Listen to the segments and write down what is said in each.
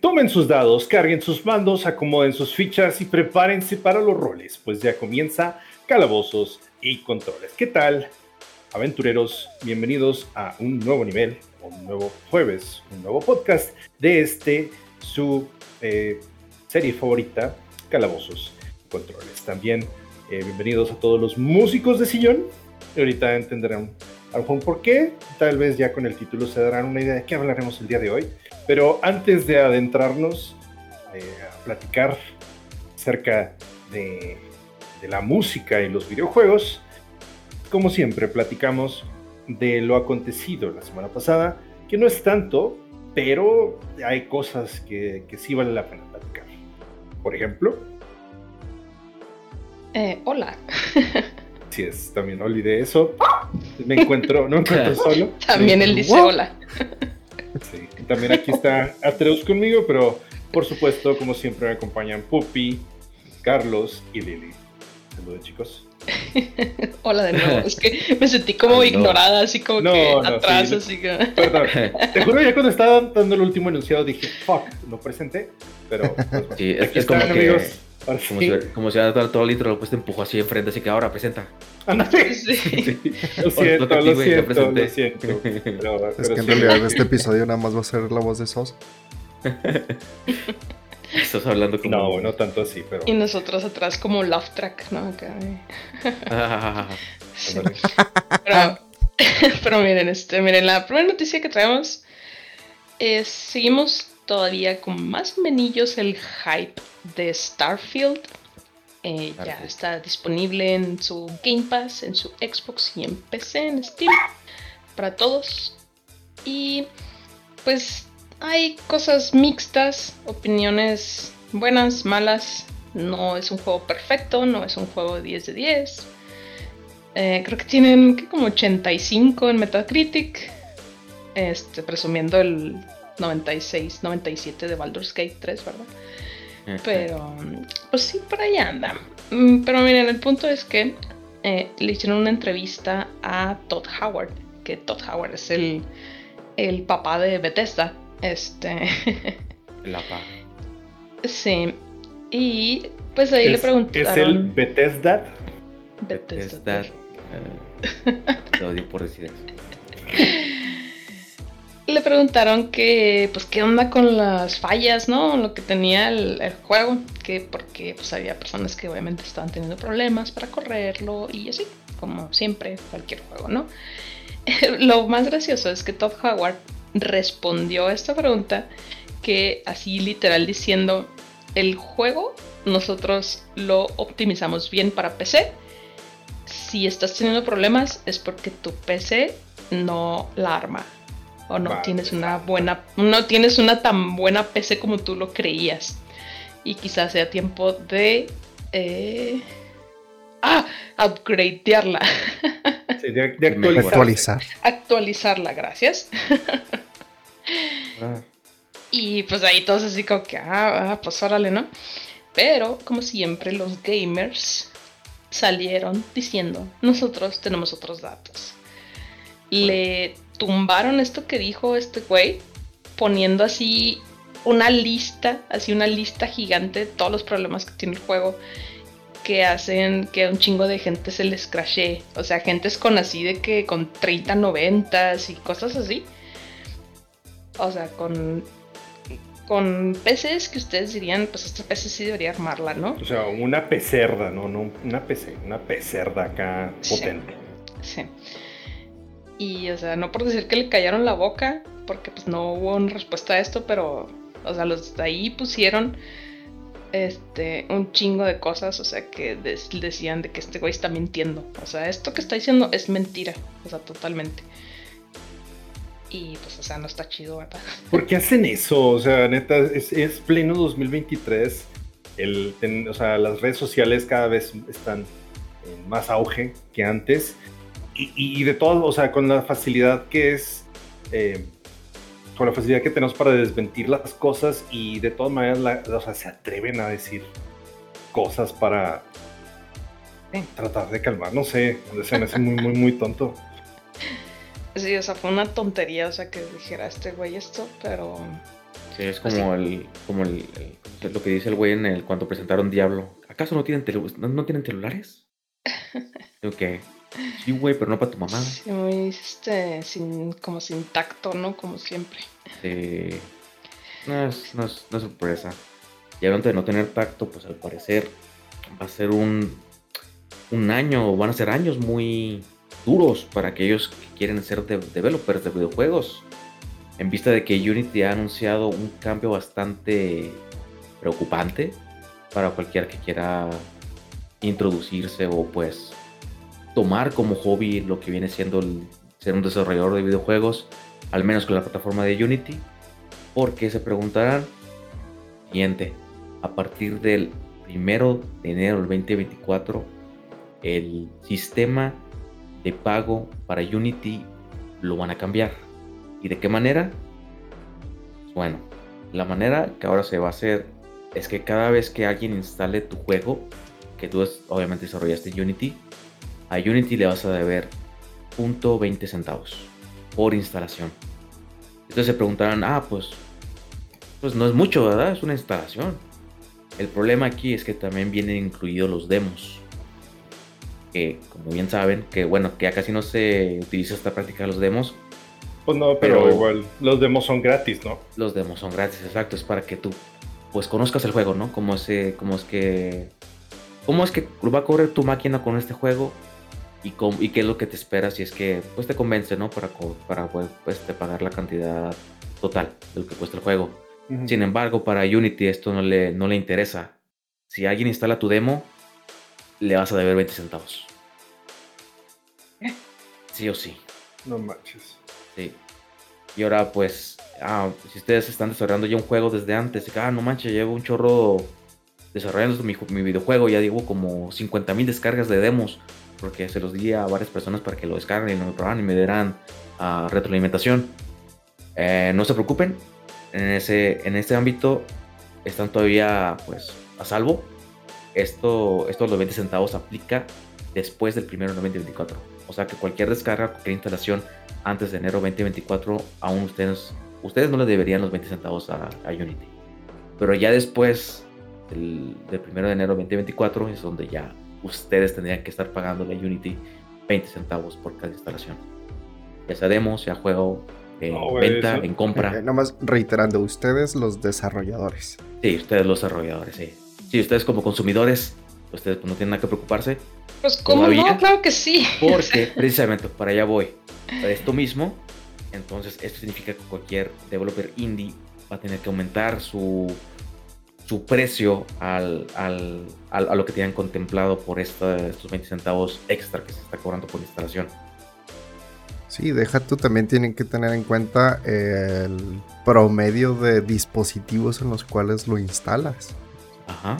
Tomen sus dados, carguen sus mandos, acomoden sus fichas y prepárense para los roles, pues ya comienza Calabozos y Controles. ¿Qué tal, aventureros? Bienvenidos a un nuevo nivel, un nuevo jueves, un nuevo podcast de este, su eh, serie favorita, Calabozos y Controles. También eh, bienvenidos a todos los músicos de sillón. Y ahorita entenderán algo por qué. Tal vez ya con el título se darán una idea de qué hablaremos el día de hoy. Pero antes de adentrarnos eh, a platicar acerca de, la música y los videojuegos, como siempre platicamos de lo acontecido la semana pasada, que no es tanto, pero hay cosas que, que sí vale la pena platicar. Por ejemplo. Eh, hola. Sí, es, también olvidé eso. Me encuentro, no me encuentro solo. También él dice hola. Sí, también aquí está Atreus conmigo, pero por supuesto, como siempre, me acompañan Pupi, Carlos y Lili. Saludos, chicos. Hola de nuevo, es que me sentí como Ay, no. ignorada, así como No, que no, atrás, sí. así que... Perdón, te juro, ya cuando estaba dando el último enunciado dije, fuck, lo presenté, pero pues, bueno. Sí, es, Aquí es como están, que. amigos. Ahora Como, sí. si, como si hubiera dado todo el intro, después te empujó así enfrente, así que ahora presenta. Ándale. Sí. Lo siento, a ti, lo siento, lo siento. Pero, Es pero que en sí. realidad este episodio nada más va a ser la voz de Sos. Estás hablando como. No, no tanto así, pero. Y nosotros atrás como laugh track, ¿no? Acá, eh. Sí. Pero, pero miren, este, miren, la primera noticia que traemos es, seguimos todavía con más menillos el hype de Starfield. Eh, ya está disponible en su Game Pass, en su Xbox y en PC, en Steam, para todos. Y pues hay cosas mixtas, opiniones buenas, malas. No es un juego perfecto, no es un juego de 10 de 10. Eh, creo que tienen ¿qué? como 85 en Metacritic. Este, presumiendo el 96, 97 de Baldur's Gate 3, ¿verdad? Pero, pues sí, por ahí anda. Mm, Pero miren, el punto es que eh, le hicieron una entrevista a Todd Howard, que Todd Howard es el, el papá de Bethesda. Este, La pa. sí. Y pues ahí le preguntaron. es el Bethesda. Bethesda. Bethesda. eh, Te odio por decir eso. le preguntaron que, pues, qué onda con las fallas, ¿no? Lo que tenía el, juego, que porque pues había personas que obviamente estaban teniendo problemas para correrlo y así, como siempre, cualquier juego, ¿no? Lo más gracioso es que Todd Howard respondió a esta pregunta que así literal diciendo, el juego nosotros lo optimizamos bien para PC. Si estás teniendo problemas es porque tu PC no la arma o no Vale. tienes una buena no tienes una tan buena PC como tú lo creías. Y quizás sea tiempo de eh, ah upgradearla. Sí, de, de actualizar. Actualizar. actualizarla gracias. Ah, y pues ahí todos así como que ah, ah, pues órale no pero como siempre los gamers salieron diciendo nosotros tenemos otros datos le tumbaron esto que dijo este güey, poniendo así una lista, así una lista gigante de todos los problemas que tiene el juego, que hacen que a un chingo de gente se les crashee. O sea, gentes con así de que con 30, 90 y cosas así. O sea, con, con PCs que ustedes dirían, pues esta PC sí debería armarla, ¿no? O sea, una pecerda, no, no, una PC, una pecerda acá Sí. potente. Sí. Y, o sea, no por decir que le callaron la boca, porque pues no hubo una respuesta a esto, pero, o sea, los de ahí pusieron este un chingo de cosas, o sea, que decían de que este güey está mintiendo. O sea, esto que está diciendo es mentira, o sea, totalmente. Y pues, o sea, no está chido, ¿verdad? ¿Por qué hacen eso? O sea, neta, es, pleno 2023. El, ten- o sea, las redes sociales cada vez están en más auge que antes. Y, y de todo, o sea, con la facilidad que es, eh, con la facilidad que tenemos para desmentir las cosas y de todas maneras, la- o sea, se atreven a decir cosas para eh, tratar de calmar. No sé, se me hace muy, muy, muy tonto. Sí, o sea, fue una tontería, o sea, que dijera este güey esto, pero Sí, es como el, como el, el- lo que dice el güey en el cuando presentaron Diablo. ¿Acaso no tienen no, no tienen celulares? Digo que sí, güey, pero no para tu mamá. Sí, muy, este, sin, como sin tacto, ¿no? Como siempre. Eh, no, es, no, es, no es sorpresa. Y hablando de no tener tacto, pues al parecer va a ser un, un año, van a ser años muy duros para aquellos que quieren ser de- developers de videojuegos. En vista de que Unity ha anunciado un cambio bastante preocupante para cualquiera que quiera introducirse o pues tomar como hobby lo que viene siendo el ser un desarrollador de videojuegos, al menos con la plataforma de Unity, porque se preguntarán, siguiente, a partir del primero de enero del 2024, el sistema de pago para Unity lo van a cambiar. ¿Y de qué manera? Bueno, la manera que ahora se va a hacer es que cada vez que alguien instale tu juego, que tú obviamente desarrollaste Unity, a Unity le vas a deber .20 centavos por instalación. Entonces se preguntarán, ah, pues, pues no es mucho, ¿verdad? Es una instalación. El problema aquí es que también vienen incluidos los demos. Que, como bien saben, que bueno, que ya casi no se utiliza esta práctica de los demos. Pues no, pero, Pero- igual los demos son gratis, ¿no? Los demos son gratis, exacto, es para que tú pues conozcas el juego, ¿no? Cómo es, eh, cómo es que cómo es que va a correr tu máquina con este juego y, cómo- y qué es lo que te espera si es que pues te convence, ¿no? Para, para pues, pues, te pagar la cantidad total de lo que cuesta el juego. Sin embargo, para Unity esto no le, no le interesa. Si alguien instala tu demo, le vas a deber 20 centavos. Sí o sí. No manches. Sí. Y ahora, pues, ah, si ustedes están desarrollando ya un juego desde antes, ah, no manches, llevo un chorro desarrollando mi, mi videojuego, ya llevo como 50 mil descargas de demos, porque se los di a varias personas para que lo descarguen y lo probaran y me dieran ah, retroalimentación. Eh, no se preocupen, en ese, en este ámbito están todavía, pues, a salvo. Esto, esto los 20 centavos aplica después del primero de 2024. O sea que cualquier descarga, cualquier instalación antes de enero 2024, aún ustedes, ustedes no le deberían los 20 centavos a, a Unity. Pero ya después del, del 1 de enero 2024 es donde ya ustedes tendrían que estar pagándole a Unity 20 centavos por cada instalación. Ya sea demo, sea juego, en No, güey, venta, eso- en Eh, compra. nada más reiterando, ustedes los desarrolladores. Sí, ustedes los desarrolladores, sí. Sí, ustedes como consumidores, ustedes pues, no tienen nada que preocuparse. Pues, ¿cómo ¿Todavía? no? Claro que sí. Porque precisamente para allá voy. Para esto mismo, entonces esto significa que cualquier developer indie va a tener que aumentar su, su precio al, al- al- a lo que tenían contemplado por esta- estos 20 centavos extra que se está cobrando por instalación. Sí, deja tú, también tienen que tener en cuenta el promedio de dispositivos en los cuales lo instalas. Ajá.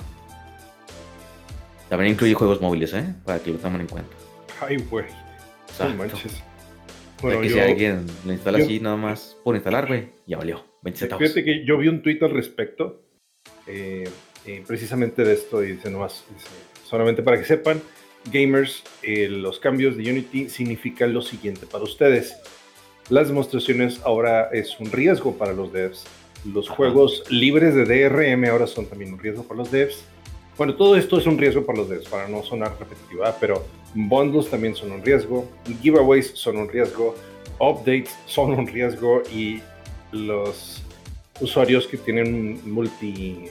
También incluye juegos móviles, ¿eh? Para que lo tomen en cuenta. Ay, güey. No manches. Bueno, que yo, si alguien lo instala yo- así nada más por instalar, güey, ya valió. 20 centavos. fíjate que yo vi un tuit al respecto, eh, eh, precisamente de esto, y dice nomás, dice, solamente para que sepan, gamers, eh, los cambios de Unity significan lo siguiente para ustedes. Las demostraciones ahora es un riesgo para los devs. Los Ajá. juegos libres de DRM ahora son también un riesgo para los devs. Bueno, todo esto es un riesgo para los devs, para no sonar repetitiva, pero bundles también son un riesgo, giveaways son un riesgo, updates son un riesgo y los usuarios que tienen multi,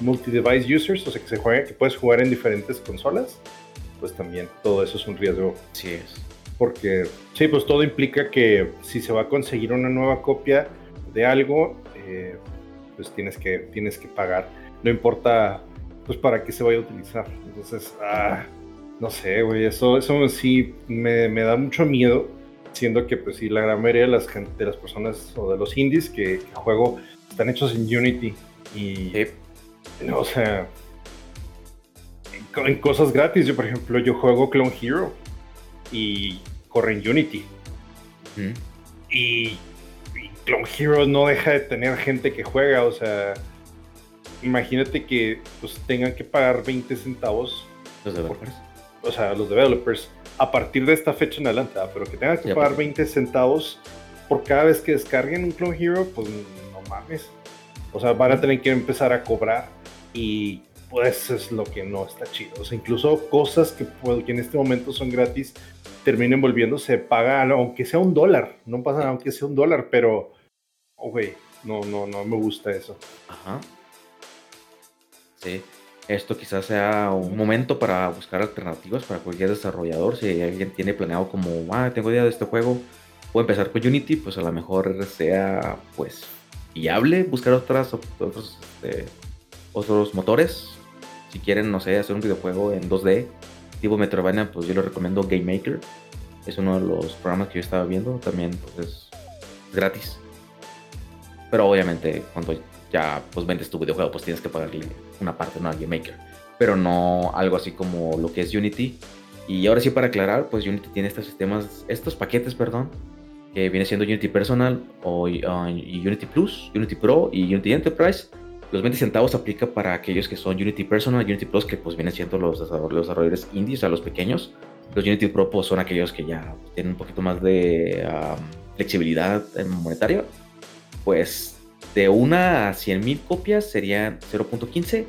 multi device users, o sea que se juega, que puedes jugar en diferentes consolas, pues también todo eso es un riesgo Sí es. porque sí, pues todo implica que si se va a conseguir una nueva copia de algo, eh, pues tienes que, tienes que pagar. No importa, pues para qué se vaya a utilizar. Entonces, ah, no sé, güey, eso, eso sí me, me da mucho miedo, siendo que pues sí, la gran mayoría de las, de las personas o de los indies que, que juego están hechos en Unity y, Sí. no, o sea, en co- en cosas gratis. Yo, por ejemplo, yo juego Clone Hero y corre en Unity. Y, y Clone Hero no deja de tener gente que juega. O sea, imagínate que pues, tengan que pagar 20 centavos, Los developers. o sea, los developers, a partir de esta fecha en adelante, pero que tengan que Ya, pagar pues. 20 centavos por cada vez que descarguen un Clone Hero, pues no mames. O sea, van a tener que empezar a cobrar y pues es lo que no está chido. O sea, incluso cosas que, pues, que en este momento son gratis terminen volviéndose pagan, aunque sea un dólar. No pasa nada, aunque sea un dólar, pero, oh, güey, no, no, no me gusta eso. Ajá. Sí. Esto quizás sea un momento para buscar alternativas para cualquier desarrollador. Si alguien tiene planeado como, ah, tengo idea de este juego, puedo empezar con Unity, pues a lo mejor sea, pues, viable buscar otras, otros, este, otros motores. Si quieren, no sé, hacer un videojuego en 2D, tipo Metroidvania, pues yo lo recomiendo Game Maker. Es uno de los programas que yo estaba viendo. También, pues, es gratis. Pero obviamente, cuando ya pues vendes tu videojuego, pues tienes que pagarle una parte ¿no? al Game Maker. Pero no algo así como lo que es Unity. Y ahora sí para aclarar, pues Unity tiene estos sistemas, estos paquetes, perdón, que viene siendo Unity Personal o uh, Unity Plus, Unity Pro y Unity Enterprise. Los 20 centavos aplica para aquellos que son Unity Personal, Unity Plus, que pues vienen siendo los desarrolladores indies, o sea, los pequeños. Los Unity Pro pues, son aquellos que ya tienen un poquito más de um, flexibilidad en monetario. Pues de una a 100.000 copias serían 0.15.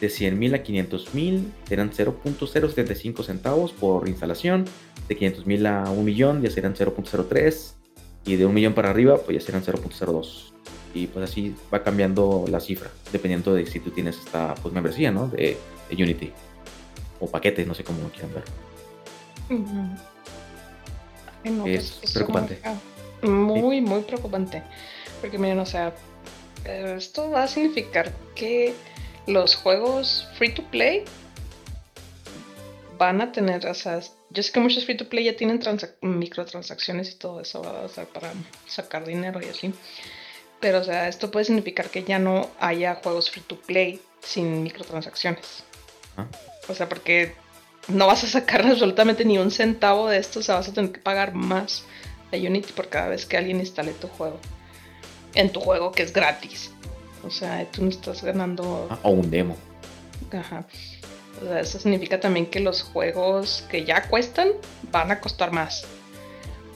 De 100.000 a 500.000 serán 0.075 centavos por instalación. De 500.000 a 1 millón ya serán 0.03. Y de 1 millón para arriba pues ya serán 0.02. Y pues así va cambiando la cifra, dependiendo de si tú tienes esta pues, membresía ¿no? de, Unity. O paquete, no sé cómo lo quieran ver. es pues, preocupante. Muy, muy preocupante. Porque miren, o sea, esto va a significar que los juegos free to play van a tener, o sea, yo sé que muchos free to play ya tienen microtransacciones y todo eso, o sea, para sacar dinero y así. Pero, o sea, esto puede significar que ya no haya juegos free to play sin microtransacciones. Ah. O sea, porque no vas a sacar absolutamente ni un centavo de esto, o sea, vas a tener que pagar más a Unity por cada vez que alguien instale tu juego en tu juego que es gratis. O sea, tú no estás ganando. Ah, o un demo. Ajá. O sea, eso significa también que los juegos que ya cuestan van a costar más.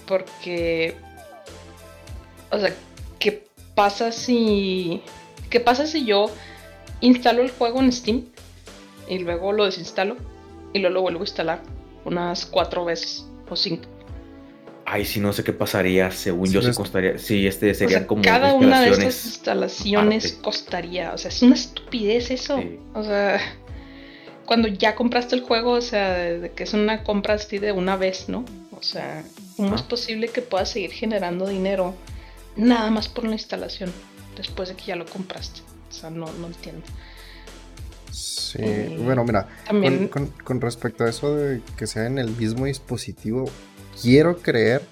Porque. O sea, ¿qué pasa si. ¿Qué pasa si yo instalo el juego en Steam y luego lo desinstalo y luego lo vuelvo a instalar unas cuatro veces o cinco? Ay, si no sé qué pasaría, según yo, si costaría. Sí, este sería como. Cada una de estas instalaciones costaría. O sea, es una estupidez eso. O sea, cuando ya compraste el juego, o sea, de, que es una compra así de una vez, ¿no? O sea, ¿cómo es posible que puedas seguir generando dinero nada más por la instalación después de que ya lo compraste? O sea, no, no entiendo. Sí, bueno, mira, también... con respecto a eso de que sea en el mismo dispositivo, quiero creer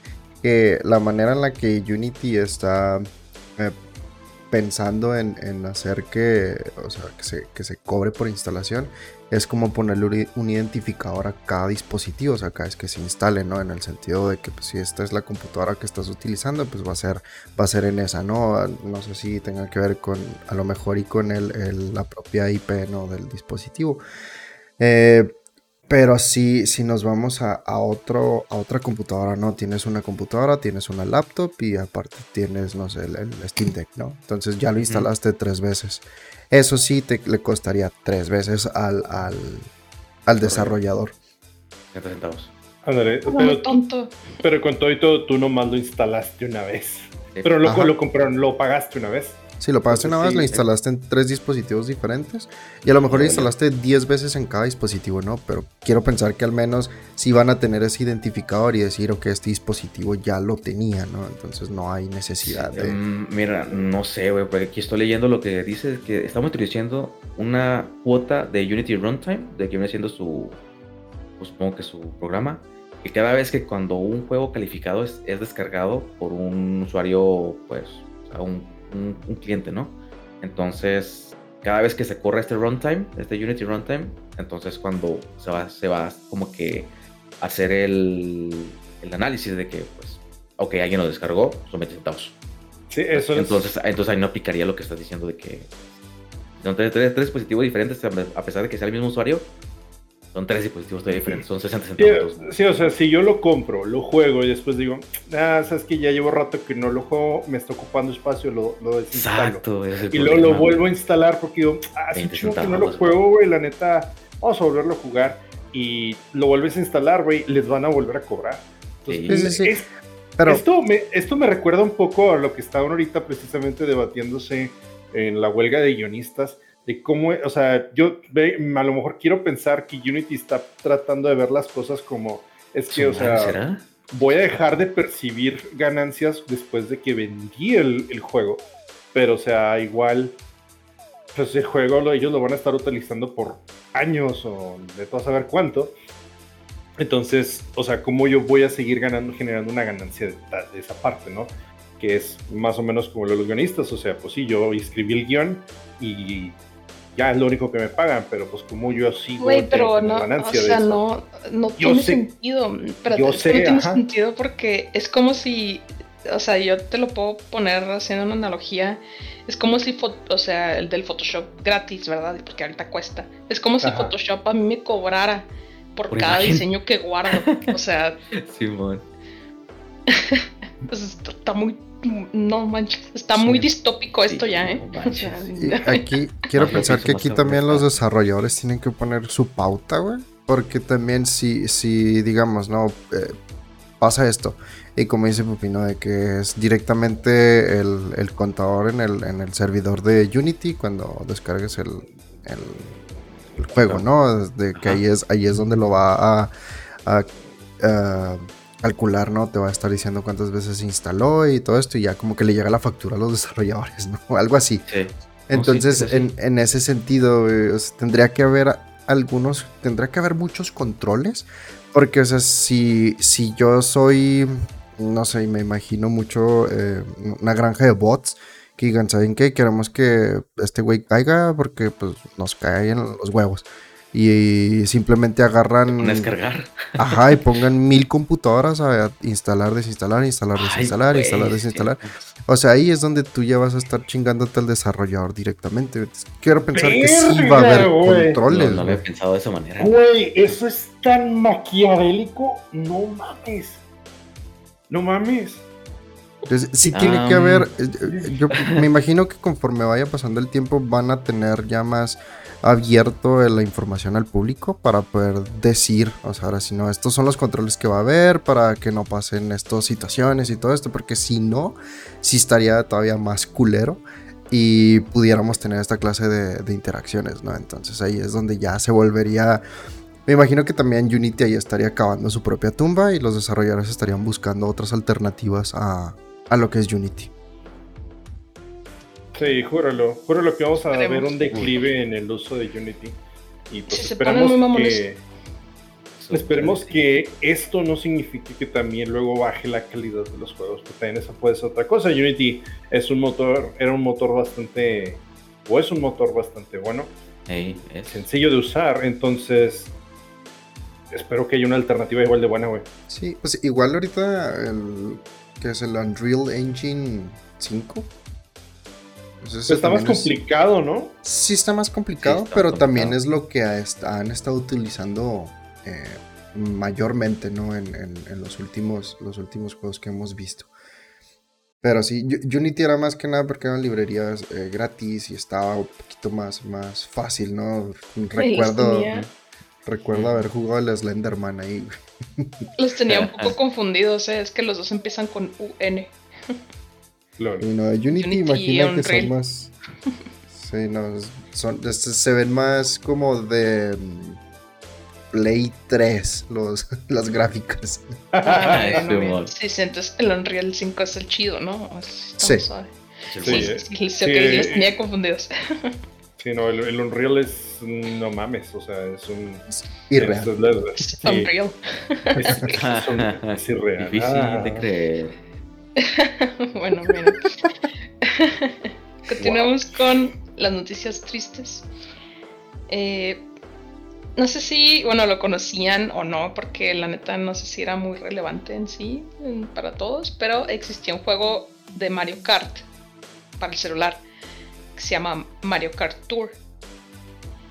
que la manera en la que Unity está eh, pensando en, hacer que, o sea, que, se, cobre por instalación es como ponerle un identificador a cada dispositivo, o sea, cada vez que se instale, ¿no? En el sentido de que pues, si esta es la computadora que estás utilizando, pues va a ser, va a ser en esa, ¿no? No sé si tenga que ver con, a lo mejor y con el, la propia IP, ¿no? Del dispositivo. Eh, pero si, si nos vamos a, otro, a otra computadora, ¿no? Tienes una computadora, tienes una laptop y aparte tienes, no sé, el, Steam Deck, ¿no? Entonces ya lo instalaste tres veces. Eso sí te le costaría tres veces al, al, desarrollador. centavos. pero, tonto. pero con todo y todo, tú nomás lo instalaste una vez. Pero lo, lo compraron, lo pagaste una vez. Si lo pagaste una vez, lo instalaste en tres dispositivos diferentes y a lo mejor lo instalaste 10 veces en cada dispositivo, ¿no? Pero quiero pensar que al menos si van a tener ese identificador y decir, ok, este dispositivo ya lo tenía, ¿no? Entonces no hay necesidad de... Mm, mira, no sé, güey, porque aquí estoy leyendo lo que dice, que estamos utilizando una cuota de Unity Runtime, de que viene siendo su, pues supongo que su programa, que cada vez que cuando un juego calificado es, es descargado por un usuario, pues, o sea, un un, cliente, ¿no? Entonces, cada vez que se corre este runtime, este Unity runtime, entonces cuando se va, se va como que hacer el, el análisis de que, pues, ok, alguien lo descargó, son 20 centavos. Sí, eso entonces, Entonces ahí no aplicaría lo que estás diciendo de que son tres, tres, dispositivos diferentes, a pesar de que sea el mismo usuario, Son tres dispositivos de diferentes, son 60 centavos. Sí, o sea, si yo lo compro, lo juego y después digo, ah, sabes que ya llevo rato que no lo juego, me está ocupando espacio, lo, lo desinstalo. Exacto, y luego lo vuelvo a instalar porque digo, ah, sí, chido que no lo juego, güey, la neta, vamos a volverlo a jugar. Y lo vuelves a instalar, güey, les van a volver a cobrar. Entonces, sí, sí, Pero... esto, me, esto me recuerda un poco a lo que estaban ahorita precisamente debatiéndose en la huelga de guionistas de cómo, o sea, yo a lo mejor quiero pensar que Unity está tratando de ver las cosas como, es que, o sea, voy a dejar de percibir ganancias después de que vendí el, juego, pero, o sea, igual, pues el juego ellos lo van a estar utilizando por años o de todo saber cuánto. Entonces, o sea, ¿cómo yo voy a seguir ganando, generando una ganancia de, de esa parte, ¿no? Que es más o menos como los guionistas, o sea, pues sí, yo escribí el guion y ya es lo único que me pagan, pero pues como yo sigo Güey, pero no, o sea, no, no tiene sentido. Pero yo sé, no tiene sentido porque es como si, o sea, yo te lo puedo poner haciendo una analogía. Es como si, o sea, el del Photoshop gratis, ¿verdad? Porque ahorita cuesta. Es como si Photoshop a mí me cobrara por, cada diseño que guardo. O sea. Simón. pues está muy no manches, está muy distópico esto ya, ¿eh? aquí quiero pensar que aquí también los desarrolladores tienen que poner su pauta, güey. Porque también si, si digamos, no, eh, pasa esto. Y como dice Pupino, de que es directamente el, contador en el, en el, servidor de Unity cuando descargues el, el, juego, ¿no? De que ahí es, ahí es donde lo va a, a calcular, ¿no? Te va a estar diciendo cuántas veces se instaló y todo esto y ya como que le llega la factura a los desarrolladores, ¿no? Algo así. Entonces, en, ese sentido, eh, tendría que haber algunos, tendría que haber muchos controles, porque, o sea, si, si yo soy, no sé, me imagino mucho eh, una granja de bots que digan, ¿saben qué? Queremos que este güey caiga porque pues nos cae en los huevos y simplemente agarran. descargar. Ajá, y pongan mil computadoras a instalar, desinstalar, instalar, desinstalar, instalar, desinstalar. O sea, ahí es donde tú ya vas a estar chingándote al desarrollador directamente. Quiero pensar que sí va a haber controles. No, había pensado de esa manera. Güey, eso es tan maquiavélico. No mames. No mames. Entonces, sí tiene que haber. Eh, yo me imagino que conforme vaya pasando el tiempo van a tener ya más abierto la información al público para poder decir, o sea, ahora si no, estos son los controles que va a haber para que no pasen estas situaciones y todo esto, porque si no, sí estaría todavía más culero y pudiéramos tener esta clase de, interacciones, ¿no? Entonces ahí es donde ya se volvería... Me imagino que también Unity ahí estaría acabando su propia tumba y los desarrolladores estarían buscando otras alternativas a, a lo que es Unity. Sí, júralo. Júralo que vamos a ver un declive en el uso de Unity. Y pues esperamos que. Esperemos que esto no signifique que también luego baje la calidad de los juegos, porque también eso puede ser otra cosa. Unity es un motor, era un motor bastante, o es un motor bastante bueno, es. sencillo de usar, entonces espero que haya una alternativa igual de buena, güey. Sí, pues igual ahorita el que es el Unreal Engine 5 pues está más complicado, ¿no? Sí, está más complicado, pero también es lo que han estado utilizando eh, mayormente, ¿no? En, los, últimos, los últimos juegos que hemos visto. Pero sí, Unity era más que nada porque eran librerías eh, gratis y estaba un poquito más, más fácil, ¿no? Recuerdo, recuerdo haber jugado el Slenderman ahí. Los tenía un poco confundidos, ¿eh? es que los dos empiezan con UN. Y no, Unity, imagina que son más. Sí, no, son, se ven más como de mm, Play 3 los, las gráficas. sí, entonces el Unreal 5 es el chido, ¿no? Sí. Sí, sí, sí, les tenía confundidos. Sí, no, el, Unreal es. No mames, o sea, es un. Es irreal. Es, Unreal. Es, irreal. Difícil de creer. bueno, bueno. Continuamos con las noticias tristes. Eh, no sé si, bueno, lo conocían o no, porque la neta no sé si era muy relevante en sí para todos, pero existía un juego de Mario Kart para el celular que se llama Mario Kart Tour.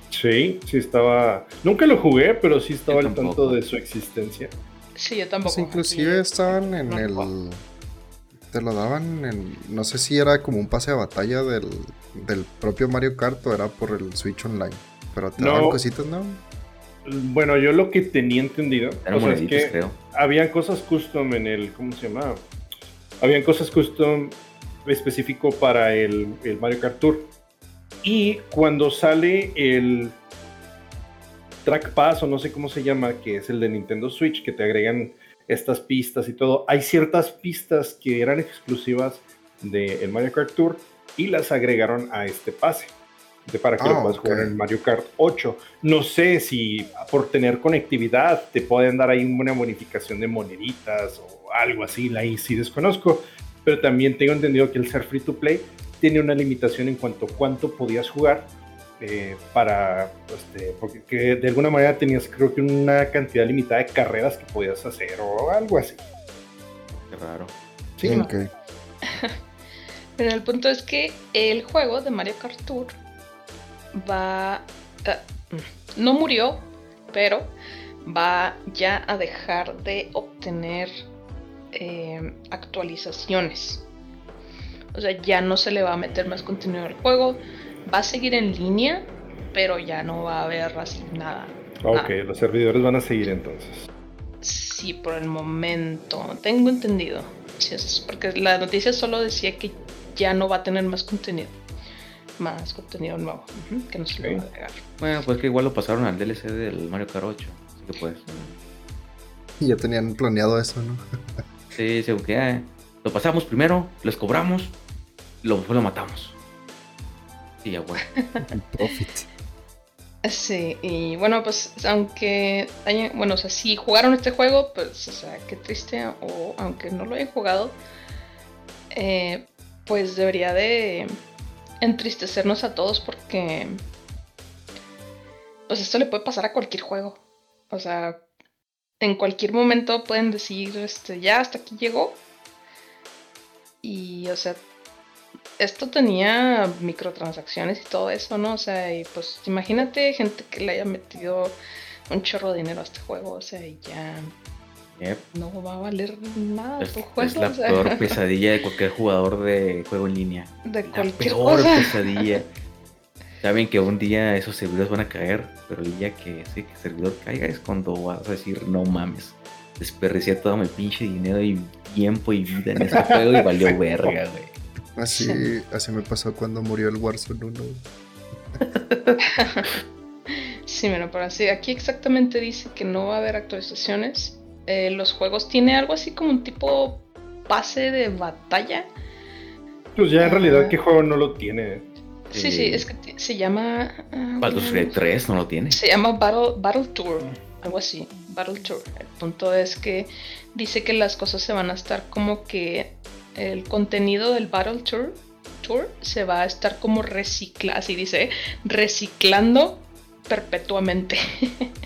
Sí, sí estaba. Nunca lo jugué, pero sí estaba al tanto de su existencia. Sí, yo tampoco. Pues inclusive estaban en el. Te lo daban en. No sé si era como un pase de batalla del, del propio Mario Kart o era por el Switch Online. Pero te daban cositas, ¿no? Bueno, yo lo que tenía entendido o es que habían cosas custom en el. ¿Cómo se llama? Habían cosas custom específico para el, el Mario Kart Tour y cuando sale el Track Pass o no sé cómo se llama, que es el de Nintendo Switch, que te agregan estas pistas y todo, hay ciertas pistas que eran exclusivas del el Mario Kart Tour y las agregaron a este pase. De para que lo ah, puedas jugar en Mario Kart 8. No sé si por tener conectividad te pueden dar ahí una bonificación de moneditas o algo así, ahí sí desconozco. Pero también tengo entendido que el ser free to play tiene una limitación en cuanto a cuánto podías jugar eh, para, este, porque de alguna manera tenías creo que una cantidad limitada de carreras que podías hacer o algo así. Qué raro. Sí, Pero el punto es que el juego de Mario Kart Tour va... Ah, no murió, pero va ya a dejar de obtener eh, actualizaciones. O sea, ya no se le va a meter más contenido al juego. Va a seguir en línea, pero ya no va a haber así nada. Ok, los servidores van a seguir entonces. Sí, por el momento. Tengo entendido. porque la noticia solo decía que ya no va a tener más contenido. Más contenido nuevo. que no se le va a agregar. Bueno, pues que igual lo pasaron al DLC del Mario Kart 8. Así que pues. Y ya tenían planeado eso, ¿no? sí, según que eh, lo pasamos primero, les cobramos lo, lo matamos. Y ya bueno. Profit. Sí, y bueno, pues aunque bueno, o sea, si jugaron este juego, pues, o sea, qué triste, o aunque no lo hayan jugado, eh, pues debería de entristecernos a todos porque, pues esto le puede pasar a cualquier juego. O sea, en cualquier momento pueden decir, este, ya hasta aquí llegó. Y, o sea, esto tenía microtransacciones y todo eso, ¿no? O sea, y pues imagínate gente que le haya metido un chorro de dinero a este juego, o sea, y ya no va a valer nada es, tu juego. Es la peor pesadilla de cualquier jugador de juego en línea. De la cualquier peor pesadilla. Saben que un día esos servidores van a caer, pero el día que ese servidor caiga es cuando vas a decir, no mames, desperdicié todo mi pinche dinero y tiempo y vida en ese juego y valió verga, güey. Así, así me pasó cuando murió el Warzone 1. sí, bueno, pero así, aquí exactamente dice que no va a haber actualizaciones. Eh, los juegos tiene algo así como un tipo pase de batalla. Pues ya en realidad, ¿qué juego no lo tiene? Sí, sí, es que se llama. Uh, Baldur's 3 no lo tiene. Se llama Battle, Battle Tour, algo así. Battle Tour. El punto es que dice que las cosas se van a estar como que el contenido del Battle Tour, Tour se va a estar como recicla, así dice, reciclando perpetuamente.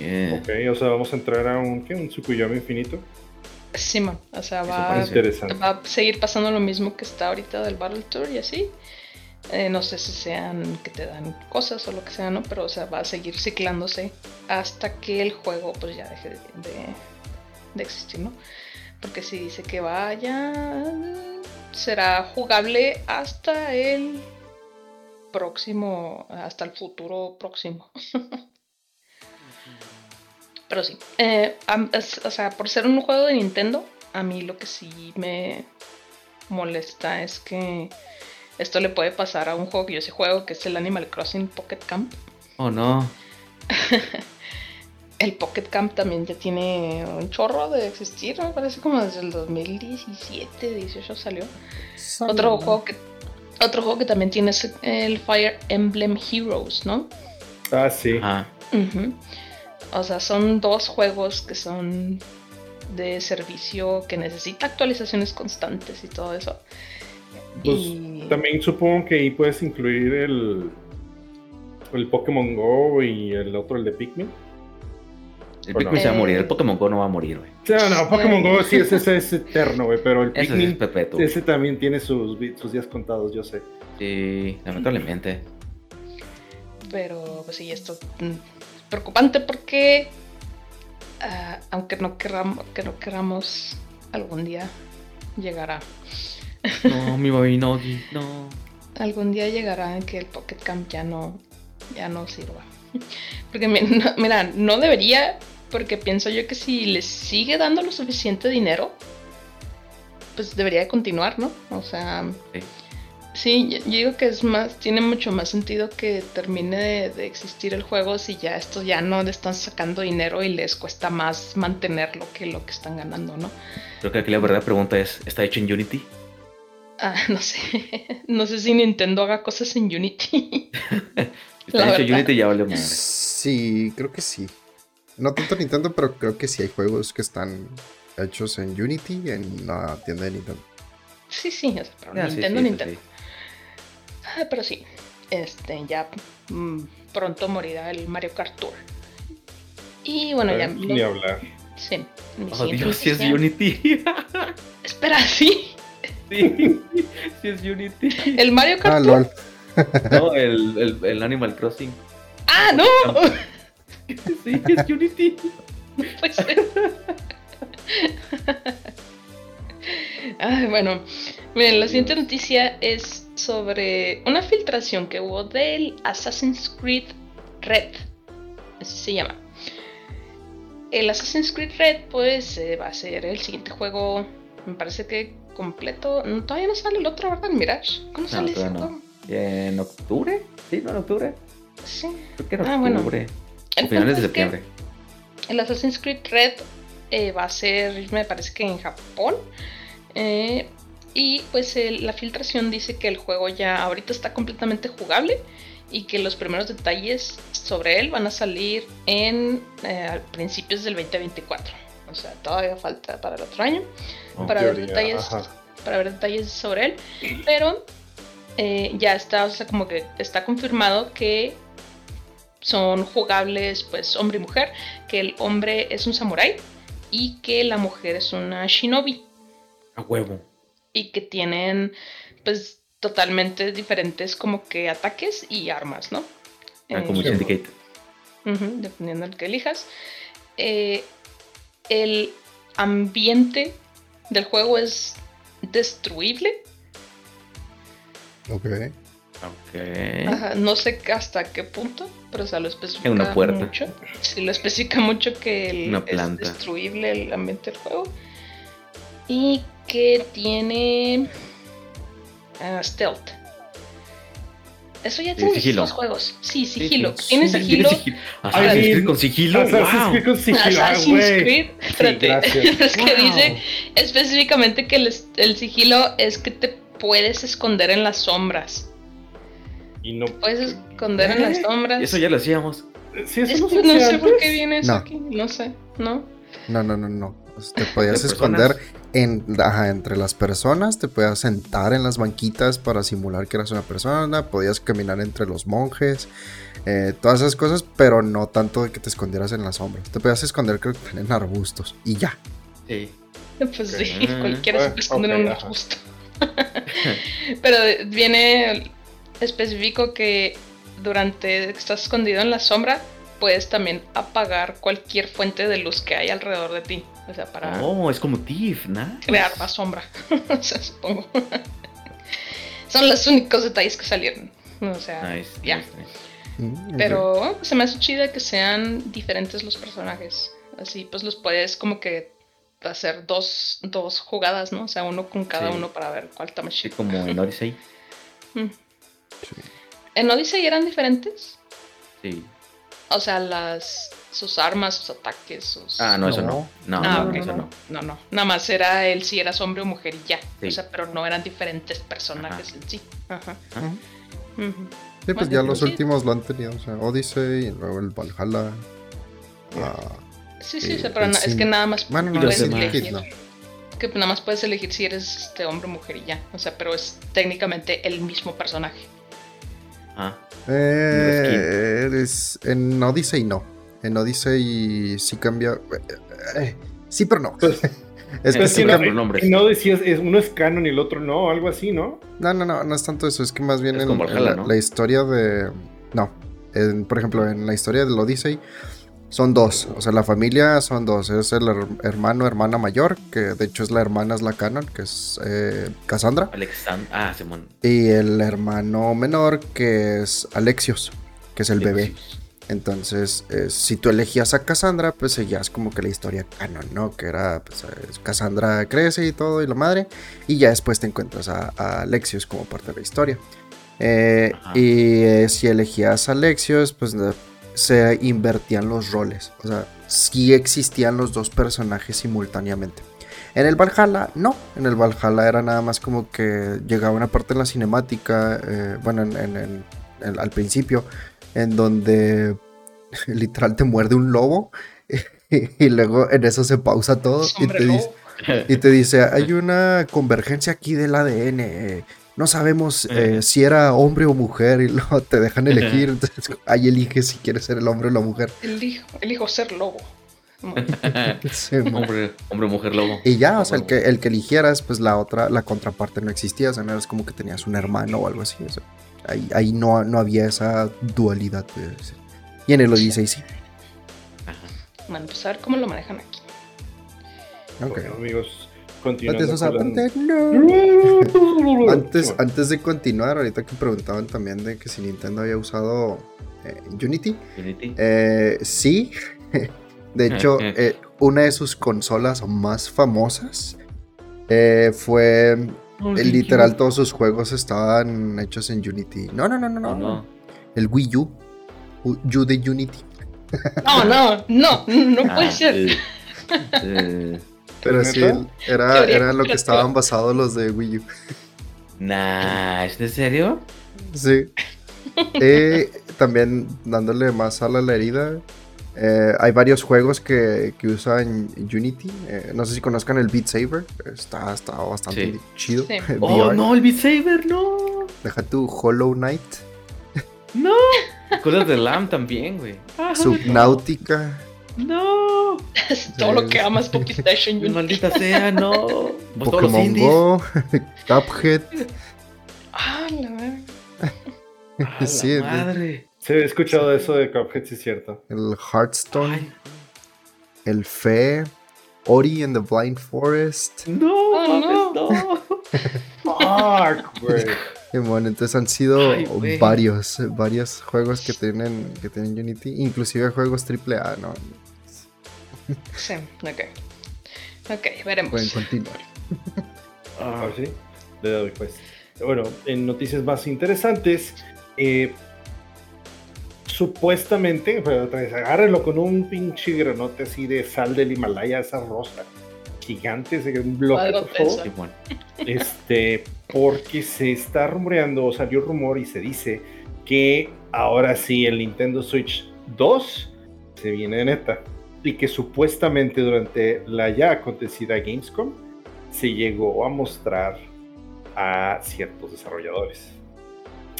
Ok, o sea, vamos a entrar a un, ¿qué? un Tsukuyomi infinito. Sí, man. o sea, va, va, a seguir pasando lo mismo que está ahorita del Battle Tour y así. Eh, no sé si sean que te dan cosas o lo que sea, ¿no? Pero, o sea, va a seguir ciclándose hasta que el juego pues ya deje de, de existir, ¿no? Porque si dice que vaya, será jugable hasta el próximo, hasta el futuro próximo. Pero sí, eh, o sea, por ser un juego de Nintendo, a mí lo que sí me molesta es que esto le puede pasar a un juego que yo sé juego, que es el Animal Crossing Pocket Camp. Oh no. el Pocket Camp también ya tiene un chorro de existir, me parece como desde el 2017, 18 salió. Otro juego que otro juego que también tiene es el Fire Emblem Heroes, ¿no? Ah, sí. O sea, son dos juegos que son de servicio que necesita actualizaciones constantes y todo eso. Pues también supongo que ahí puedes incluir el, el Pokémon Go y el otro, el de Pikmin. El Pikmin se va a morir, el Pokémon Go no va a morir, güey. No, no, Pokémon Go sí ese, es eterno, güey, pero el Pikmin ese también tiene sus, sus días contados, yo sé. Sí, lamentablemente. Pero pues sí, esto es mm, preocupante porque ah, aunque no queramos, que no queramos, algún día llegará. No, mi baby no, no. Algún día llegará en que el Pocket Camp ya no, ya no sirva. Porque mira, no debería, porque pienso yo que si les sigue dando lo suficiente dinero, pues debería de continuar, ¿no? O sea, sí. yo digo que es más, tiene mucho más sentido que termine de, existir el juego si ya esto ya no le están sacando dinero y les cuesta más mantenerlo que lo que están ganando, ¿no? Creo que aquí la verdad pregunta es, ¿está hecho en Unity? Ah, no sé. No sé si Nintendo haga cosas en Unity. Está hecho Unity ya vale Sí, creo que sí. No tanto Nintendo, pero creo que sí hay juegos que están hechos en Unity en la tienda de Nintendo. Sí, sí, pero ah, Nintendo, Nintendo. Ah, pero sí, este, ya mm, pronto morirá el Mario Kart Tour. Y bueno, ya. Ni hablar. Sí. Oh, Dios, si es Unity. Espera, sí. Sí, sí es Unity. El Mario Kart ah. No, el, el, el, Animal Crossing. ¡Ah, no! Sí, es Unity. No puede ser. bueno, miren, la siguiente noticia es sobre una filtración que hubo del Assassin's Creed Red. Así se llama. El Assassin's Creed Red, pues, eh, va a ser el siguiente juego. Me parece que completo. todavía no sale el otro, ¿verdad? Mirage. ¿Cómo sale ese? ¿En octubre? Sí, no, en octubre. Sí. Creo que en ah, octubre. Bueno. finales de septiembre. El Assassin's Creed Red eh, va a ser, me parece que en Japón. Eh, y pues la filtración dice que el juego ya ahorita está completamente jugable y que los primeros detalles sobre él van a salir en eh, principios del 2024. O sea, todavía falta para el otro año para, ver detalles, para ver detalles sobre él. Pero ya está, o sea, como que está confirmado que son jugables pues hombre y mujer, que el hombre es un samurái y que la mujer es una shinobi. A huevo. Y que tienen, pues, totalmente diferentes como que ataques y armas, ¿no? Ah, como Syndicate. dependiendo del que elijas. Eh, el ambiente del juego es destruible. Ok. Ok. no sé hasta qué punto, pero o sea, lo especifica una puerta. mucho. Sí, lo especifica mucho que el, es destruible el ambiente del juego. Y que tiene uh, stealth. Eso ya tiene los juegos. Sí, sigilo. ¿Tiene sigilo? Assassin's Creed con sigilo. Assassin's Creed con sigilo. Assassin's Creed. es que dice específicamente que el, el sigilo es que te puedes esconder en las sombras. Y no. Puedes esconder en las sombras. Eso ya lo hacíamos. Sí, eso no, sé por qué viene eso aquí. No sé, ¿no? No, no, no, no. Te podías esconder en, entre las personas, te podías sentar en las banquitas para simular que eras una persona, podías caminar entre los monjes, eh, todas esas cosas, pero no tanto de que te escondieras en las sombras. Te podías esconder creo que en arbustos y ya. Sí. Pues sí, cualquiera se puede esconder en un arbusto. pero viene específico que durante que estás escondido en la sombra, puedes también apagar cualquier fuente de luz que hay alrededor de ti. O sea, para. Oh, es como Tiff, ¿no? Crear más sombra. o sea, supongo. Son los únicos detalles que salieron. O sea, ya. Mm, Pero se me hace chido que sean diferentes los personajes. Así pues los puedes como que hacer dos, dos jugadas, ¿no? O sea, uno con cada uno para ver cuál está más chido. Sí, como en Odyssey. Mm. ¿En Odyssey eran diferentes? Sí. O sea, las sus armas, sus ataques, sus... Ah, no, eso no. No, ah, no, no, eso no. No, no. Nada más era el si eras hombre o mujer y ya. O sea, pero no eran diferentes personajes en sí. Ajá. Sí, pues ya los últimos lo han tenido. O sea, Odyssey y luego el Valhalla. sí, sí, pero es que nada más bueno, no, puedes elegir. Que nada más puedes elegir si eres este hombre o mujer y ya. O sea, pero es técnicamente el mismo personaje. Ah. Eh, eres, en Odyssey no. En Odyssey sí cambia. Eh, eh, sí, pero no. es que sí cambia. En Odyssey es, uno es canon y el otro no, algo así, ¿no? No, no, no, no es tanto eso. Es que más bien en, la, historia de. No. por ejemplo, en la historia del Odyssey, son dos, o sea, la familia son dos, es el hermano, hermana mayor, que de hecho es la hermana, es la canon, que es eh, Cassandra. Alexandra, ah, Simón. Y el hermano menor, que es Alexios, que es el bebé. Entonces, eh, si tú elegías a Cassandra, pues seguías como que la historia canon, ¿no? Que era, pues, Cassandra crece y todo, y la madre, y ya después te encuentras a, Alexios como parte de la historia. Eh, y si elegías a Alexios, pues se invertían los roles. O sea, sí existían los dos personajes simultáneamente. En el Valhalla, no. En el Valhalla era nada más como que llegaba una parte en la cinemática, eh, bueno, en, al principio, en donde literal te muerde un lobo y, luego en eso se pausa todo y te, dice, y te, dice, hay una convergencia aquí del ADN. Eh, no sabemos eh, si era hombre o mujer y luego te dejan elegir. Entonces ahí eliges si quieres ser el hombre o la mujer. Elijo, elijo ser lobo. hombre, hombre, mujer, lobo. Y ya, o sea, el que, el que eligieras, pues la otra, la contraparte no existía. O sea, no era como que tenías un hermano o algo así. Ahí, ahí no, no había esa dualidad. Y en el Odyssey sí. Bueno, pues a ver cómo lo manejan aquí. Ok. amigos, antes, antes, de continuar, ahorita que preguntaban también de que si Nintendo había usado eh, Unity. Eh, sí. de hecho, eh, una de sus consolas más famosas fue. Literal, todos sus juegos estaban hechos en Unity. No, no, no, no, no. El Wii U. U de Unity. No, no, no, no puede ah, ser. Pero sí, era, era lo que estaban basados los de Wii U. Nah, ¿es de serio? Sí. Eh, también dándole más a la herida. Eh, hay varios juegos que, que usan Unity. Eh, no sé si conozcan el Beat Saber. Está, está bastante chido. Oh, no, el Beat Saber, no. Deja tu Hollow Knight. No. Cosas de Lamb también, güey. Subnautica. No. Todo lo que amas Pocket Station. Maldita sea, no. Pokémon Go, Cuphead. Ah, la madre. sí, madre. Sí, he escuchado eso de Cuphead, sí es cierto. El Hearthstone. El Fe. Ori and the Blind Forest. No, oh, no. no. Fuck, güey. Bueno, entonces han sido varios, varios juegos que tienen, que tienen Unity, inclusive juegos AAA, ¿no? Sí, ok. Ok, veremos. Pueden continuar. Ah, sí. Le doy pues. Bueno, en noticias más interesantes, eh, supuestamente, pero otra vez, agárrenlo con un pinche granote así de sal del Himalaya, esa rosa gigante, ese un bloque, por Este, porque se está rumoreando, o salió rumor y se dice que ahora sí el Nintendo Switch 2 se viene de neta y que supuestamente durante la ya acontecida Gamescom se llegó a mostrar a ciertos desarrolladores.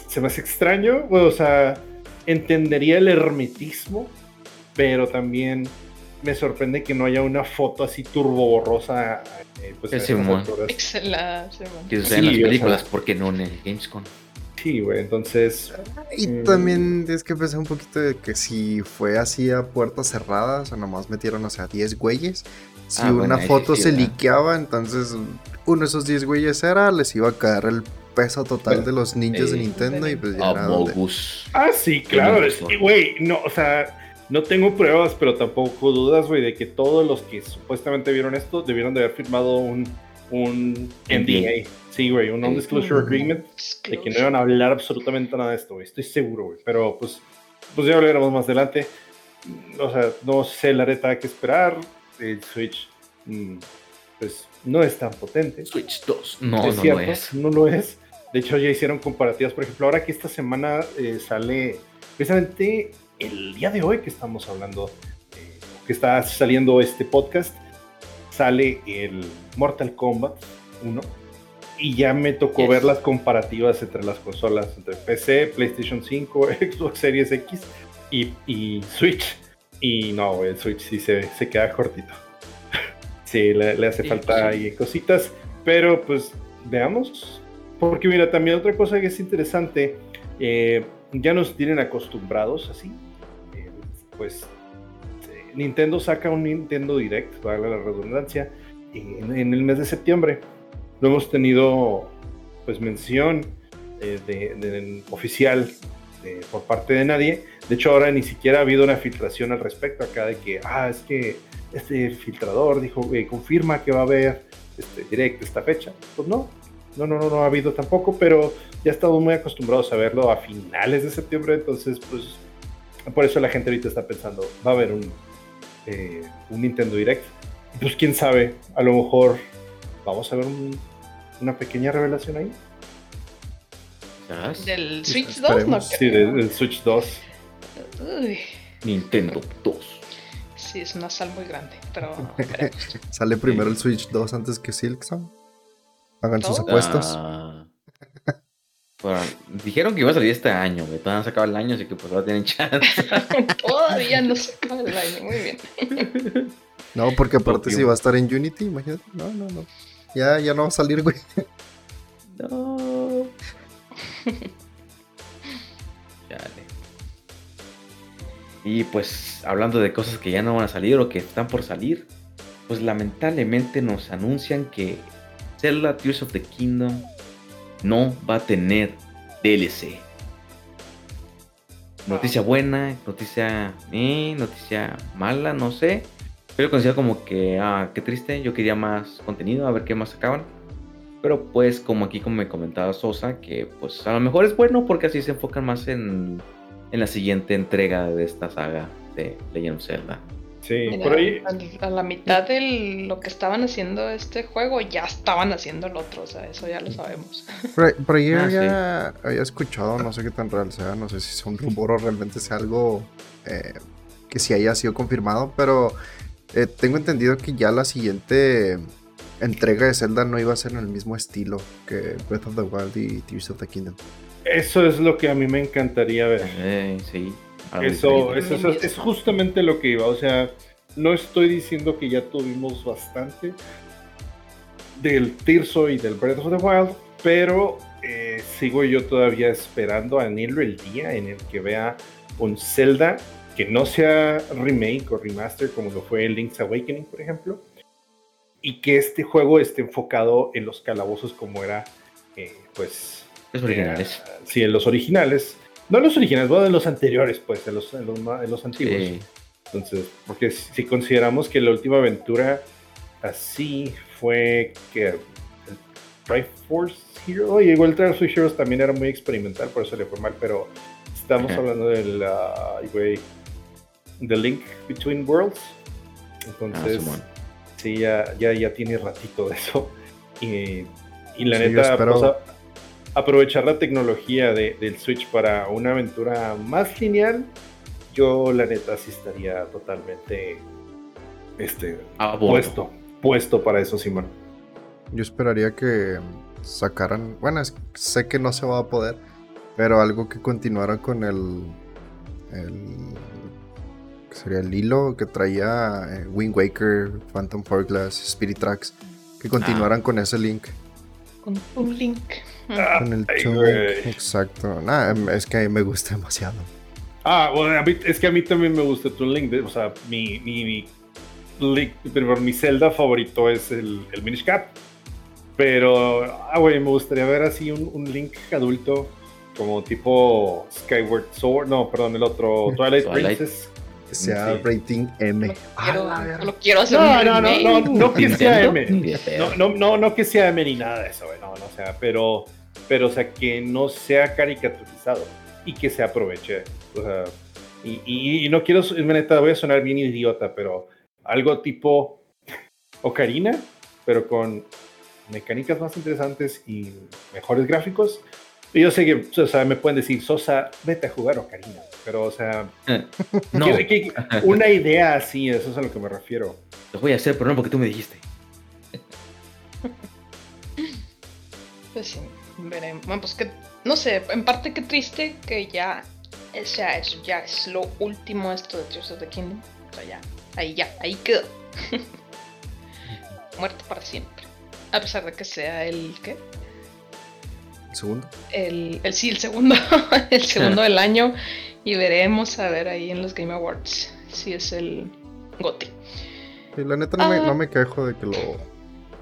Se me hace extraño, o sea, entendería el hermetismo, pero también me sorprende que no haya una foto así turbo borrosa. Eh, pues. Que sucede en las películas, porque no en el Gamescom. Sí, güey, entonces. Y mm, también es que pensé un poquito de que si fue así a puertas cerradas, o nomás metieron, o sea, 10 güeyes. Si ah, una foto se liqueaba, entonces uno de esos 10 güeyes era, les iba a caer el peso total de los ninjas de Nintendo y pues ya era Ah, sí, claro. Güey, no, o sea no tengo pruebas, pero tampoco dudas, güey, de que todos los que supuestamente vieron esto debieron de haber firmado un, un NDA. Sí, güey, un Non-Disclosure Agreement de que no iban a hablar absolutamente nada de esto, güey. Estoy seguro, güey. Pero pues, pues ya hablaremos más adelante. O sea, no sé la reta que esperar. El Switch, mm, pues, no es tan potente. Switch 2, no, no lo es. No lo es. De hecho, ya hicieron comparativas. Por ejemplo, ahora que esta semana eh, sale precisamente el día de hoy que estamos hablando, eh, que está saliendo este podcast, sale el Mortal Kombat 1 y ya me tocó ver las comparativas entre las consolas, entre PC, PlayStation 5, Xbox Series X y, Switch. Y no, el Switch sí se, se queda cortito. sí, le, hace falta pues ahí cositas, pero pues veamos. Porque mira, también otra cosa que es interesante, eh, ya nos tienen acostumbrados así. Eh, pues eh, Nintendo saca un Nintendo Direct, para la redundancia, en, en, el mes de septiembre. No hemos tenido pues mención de, oficial por parte de nadie. De hecho, ahora ni siquiera ha habido una filtración al respecto acá de que, ah, es que este filtrador dijo, confirma que va a haber este, direct esta fecha. Pues no, no, no, no, no ha habido tampoco, pero ya estamos muy acostumbrados a verlo a finales de septiembre, entonces, pues, por eso la gente ahorita está pensando, va a haber un, eh, un Nintendo Direct. Pues quién sabe, a lo mejor vamos a ver una pequeña revelación ahí. ¿Del Switch 2? No, sí, del, Switch 2. Nintendo 2. Sí, es una sal muy grande, pero. ¿Sale primero el Switch 2 antes que Silksong? Hagan sus apuestas. Ah. dijeron que iba a salir este año, que todavía no se acaba el año, así que pues ahora tienen chance. todavía no se acaba el año, muy bien. no, porque aparte si va a estar en Unity, imagínate. No, no, no. Ya, ya no va a salir, güey. No. Y pues hablando de cosas que ya no van a salir o que están por salir, pues lamentablemente nos anuncian que Zelda Tears of the Kingdom no va a tener DLC. Noticia buena, noticia eh, noticia mala, no sé. Pero considero como que, ah, qué triste, yo quería más contenido, a ver qué más sacaban. Pero pues como aquí como me comentaba Sosa, que pues a lo mejor es bueno porque así se enfocan más en, en la siguiente entrega de esta saga de Legend of Zelda. Sí, por ahí. A, la mitad de lo que estaban haciendo este juego, ya estaban haciendo el otro, o sea, eso ya lo sabemos. Por, ahí ah, había, escuchado, no sé qué tan real sea, no sé si es un rumor o realmente sea algo eh, que sí haya sido confirmado, pero eh, tengo entendido que ya la siguiente entrega de Zelda no iba a ser en el mismo estilo que Breath of the Wild y Tears of the Kingdom. Eso es lo que a mí me encantaría ver. Eh, sí. Eso, eso, es justamente lo que iba. O sea, no estoy diciendo que ya tuvimos bastante del Tirso y del Breath of the Wild, pero eh, sigo yo todavía esperando a anhelo el día en el que vea un Zelda que no sea remake o remaster como lo fue Link's Awakening, por ejemplo, y que este juego esté enfocado en los calabozos como era, eh, pues... Los originales. sí, en los originales. No en los originales, bueno, en los anteriores, pues, en los, en los, antiguos. Entonces, porque si consideramos que la última aventura así fue que el Triforce Force Hero, y igual el Triforce Heroes también era muy experimental, por eso le fue mal, pero estamos hablando del, uh, The Link Between Worlds. Entonces, ah, sí, ya, ya, ya tiene ratito de eso. Y, la neta, pues, aprovechar la tecnología del Switch para una aventura más lineal, yo la neta sí estaría totalmente este, puesto, puesto para eso, Simón. Yo esperaría que sacaran, bueno, sé que no se va a poder, pero algo que continuara con el, el sería el hilo que traía eh, Wind Waker, Phantom Hourglass, Spirit Tracks, que continuaran ah. con ese link. Con un link. Ah, con el Ay, exacto. Em, es que a mí me gusta demasiado. Ah, bueno, es que a mí también me gusta tu link. O sea, mi, mi, mi, link, mi Zelda favorito es el, el Minish Cap. Pero, ah, güey, me gustaría ver así un, un Link adulto, como tipo Skyward Sword. No, perdón, el otro, Twilight, Twilight. Princess que sea rating M. Lo quiero, hacer no, no, no, no, no, que sea M. No, no, no, no que sea M ni nada de eso, no, no, sea, pero, pero, o sea, que no sea caricaturizado y que se aproveche. O sea, y, y, no quiero, neta, voy a sonar bien idiota, pero algo tipo Ocarina, pero con mecánicas más interesantes y mejores gráficos yo sé que, o sea, me pueden decir, Sosa, vete a jugar Ocarina, pero, o sea, eh, no. una idea así, eso es a lo que me refiero. Lo voy a hacer, pero no porque tú me dijiste. Pues sí, veremos. Bueno, pues que, no sé, en parte qué triste que ya, o sea, eso ya es lo último esto de Tears of the Kingdom. O sea, ya, ahí ya, ahí quedó. Muerto para siempre. A pesar de que sea el, ¿qué? ¿El segundo? El, el sí, el segundo. el segundo del año. Y veremos a ver ahí en los Game Awards si es el GOTY. la neta no, me, no, ah. me, quejo de que lo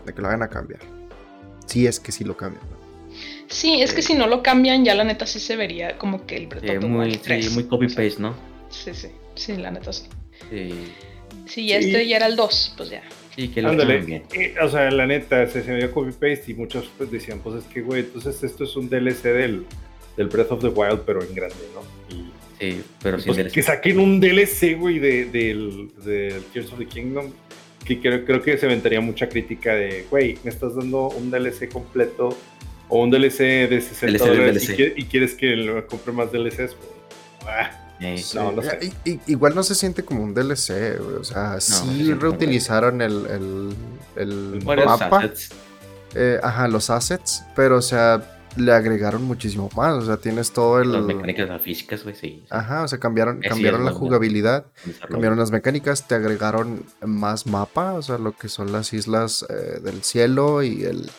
de que lo hagan a cambiar. Si es que sí lo cambian. Sí, es que si no lo cambian, ya la neta sí se vería como que el Breath muy, sí, muy copy-paste, ¿no? Sí, sí, sí, la neta sí. Sí. Si este ya era el 2, pues ya. Sí, que lo Ándale, bien. o sea, la neta, se, se veía copy-paste y muchos pues, decían, pues es que, güey, entonces esto es un DLC del, del Breath of the Wild, pero en grande, ¿no? Y, sí, pero sin pues, DLC. Que saquen un DLC, güey, de, del, del Tears of the Kingdom, que creo, creo que se aventaría mucha crítica de, güey, me estás dando un DLC completo o un DLC de 60 dólares y, quieres que lo compre más DLCs. Ah, no, no sé. igual no se siente como un DLC, o sea, sí reutilizaron el, el, el, mapa. Eh, ajá, los assets, pero o sea, le agregaron muchísimo más, o sea, tienes todo el... Las mecánicas físicas, güey, sí, Ajá, o sea, cambiaron, cambiaron la jugabilidad, cambiaron las mecánicas, te agregaron más mapa, o sea, lo que son las islas eh, del cielo y el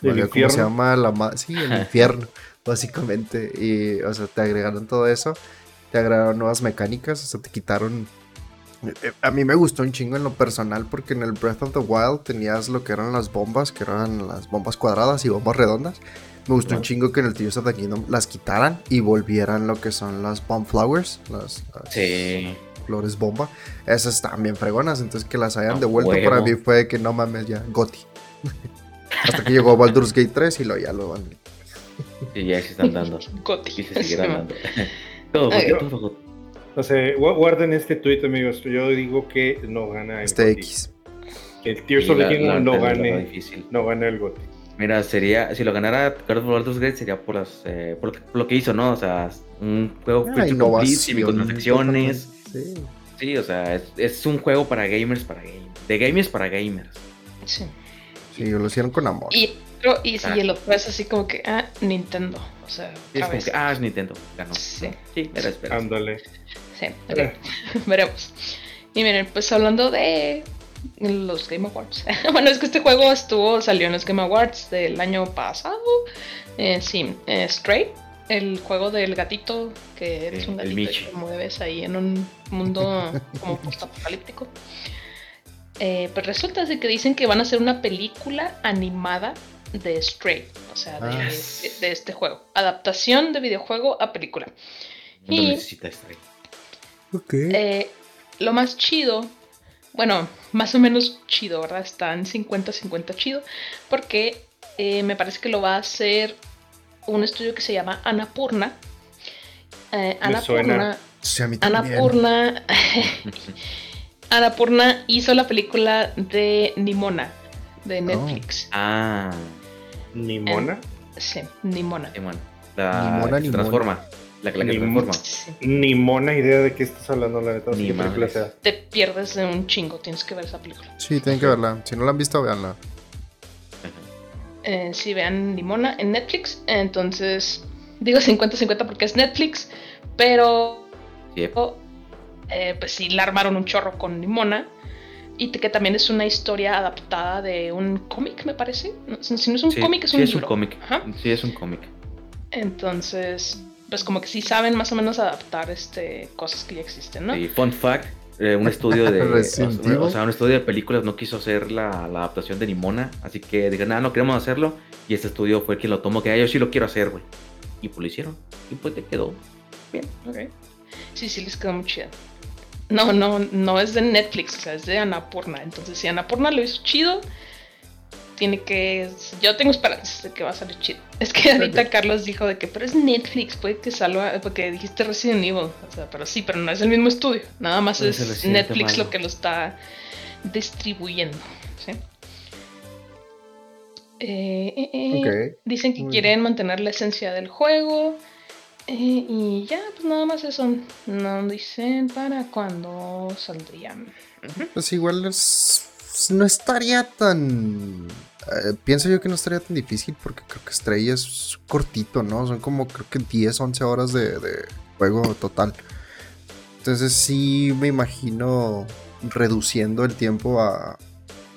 ¿Cómo se llama? La sí, el infierno, básicamente. Y, o sea, te agregaron todo eso. Te agregaron nuevas mecánicas. O sea, te quitaron. Eh, eh, a mí me gustó un chingo en lo personal porque en el Breath of the Wild tenías lo que eran las bombas, que eran las bombas cuadradas y bombas redondas. Me gustó un chingo que en el Tears of the Kingdom las quitaran y volvieran lo que son las bomb flowers, las, flores bomba. Esas están bien fregonas, entonces que las hayan devuelto para mí fue que no mames ya, Goti. Hasta que llegó Baldur's Gate 3 y lo, ya lo van. Y ya se están dando. Y se seguirán dando. todo, todo, No sé, guarden este tweet, amigos. Yo digo que no gana el Este X. El Tears of the Kingdom no gane, no gana el GOTY. Mira, sería, si lo ganara Baldur's Gate sería por, las, eh, por, lo que hizo, ¿no? O sea, un juego ah, complete, microtransacciones. Sí. sí, o sea, es, es, un juego para gamers, para gamers. De gamers para gamers. Sí. Sí, lo hicieron con amor. Y, y si ah. el otro es así como que, ah, Nintendo. O sea, es como que, ah, es Nintendo. Ganó. Sí. Sí, era Ándale. Sí, okay. veremos. Y miren, pues hablando de los Game Awards. bueno, es que este juego estuvo, salió en los Game Awards del año pasado. Eh, sí, eh, Stray, el juego del gatito, que eres un gatito y te mueves ahí en un mundo como post-apocalíptico. Eh, pues resulta de que dicen que van a hacer una película animada de Stray, o sea, de, ah. este juego. Adaptación de videojuego a película. y, necesita Stray. Eh, lo más chido, bueno, más o menos chido, ¿verdad? Están 50-50 chido, porque eh, me parece que lo va a hacer un estudio que se llama Anapurna. Anapurna. Sí, Anapurna. Anapurna hizo la película de Nimona de oh. Netflix. Ah. ¿Nimona? sí, Nimona. Nimona. La Nimona, que transforma. La que, la que transforma. Ni mona idea de qué estás hablando, la neta. Ni película sea. Te pierdes de un chingo, tienes que ver esa película. Sí, tienen que verla. Si no la han visto, véanla. Eh, sí, vean Nimona en Netflix. Entonces, digo 50-50 porque es Netflix, pero eh, pues sí, la armaron un chorro con Limona. Y que también es una historia adaptada de un cómic, me parece. si no es un cómic, es un sí Es un cómic. Sí, es un cómic. Entonces, pues como que sí saben más o menos adaptar este cosas que ya existen, ¿no? Y fun fact, eh, un estudio de o, sea, un estudio de películas no quiso hacer la, adaptación de Nimona, así que dijeron, nada, no queremos hacerlo, y este estudio fue quien lo tomó, que ah, yo sí lo quiero hacer, güey. Y pues lo hicieron, y pues te quedó bien. Ok. Sí, sí, les quedó muy chido. No, no, no es de Netflix, o sea, es de Anapurna. Entonces, si Anapurna lo hizo chido, tiene que. Yo tengo esperanzas de que va a salir chido. Es que ahorita Carlos dijo de que, pero es Netflix, puede que salga, porque dijiste Resident Evil. O sea, pero sí, pero no es el mismo estudio. Nada más es Netflix lo que lo está distribuyendo. ¿sí? Eh, eh, eh. Dicen que quieren mantener la esencia del juego. Eh, y ya, pues nada más eso. No dicen para cuándo saldrían. Pues igual es, no estaría tan... Eh, pienso yo que no estaría tan difícil porque creo que Stray es cortito, ¿no? Son como creo que 10, 11 horas de, juego total. Entonces sí me imagino reduciendo el tiempo a,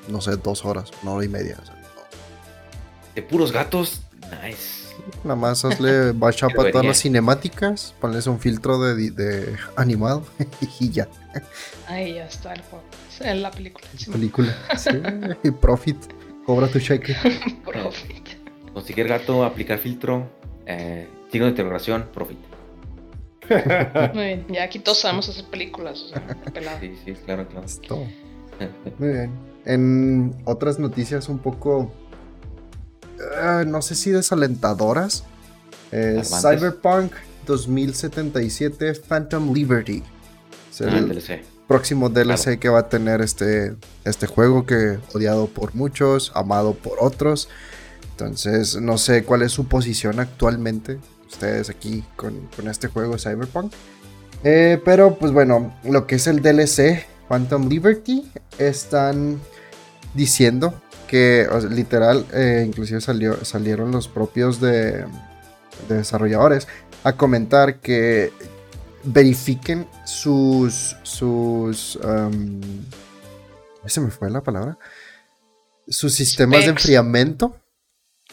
no sé, dos horas, una hora y media. De puros gatos, nice. Nada más hazle bacha para todas las cinemáticas, ponles un filtro de, de animado y ya. Ahí ya está el juego. Es la película. Película, sí. Y profit. Cobra tu cheque. profit. Conseguir gato, aplicar filtro, eh, signo de interrogación, profit. Muy bien, ya aquí todos sabemos hacer películas. O sea, sí, sí, claro, claro. Muy bien. En otras noticias un poco Ah, no sé si desalentadoras. Eh, Cyberpunk 2077 Phantom Liberty. Es el, ah, próximo DLC que va a tener este, este juego que odiado por muchos, amado por otros. Entonces, no sé cuál es su posición actualmente. Ustedes aquí con, este juego Cyberpunk. Eh, pero pues bueno, lo que es el DLC Phantom Liberty están diciendo que literal, eh, inclusive salió, salieron los propios de, desarrolladores a comentar que verifiquen sus sus um, se me fue la palabra. Sus sistemas de enfriamiento.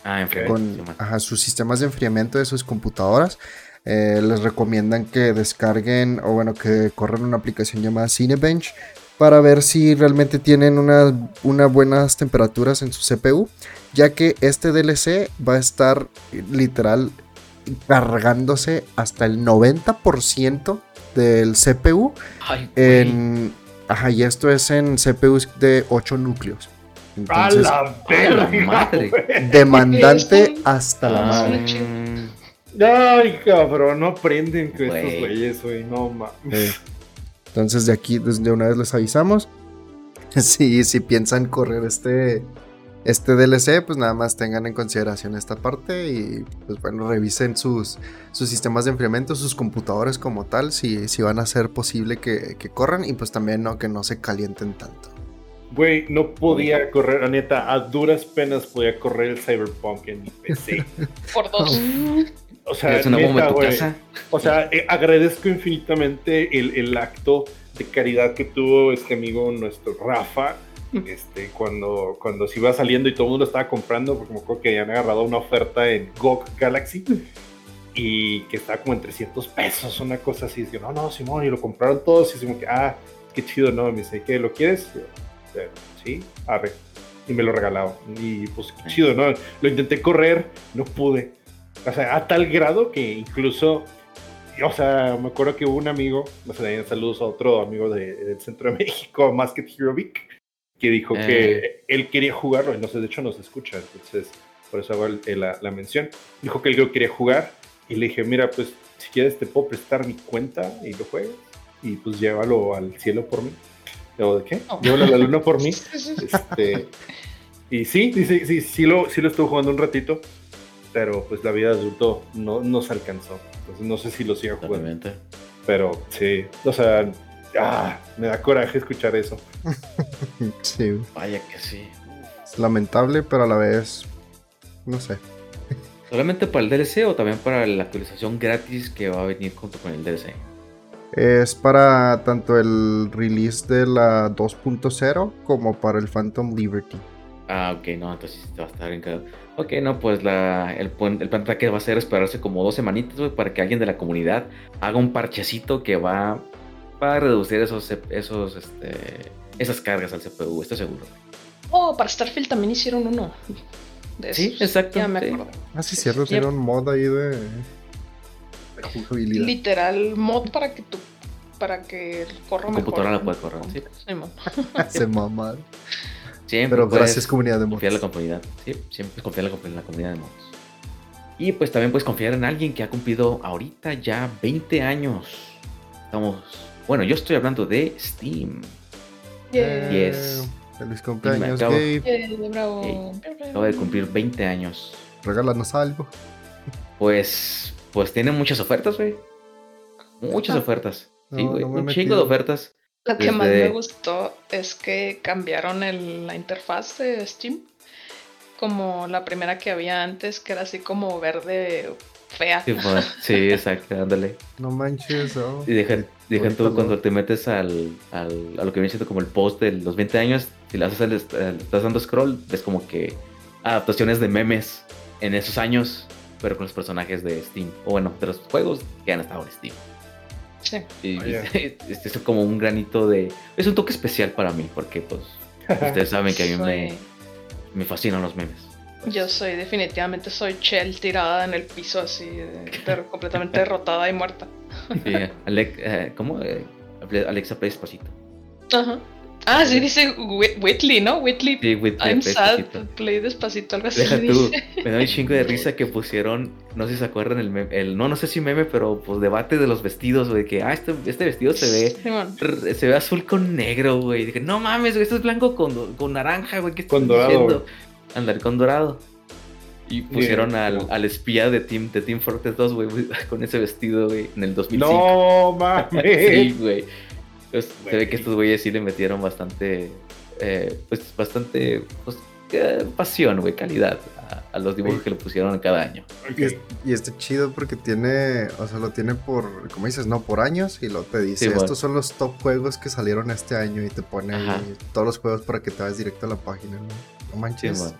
Ah, con sus sistemas de enfriamiento de sus computadoras. Eh, les recomiendan que descarguen o bueno que corran una aplicación llamada Cinebench para ver si realmente tienen unas una buenas temperaturas en su CPU, ya que este DLC va a estar literal cargándose hasta el 90% del CPU. en, ajá, y esto es en CPUs de 8 núcleos. Entonces, ¡A la madre! Demandante hasta la madre. Ay, cabrón, no aprenden que estos güeyes, güey, no mames. Entonces de aquí, desde una vez les avisamos. si, si piensan correr este, este DLC, pues nada más tengan en consideración esta parte y pues bueno, revisen sus, sus sistemas de enfriamiento, sus computadores como tal, si, si van a ser posible que, corran y pues también no, que no se calienten tanto. Güey, no podía correr, la neta, a duras penas podía correr el Cyberpunk en mi PC. Por dos. O sea, es una bomba en tu casa. O sea, eh, agradezco infinitamente el, acto de caridad que tuvo este amigo, nuestro Rafa, este, cuando, cuando se iba saliendo y todo el mundo estaba comprando, porque me acuerdo que habían agarrado una oferta en GOG Galaxy y que estaba como en 300 pesos, una cosa así. No, no, Simón, y lo compraron todos. Y decimos que, ah, qué chido, ¿no? Me dice, ¿qué? ¿Lo quieres? sí, arre. Y me lo regalaba. Y pues, qué chido, ¿no? Lo intenté correr, no pude o sea, a tal grado que incluso, o sea, me acuerdo que hubo un amigo, no sé, saludos a otro amigo del centro de México, Masked Hero Vic, que dijo que eh. él quería jugarlo, y no sé, de hecho nos escucha, entonces por eso hago la, la, mención. Dijo que él quería jugar, y le dije, mira, pues si quieres te puedo prestar mi cuenta y lo juegas, y pues llévalo al cielo por mí. ¿O de qué? Llévalo a la luna por mí. Este, y sí, sí, sí, sí, lo, sí lo estuve jugando un ratito pero pues la vida de adulto no, no se alcanzó. Entonces no sé si lo siga jugando. Pero sí, o sea, ah, me da coraje escuchar eso. sí. Vaya que sí. Es lamentable, pero a la vez, no sé. ¿Solamente para el DLC o también para la actualización gratis que va a venir junto con el DLC? Es para tanto el release de la 2.0 como para el Phantom Liberty. Ah, ok, no, entonces va a estar en cada... Ok, no, pues la, el, el plan que va a ser esperarse como dos semanitas, para que alguien de la comunidad haga un parchecito que va, a reducir esos, esos, este, esas cargas al CPU, estoy seguro. Oh, para Starfield también hicieron uno. sí, exacto. Ya me acuerdo. Ah, sí, cierto, hicieron mod ahí de, jugabilidad. Literal, mod para que tu para que corra mejor. computadora la puede correr, sí. Se mamaron. Siempre Pero gracias comunidad de mods. Confiar en la comunidad. Sí, siempre confiar en la, comunidad de mods. Y pues también puedes confiar en alguien que ha cumplido ahorita ya 20 años. Estamos. Bueno, yo estoy hablando de Steam. Yeah. Yes. Feliz cumpleaños, Gabe. acabo de cumplir 20 años. Regálanos algo. Pues. Pues tiene muchas ofertas, güey. Muchas ofertas. Sí, güey. un chingo de ofertas. Lo que más me gustó es que cambiaron la interfaz de Steam. Como la primera que había antes, que era así como verde fea. Sí, exacto, ándale. No manches, oh. Y tú cuando te metes al, al, a lo que viene siendo como el post de los 20 años, si le, haces estás dando scroll, ves como que adaptaciones de memes en esos años. pero con los personajes de Steam. O bueno, de los juegos que han estado en Steam. Sí. Y, este es como un granito de. Es un toque especial para mí, porque pues. ustedes saben que a mí me, me fascinan los memes. Yo soy, definitivamente soy Chell tirada en el piso así, completamente derrotada y muerta. Sí, eh, ¿cómo? Eh, Alexa, play despacito. Ajá. Ah, sí, dice Whitley, ¿no? Whitley. Sí, Whitley. I'm sad, play despacito, algo así. Deja tú, me da un chingo de risa que pusieron, no sé si se acuerdan, el, meme, el no, no sé si meme, pero pues debate de los vestidos, güey, que, ah, este, este vestido se ve, se ve azul con negro, güey. Dije, no mames, güey, esto es blanco con, con naranja, güey, ¿qué Con dorado. Andar con dorado. Y pusieron al, al, espía de Team, de Team Fortress 2, güey, con ese vestido, güey, en el 2005. No mames. sí, güey. Pues, se ve que estos güeyes sí le metieron bastante, eh, pues bastante pues, eh, pasión, güey, calidad a, los dibujos que le pusieron cada año. Y, está chido porque tiene, o sea, lo tiene por, como dices, no, por años y lo te dice, estos son los top juegos que salieron este año y te pone todos los juegos para que te vayas directo a la página, ¿no? No manches. Sí,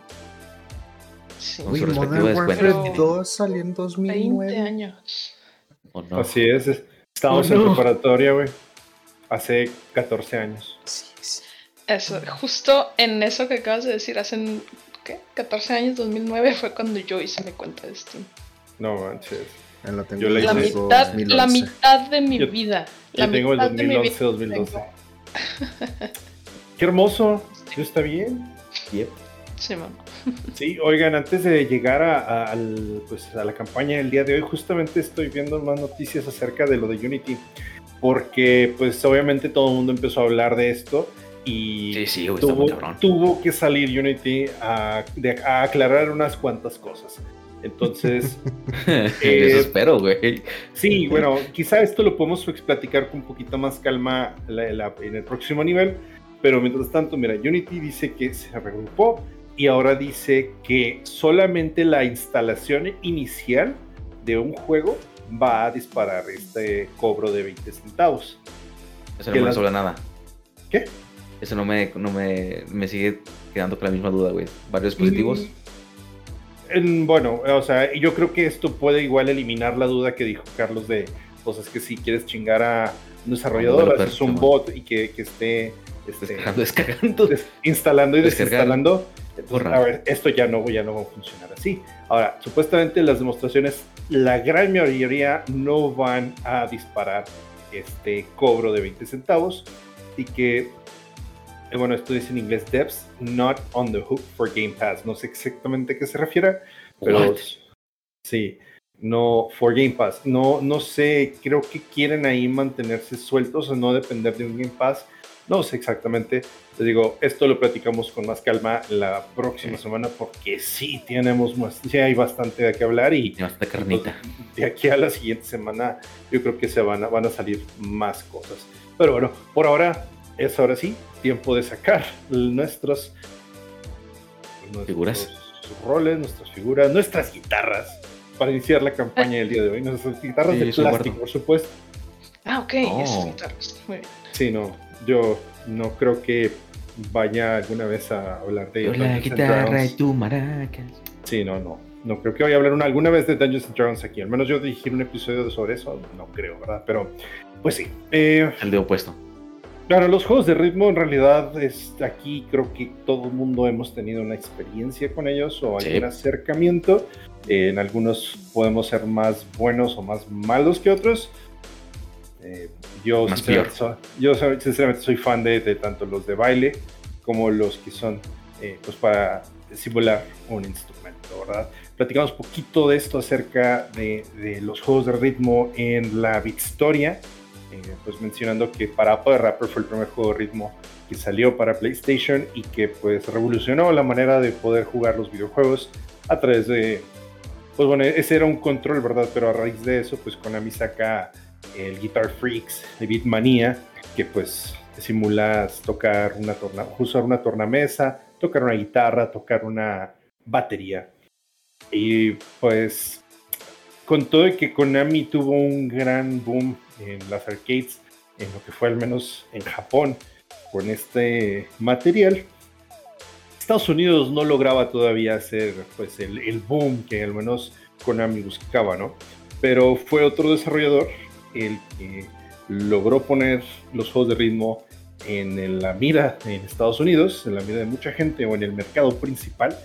Uy, Modern Warfare 2 salió en 2009. 20 años. Así es, estamos en preparatoria, güey hace 14 años. Sí, sí. Eso, justo en eso que acabas de decir, hace ¿qué? 14 años, 2009 fue cuando yo hice mi cuenta de Steam. No manches. yo la, mitad, la mitad de mi vida. La yo tengo el 2011, 2012. Qué hermoso. ¿Eso está bien? Yep. Sí, mamá. Sí, oigan, antes de llegar a, pues, a la campaña del día de hoy, justamente estoy viendo más noticias acerca de lo de Unity porque pues obviamente todo el mundo empezó a hablar de esto y tuvo, que salir Unity a, aclarar unas cuantas cosas. Entonces, eh, espero, güey. Sí, bueno, quizá esto lo podemos platicar con un poquito más calma en el próximo nivel, pero mientras tanto, mira, Unity dice que se regrupó y ahora dice que solamente la instalación inicial de un juego va a disparar este cobro de 20 centavos. Eso no me resuelve nada. ¿Qué? Eso no me, no me, me sigue quedando con la misma duda, güey. ¿Varios dispositivos? Mm, bueno, o sea, yo creo que esto puede igual eliminar la duda que dijo Carlos de, pues es que si quieres chingar a un desarrollador, haces un bot y que, que esté este, descargando, instalando y desinstalando. A ver, esto ya no, ya no va a funcionar así. Ahora, supuestamente las demostraciones, la gran mayoría no van a disparar este cobro de 20 centavos y que, eh, bueno, esto dice en inglés, devs not on the hook for Game Pass. No sé exactamente a qué se refiere, pero sí, no for Game Pass. No, no sé, creo que quieren ahí mantenerse sueltos o no depender de un Game Pass no sé exactamente. Les digo, esto lo platicamos con más calma la próxima semana porque sí tenemos más, ya hay bastante de qué hablar y carnita. de aquí a la siguiente semana yo creo que se van a, van a salir más cosas. Pero bueno, por ahora es ahora sí tiempo de sacar nuestros, figuras, roles, nuestras figuras, nuestras guitarras para iniciar la campaña del día de hoy. Nuestras guitarras de plástico, por supuesto. Ah, ok, esas guitarras. Muy bien. Sí, no yo no creo que vaya alguna vez a hablar de la guitarra y tu maracas. Sí, no, no. No creo que vaya a hablar una, alguna vez de Dungeons and Dragons aquí. Al menos yo dirigir un episodio sobre eso, no creo, ¿verdad? Pero, pues sí. Eh, el de opuesto. Claro, los juegos de ritmo en realidad es, aquí creo que todo el mundo hemos tenido una experiencia con ellos o algún acercamiento. en algunos podemos ser más buenos o más malos que otros. Eh, yo, sinceramente, soy, fan de, tanto los de baile como los que son eh, pues para simular un instrumento, ¿verdad? Platicamos un poquito de esto acerca de, los juegos de ritmo en la Victoria, eh, pues mencionando que Parappa de Rapper fue el primer juego de ritmo que salió para PlayStation y que pues revolucionó la manera de poder jugar los videojuegos a través de, pues bueno, ese era un control, ¿verdad? Pero a raíz de eso, pues Konami saca el Guitar Freaks de Beatmania, que pues simulas tocar una torna, usar una tornamesa, tocar una guitarra, tocar una batería. Y pues con todo y que Konami tuvo un gran boom en las arcades, en lo que fue al menos en Japón, con este material, Estados Unidos no lograba todavía hacer pues el, el boom que al menos Konami buscaba, ¿no? Pero fue otro desarrollador el que logró poner los juegos de ritmo en la mira en Estados Unidos, en la mira de mucha gente o en el mercado principal.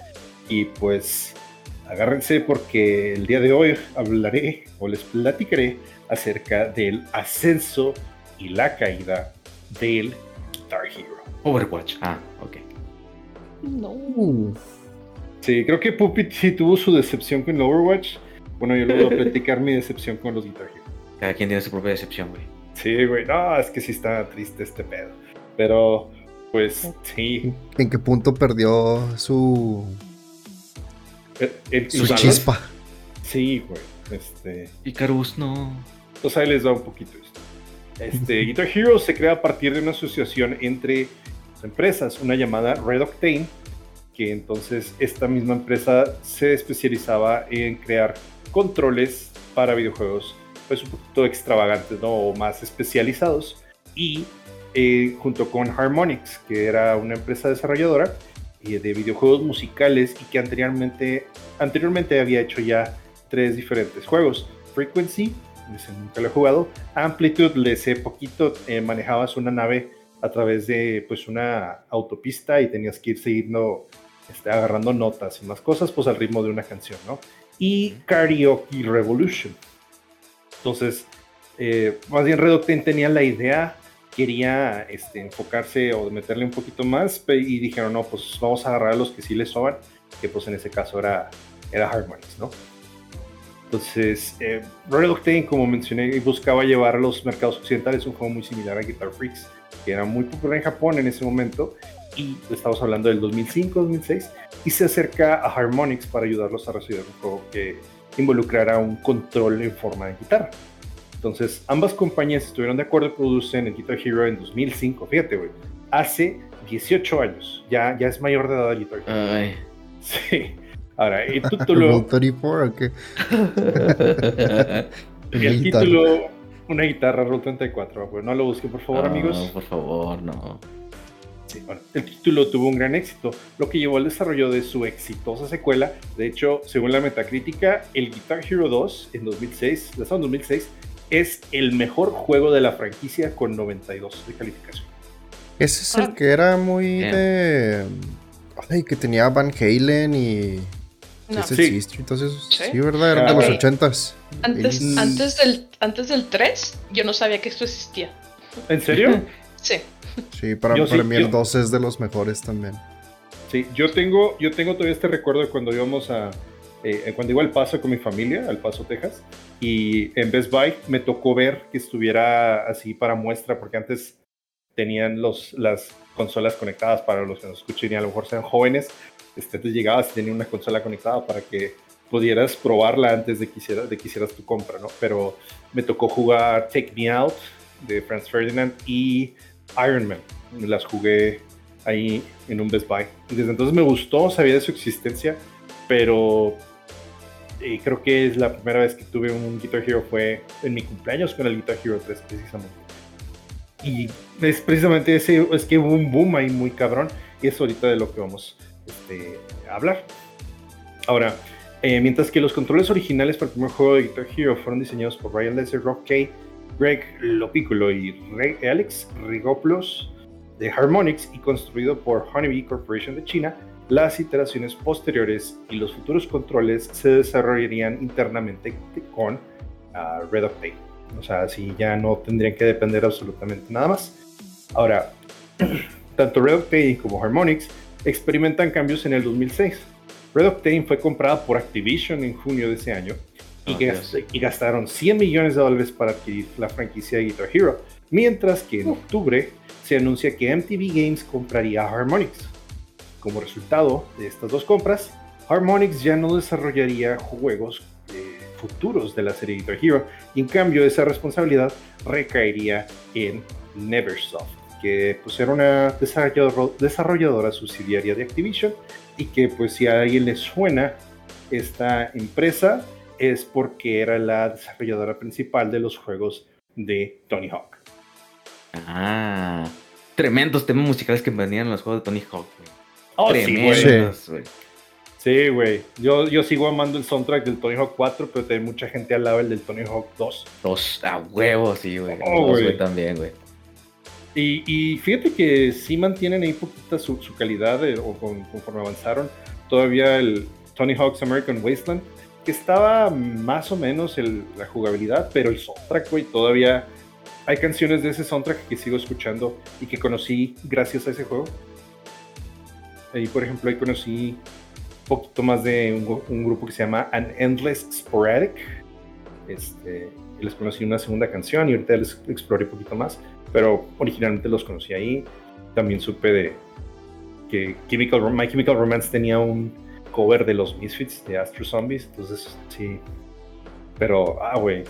Y pues agárrense porque el día de hoy hablaré o les platicaré acerca del ascenso y la caída del Guitar Hero. Overwatch. Ah, ok. No. Sí, creo que Puppet sí tuvo su decepción con el Overwatch. Bueno, yo le voy a platicar mi decepción con los Guitar Hero. Cada quien tiene su propia decepción, güey. Sí, güey. No, es que sí está triste este pedo. Pero, pues, sí. ¿En qué punto perdió su. su chispa? Sí, güey. Este. Icarus, no. Entonces ahí les da un poquito esto. Este, Guitar Hero se crea a partir de una asociación entre empresas, una llamada Red Octane, que entonces esta misma empresa se especializaba en crear controles para videojuegos pues un poquito extravagantes ¿no? o más especializados y eh, junto con Harmonix que era una empresa desarrolladora eh, de videojuegos musicales y que anteriormente, anteriormente había hecho ya tres diferentes juegos Frequency nunca lo he jugado. Amplitude, le sé poquito, eh, manejabas una nave a través de pues una autopista y tenías que ir siguiendo, este, agarrando notas y más cosas, pues al ritmo de una canción, ¿no? Y Karaoke Revolution. Entonces, eh, más bien Red Octane tenía la idea, quería este, enfocarse o meterle un poquito más y dijeron, no, pues vamos a agarrar a los que sí les soban, que pues en ese caso era, era ¿no? Entonces, eh, Red Octane, como mencioné, buscaba llevar a los mercados occidentales un juego muy similar a Guitar Freaks, que era muy popular en Japón en ese momento, y estamos hablando del 2005-2006, y se acerca a Harmonix para ayudarlos a resolver un juego que involucrara un control en forma de guitarra. Entonces, ambas compañías estuvieron de acuerdo y producen el Guitar Hero en 2005. Fíjate, güey, hace 18 años. Ya, ya es mayor de edad el Guitar Hero. Ay. Sí. Ahora, el título. ¿o qué? el título, una guitarra Roll 34. Bueno, no lo busquen, por favor, amigos. No, por favor, no. Bueno, el título tuvo un gran éxito, lo que llevó al desarrollo de su exitosa secuela. De hecho, según la Metacrítica, el Guitar Hero 2 en 2006, en 2006, es el mejor juego de la franquicia con 92 de calificación. Ese es el ah. que era muy de. Ay, que tenía Van Halen y. No. sí. entonces, sí, ¿verdad? Era de los ochentas. Antes, antes, del, antes del 3, yo no sabía que esto existía. ¿En serio? sí. Sí, para, mí el 2 es de los mejores también. Sí, yo tengo, yo tengo todavía este recuerdo de cuando íbamos a. Eh, cuando iba al Paso con mi familia, al Paso, Texas, y en Best Buy me tocó ver que estuviera así para muestra, porque antes tenían los, las consolas conectadas para los que nos escuchen y a lo mejor sean jóvenes, este, entonces llegabas y tenía una consola conectada para que pudieras probarla antes de que, hicieras, de que hicieras tu compra, ¿no? Pero me tocó jugar Take Me Out de Franz Ferdinand y Iron Man. Las jugué ahí en un Best Buy. Y desde entonces me gustó, sabía de su existencia, pero eh, creo que es la primera vez que tuve un Guitar Hero fue en mi cumpleaños con el Guitar Hero 3 precisamente. Y es precisamente ese, es que hubo un boom ahí muy cabrón y es ahorita de lo que vamos este, hablar. Ahora, eh, mientras que los controles originales para el primer juego de Guitar Hero fueron diseñados por Ryan Lesser, Rob Kay, Greg Lopiccolo y Alex Rigopoulos de Harmonix y construido por Honeybee Corporation de China, las iteraciones posteriores y los futuros controles se desarrollarían internamente con uh, Red Octane. O sea, así ya no tendrían que depender absolutamente nada más. Ahora, tanto Red Octane como Harmonix experimentan cambios en el 2006. Red Octane fue comprada por Activision en junio de ese año y, y, gastaron 100 millones de dólares para adquirir la franquicia de Guitar Hero, mientras que en octubre se anuncia que MTV Games compraría a Harmonix. Como resultado de estas dos compras, Harmonix ya no desarrollaría juegos eh, futuros de la serie Guitar Hero y en cambio esa responsabilidad recaería en Neversoft que pues era una desarrolladora, subsidiaria de Activision y que pues si a alguien le suena esta empresa es porque era la desarrolladora principal de los juegos de Tony Hawk. Ah, tremendos temas musicales que venían en los juegos de Tony Hawk. Oh, Tremendos, sí, Sí, güey. Yo, yo sigo amando el soundtrack del Tony Hawk 4, pero hay mucha gente al lado del Tony Hawk 2. Dos a huevos, sí, güey. Oh, güey. también, güey. Y, y, fíjate que sí mantienen ahí poquita su, su calidad, eh, o conforme avanzaron. Todavía el Tony Hawk's American Wasteland, que estaba más o menos la jugabilidad, pero el soundtrack, güey, todavía hay canciones de ese soundtrack que sigo escuchando y que conocí gracias a ese juego. Ahí, por ejemplo, ahí conocí un poquito más de un, grupo que se llama An Endless Sporadic. Este, les conocí una segunda canción y ahorita les exploré un poquito más, pero originalmente los conocí ahí. También supe de que Chemical, My Chemical Romance tenía un cover de los Misfits de Astro Zombies, entonces sí. Pero, ah, güey,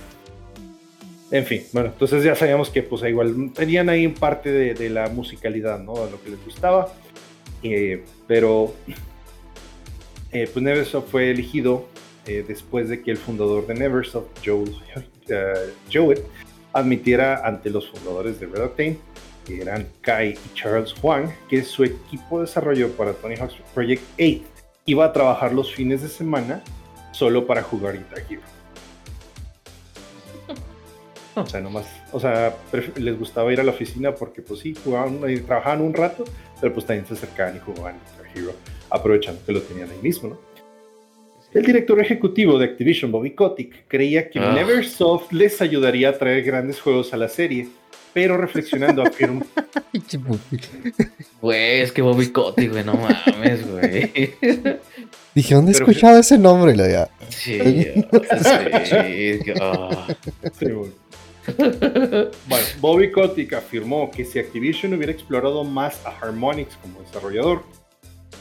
en fin, bueno, entonces ya sabíamos que pues igual tenían ahí parte de, la musicalidad, ¿no? De lo que les gustaba. Eh, pero eh, pues Neversoft fue elegido eh, después de que el fundador de Neversoft, Joe, Jowett, admitiera ante los fundadores de Red Octane, que eran Kai y Charles Huang, que su equipo desarrolló para Tony Hawk's Project 8 iba a trabajar los fines de semana solo para jugar Guitar Hero. O sea, nomás, o sea, les gustaba ir a la oficina porque pues sí, jugaban, trabajaban un rato, pero pues también se acercaban y jugaban Hero, aprovechando que lo tenían ahí mismo, ¿no? El director ejecutivo de Activision, Bobby Kotick, creía que ah. Neversoft les ayudaría a traer grandes juegos a la serie, pero reflexionando afirmó... Güey, es que Bobby Kotick, güey, no mames, güey. Dije, ¿dónde he escuchado ese nombre? La Sí, sí, sí, oh. sí bueno, Bobby Kotick afirmó que si Activision hubiera explorado más a Harmonix como desarrollador,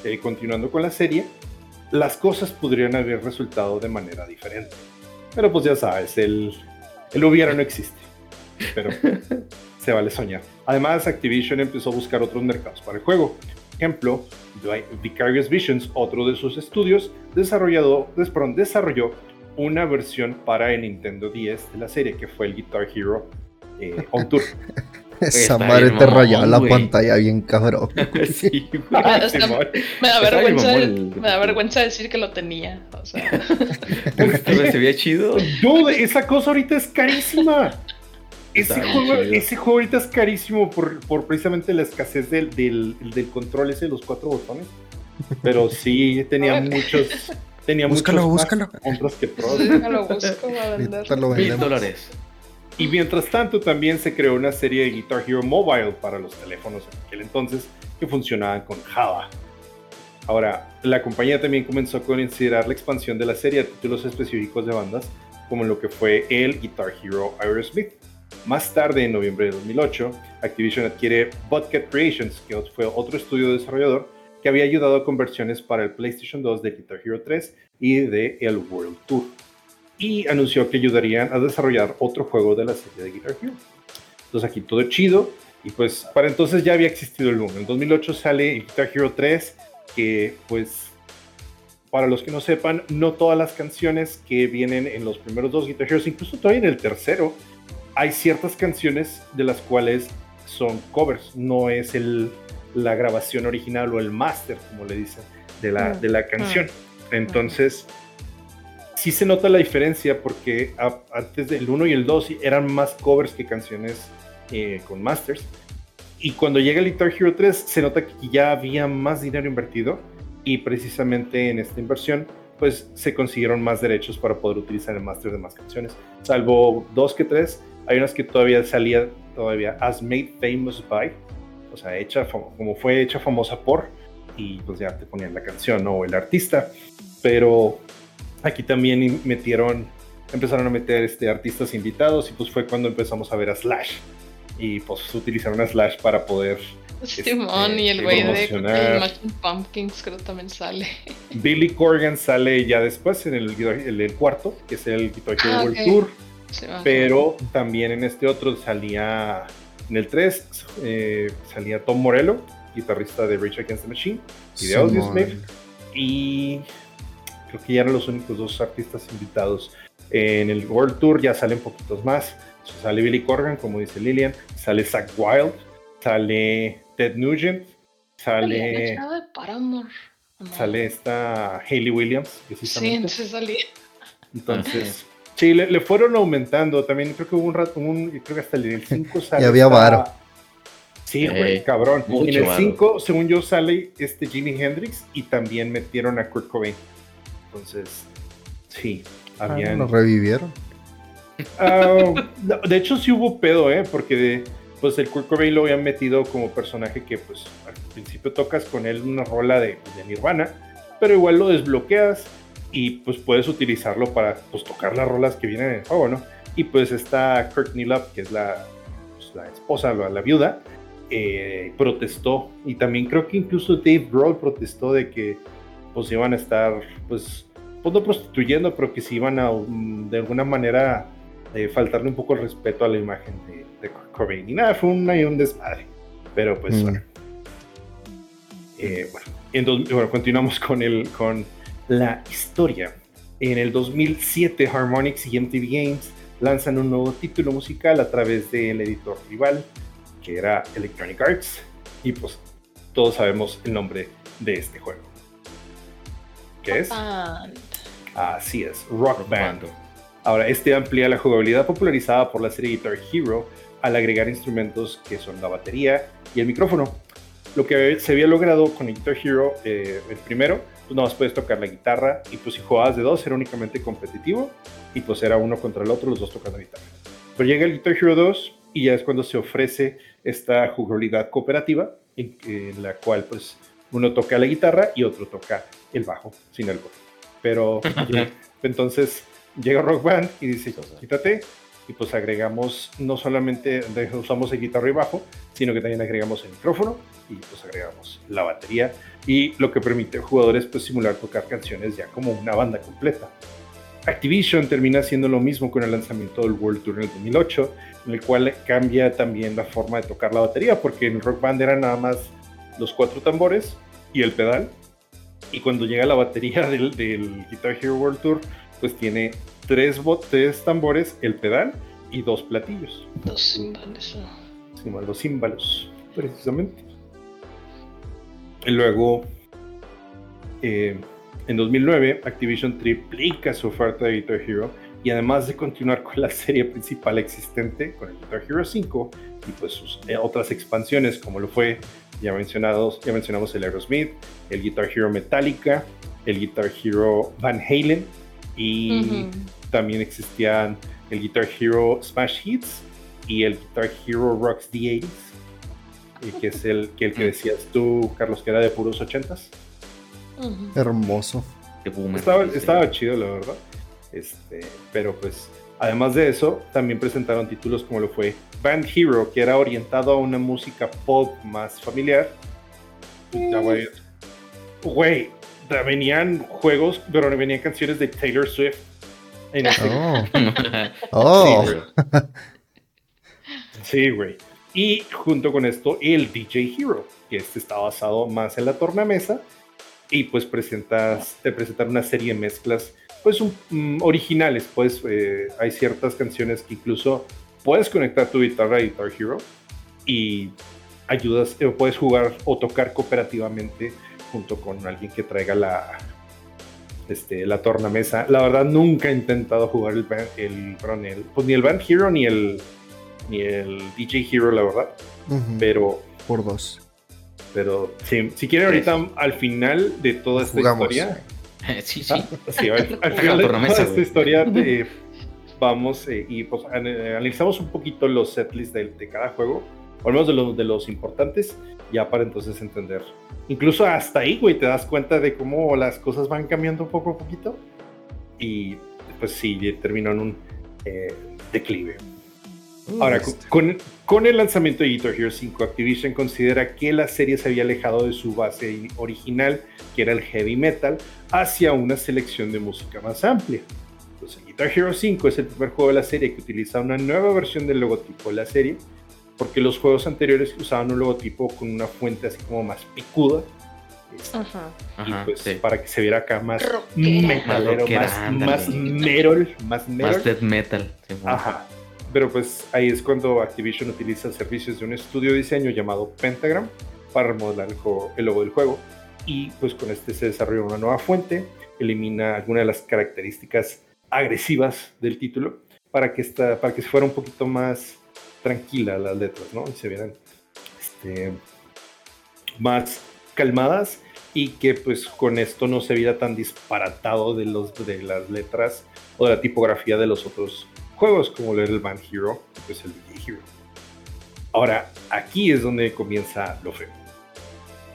eh, continuando con la serie, las cosas podrían haber resultado de manera diferente. Pero pues ya sabes, el, el hubiera no existe. Pero se vale soñar. Además, Activision empezó a buscar otros mercados para el juego. Ejemplo, Vicarious Visions, otro de sus estudios, desarrollado, desarrolló una versión para el Nintendo 10 de la serie, que fue el Guitar Hero eh, On Tour. Esa madre te rayaba la pantalla bien cabrón. sí, ah, me, da vergüenza, me da vergüenza decir que lo tenía. O sea. se veía chido. esa cosa ahorita es carísima. Ese juego, ese juego, ahorita es carísimo por, por precisamente la escasez del, del, del, control ese de los cuatro botones. Pero sí, tenía muchos tenía búscalo, búscalo. que pros. Búscalo, Mil dólares. Y mientras tanto también se creó una serie de Guitar Hero Mobile para los teléfonos en aquel entonces que funcionaban con Java. Ahora, la compañía también comenzó a considerar la expansión de la serie a títulos específicos de bandas, como lo que fue el Guitar Hero Aerosmith. Más tarde, en noviembre de 2008, Activision adquiere Botcat Creations, que fue otro estudio desarrollador que había ayudado a conversiones para el PlayStation 2 de Guitar Hero 3 y de el World Tour. Y anunció que ayudarían a desarrollar otro juego de la serie de Guitar Hero. Entonces aquí todo chido. Y pues para entonces ya había existido el 1. En 2008 sale Guitar Hero 3, que pues para los que no sepan, no todas las canciones que vienen en los primeros dos Guitar Heroes, incluso todavía en el tercero, hay ciertas canciones de las cuales son covers, no es el, la grabación original o el máster, como le dicen, de la, mm. de la canción. Mm. Entonces, sí se nota la diferencia porque antes del 1 y el 2 eran más covers que canciones eh, con masters. Y cuando llega el Guitar Hero 3 se nota que ya había más dinero invertido y precisamente en esta inversión pues se consiguieron más derechos para poder utilizar el máster de más canciones. Salvo dos que tres, hay unas que todavía salía todavía as made famous by, o sea, hecha como fue hecha famosa por, y pues ya te ponían la canción o el artista. Pero aquí también metieron, empezaron a meter este, artistas invitados y pues fue cuando empezamos a ver a Slash. Y pues utilizaron a Slash para poder Simón este, y el güey de Imagine Pumpkins creo también sale. Billy Corgan sale ya después en el, el, cuarto, que es el Guitar Hero ah, World Tour. Pero también en este otro salía en el 3 eh, salía Tom Morello, guitarrista de Rage Against the Machine y de Audioslave. Y creo que ya eran los únicos dos artistas invitados. En el World Tour ya salen poquitos más. Sale Billy Corgan, como dice Lilian. Sale Zach Wild. Sale Ted Nugent. Sale. Sale esta Hayley Williams, Sí, entonces salía. Entonces, sí, le, fueron aumentando. También creo que hubo un rato, un, creo que hasta el 5 sale. y había varo. Sí, güey, cabrón. en el 5, según yo, sale este Jimi Hendrix y también metieron a Kurt Cobain. Entonces, sí, ah, habían. lo revivieron. Ah, de hecho, sí hubo pedo, ¿eh? Porque de, pues el Kurt Cobain lo habían metido como personaje que, pues, al principio tocas con él una rola de, de Nirvana, pero igual lo desbloqueas y pues puedes utilizarlo para pues, tocar las rolas que vienen en el juego, ¿no? Y pues está Courtney Love, que es la, pues, la esposa, la, la viuda, eh, protestó. Y también creo que incluso Dave Grohl protestó de que pues iban a estar, pues, pues no prostituyendo, pero que se iban a, mm, de alguna manera, eh, faltarle un poco el respeto a la imagen de, de Cobain. Y nada, fue un, un desmadre. Pero pues, mm. bueno. Eh, bueno, entonces, bueno, continuamos con el, con la historia. En el 2007, Harmonix y MTV Games lanzan un nuevo título musical a través del editor rival, que era Electronic Arts, y pues todos sabemos el nombre de este juego. ¿Qué es? Así es, Rock, Band. Ahora, este amplía la jugabilidad popularizada por la serie Guitar Hero al agregar instrumentos que son la batería y el micrófono. Lo que se había logrado con Guitar Hero, eh, el primero, pues nada más puedes tocar la guitarra y pues si jugabas de dos era únicamente competitivo y pues era uno contra el otro, los dos tocando guitarra. Pero llega el Guitar Hero 2 y ya es cuando se ofrece esta jugabilidad cooperativa en, la cual pues uno toca la guitarra y otro toca el bajo sin el golpe. Pero entonces llega Rock Band y dice, quítate y pues agregamos, no solamente usamos el guitarra y bajo, sino que también agregamos el micrófono y pues agregamos la batería y lo que permite a jugadores pues simular tocar canciones ya como una banda completa. Activision termina haciendo lo mismo con el lanzamiento del World Tour en el 2008, en el cual cambia también la forma de tocar la batería, porque en Rock Band eran nada más los cuatro tambores y el pedal, y cuando llega la batería del, del Guitar Hero World Tour, pues tiene tres, tres tambores, el pedal y dos platillos. Dos címbalos. Sí, los címbalos, precisamente. Y luego, eh, en 2009, Activision triplica su oferta de Guitar Hero y además de continuar con la serie principal existente, con el Guitar Hero 5 y pues sus eh, otras expansiones, como lo fue ya mencionados, ya mencionamos el Aerosmith, el Guitar Hero Metallica, el Guitar Hero Van Halen y también existían el Guitar Hero Smash Hits y el Guitar Hero Rocks the 80s que es el que, el que decías tú, Carlos, que era de puros ochentas. Hermoso. Estaba, estaba chido, la verdad. Este, pero pues, además de eso, también presentaron títulos como lo fue Band Hero, que era orientado a una música pop más familiar. Güey, venían juegos, pero venían canciones de Taylor Swift. Este oh. oh. Sí, güey. Y junto con esto, el DJ Hero, que este está basado más en la tornamesa. Y pues presentas, te presentan una serie de mezclas, pues mm, originales. Pues eh, hay ciertas canciones que incluso puedes conectar tu guitarra a Guitar Hero y ayudas, eh, puedes jugar o tocar cooperativamente junto con alguien que traiga la, este, la tornamesa. La verdad, nunca he intentado jugar el, el, pues, ni el Band Hero ni el ni el DJ Hero, la verdad. Pero. Por dos. Pero sí, si quieren ahorita al final de toda esta historia. sí, sí. Ah, al, final de toda esta historia vamos eh, y pues analizamos un poquito los setlists de, de cada juego, o al menos de los, de los importantes, ya para entonces entender. Incluso hasta ahí, güey, te das cuenta de cómo las cosas van cambiando poco a poquito. Y pues sí, terminó en un eh, declive. Ahora, con, con, el lanzamiento de Guitar Hero 5, Activision considera que la serie se había alejado de su base original, que era el heavy metal, hacia una selección de música más amplia. Entonces, Guitar Hero 5 es el primer juego de la serie que utiliza una nueva versión del logotipo de la serie, porque los juegos anteriores usaban un logotipo con una fuente así como más picuda. Ajá. Y pues para que se viera acá más metalero, más, más, metal, más, más death metal. Ajá pero pues ahí es cuando Activision utiliza servicios de un estudio de diseño llamado Pentagram para remodelar el, logo del juego. y pues con este se desarrolla una nueva fuente, elimina algunas de las características agresivas del título para que, esta, para que se fuera un poquito más tranquila las letras, ¿no? Y se vieran este, más calmadas y que pues con esto no se viera tan disparatado de, los, de las letras o de la tipografía de los otros juegos como el Band Hero pues el DJ Hero. Ahora, aquí es donde comienza lo feo.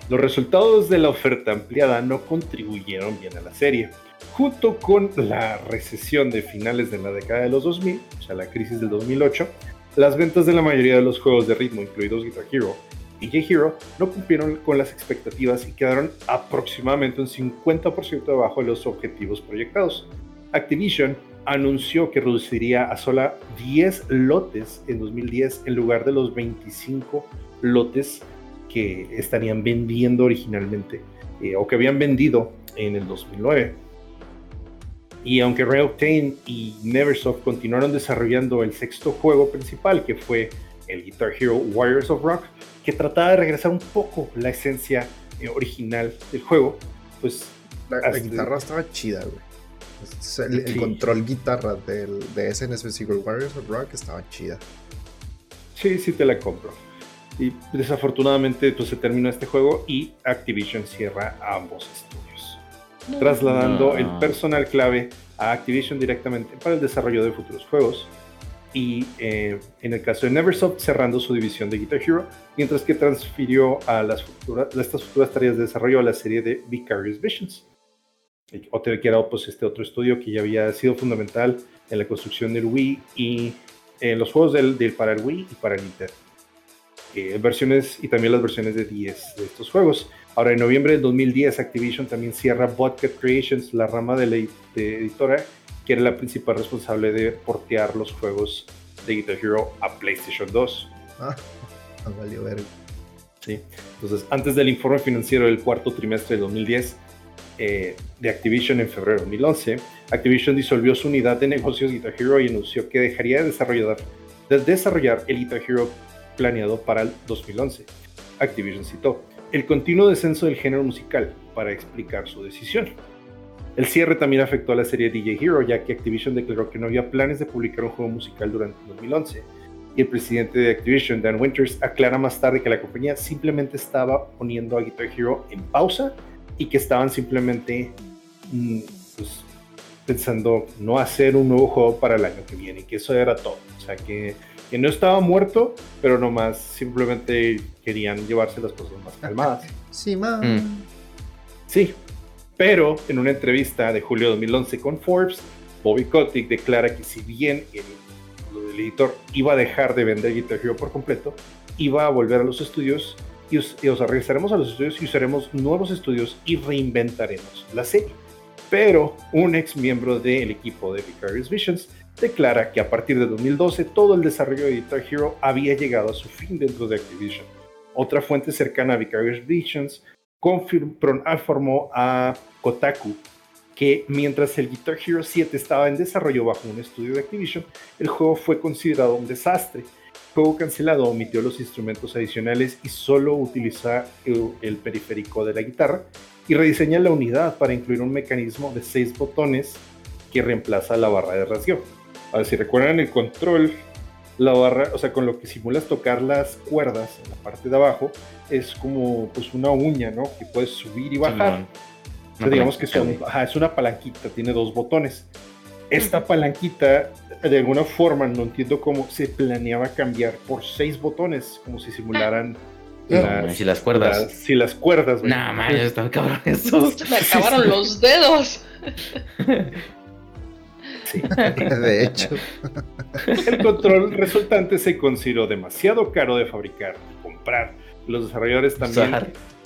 Los resultados de la oferta ampliada no contribuyeron bien a la serie. Junto con la recesión de finales de la década de los 2000, o sea, la crisis del 2008, las ventas de la mayoría de los juegos de ritmo, incluidos Guitar Hero y J Hero, no cumplieron con las expectativas y quedaron aproximadamente un 50% debajo de los objetivos proyectados. Activision anunció que reduciría a sola 10 lotes en 2010 en lugar de los 25 lotes que estarían vendiendo originalmente eh, o que habían vendido en el 2009. Y aunque Reoctane y Neversoft continuaron desarrollando el sexto juego principal, que fue el Guitar Hero Warriors of Rock, que trataba de regresar un poco la esencia eh, original del juego, pues... La, guitarra estaba chida, güey. El, control guitarra del, de ese en específico, el Warriors of Rock, estaba chida. Sí, sí te la compro. Y desafortunadamente pues, se terminó este juego y Activision cierra ambos estudios, trasladando el personal clave a Activision directamente para el desarrollo de futuros juegos. Y eh, en el caso de Neversoft, cerrando su división de Guitar Hero, mientras que transfirió a las futuras, estas futuras tareas de desarrollo a la serie de Vicarious Visions o te quedado pues este otro estudio que ya había sido fundamental en la construcción del Wii y en los juegos del, del para el Wii y para el Nintendo. Eh, versiones y también las versiones de 10 de estos juegos. Ahora, en noviembre del 2010, Activision también cierra Botcat Creations, la rama de la editora que era la principal responsable de portear los juegos de Guitar Hero a PlayStation 2. Ah, valió ver. Sí, entonces, antes del informe financiero del cuarto trimestre de 2010, eh, de Activision en febrero de 2011, Activision disolvió su unidad de negocios Guitar Hero y anunció que dejaría de desarrollar, de desarrollar el Guitar Hero planeado para el 2011. Activision citó el continuo descenso del género musical para explicar su decisión. El cierre también afectó a la serie DJ Hero, ya que Activision declaró que no había planes de publicar un juego musical durante 2011. Y el presidente de Activision, Dan Winters, aclara más tarde que la compañía simplemente estaba poniendo a Guitar Hero en pausa y que estaban simplemente mm, pues, pensando no hacer un nuevo juego para el año que viene, y que eso era todo. O sea, que, que no estaba muerto, pero nomás simplemente querían llevarse las cosas más calmadas. Sí, más. Mm. Sí, pero en una entrevista de julio de 2011 con Forbes, Bobby Kotick declara que si bien el, el editor iba a dejar de vender Guitar Hero por completo, iba a volver a los estudios y, os, regresaremos a los estudios y usaremos nuevos estudios y reinventaremos la serie. Pero un ex miembro del equipo de Vicarious Visions declara que a partir de 2012 todo el desarrollo de Guitar Hero había llegado a su fin dentro de Activision. Otra fuente cercana a Vicarious Visions informó a Kotaku que mientras el Guitar Hero 7 estaba en desarrollo bajo un estudio de Activision, el juego fue considerado un desastre juego cancelado omitió los instrumentos adicionales y solo utiliza el, periférico de la guitarra y rediseña la unidad para incluir un mecanismo de seis botones que reemplaza la barra de ración. A ver si recuerdan el control, la barra, o sea, con lo que simulas tocar las cuerdas en la parte de abajo, es como pues una uña, ¿no? Que puedes subir y bajar. digamos que es una palanquita, tiene dos botones. Esta palanquita de alguna forma, no entiendo cómo se planeaba cambiar por seis botones, como si simularan. Las, si las cuerdas. si las cuerdas, güey. Nah, man, están cabrón eso. Me acabaron los dedos. Sí, de hecho. El control resultante se consideró demasiado caro de fabricar y comprar. Los desarrolladores también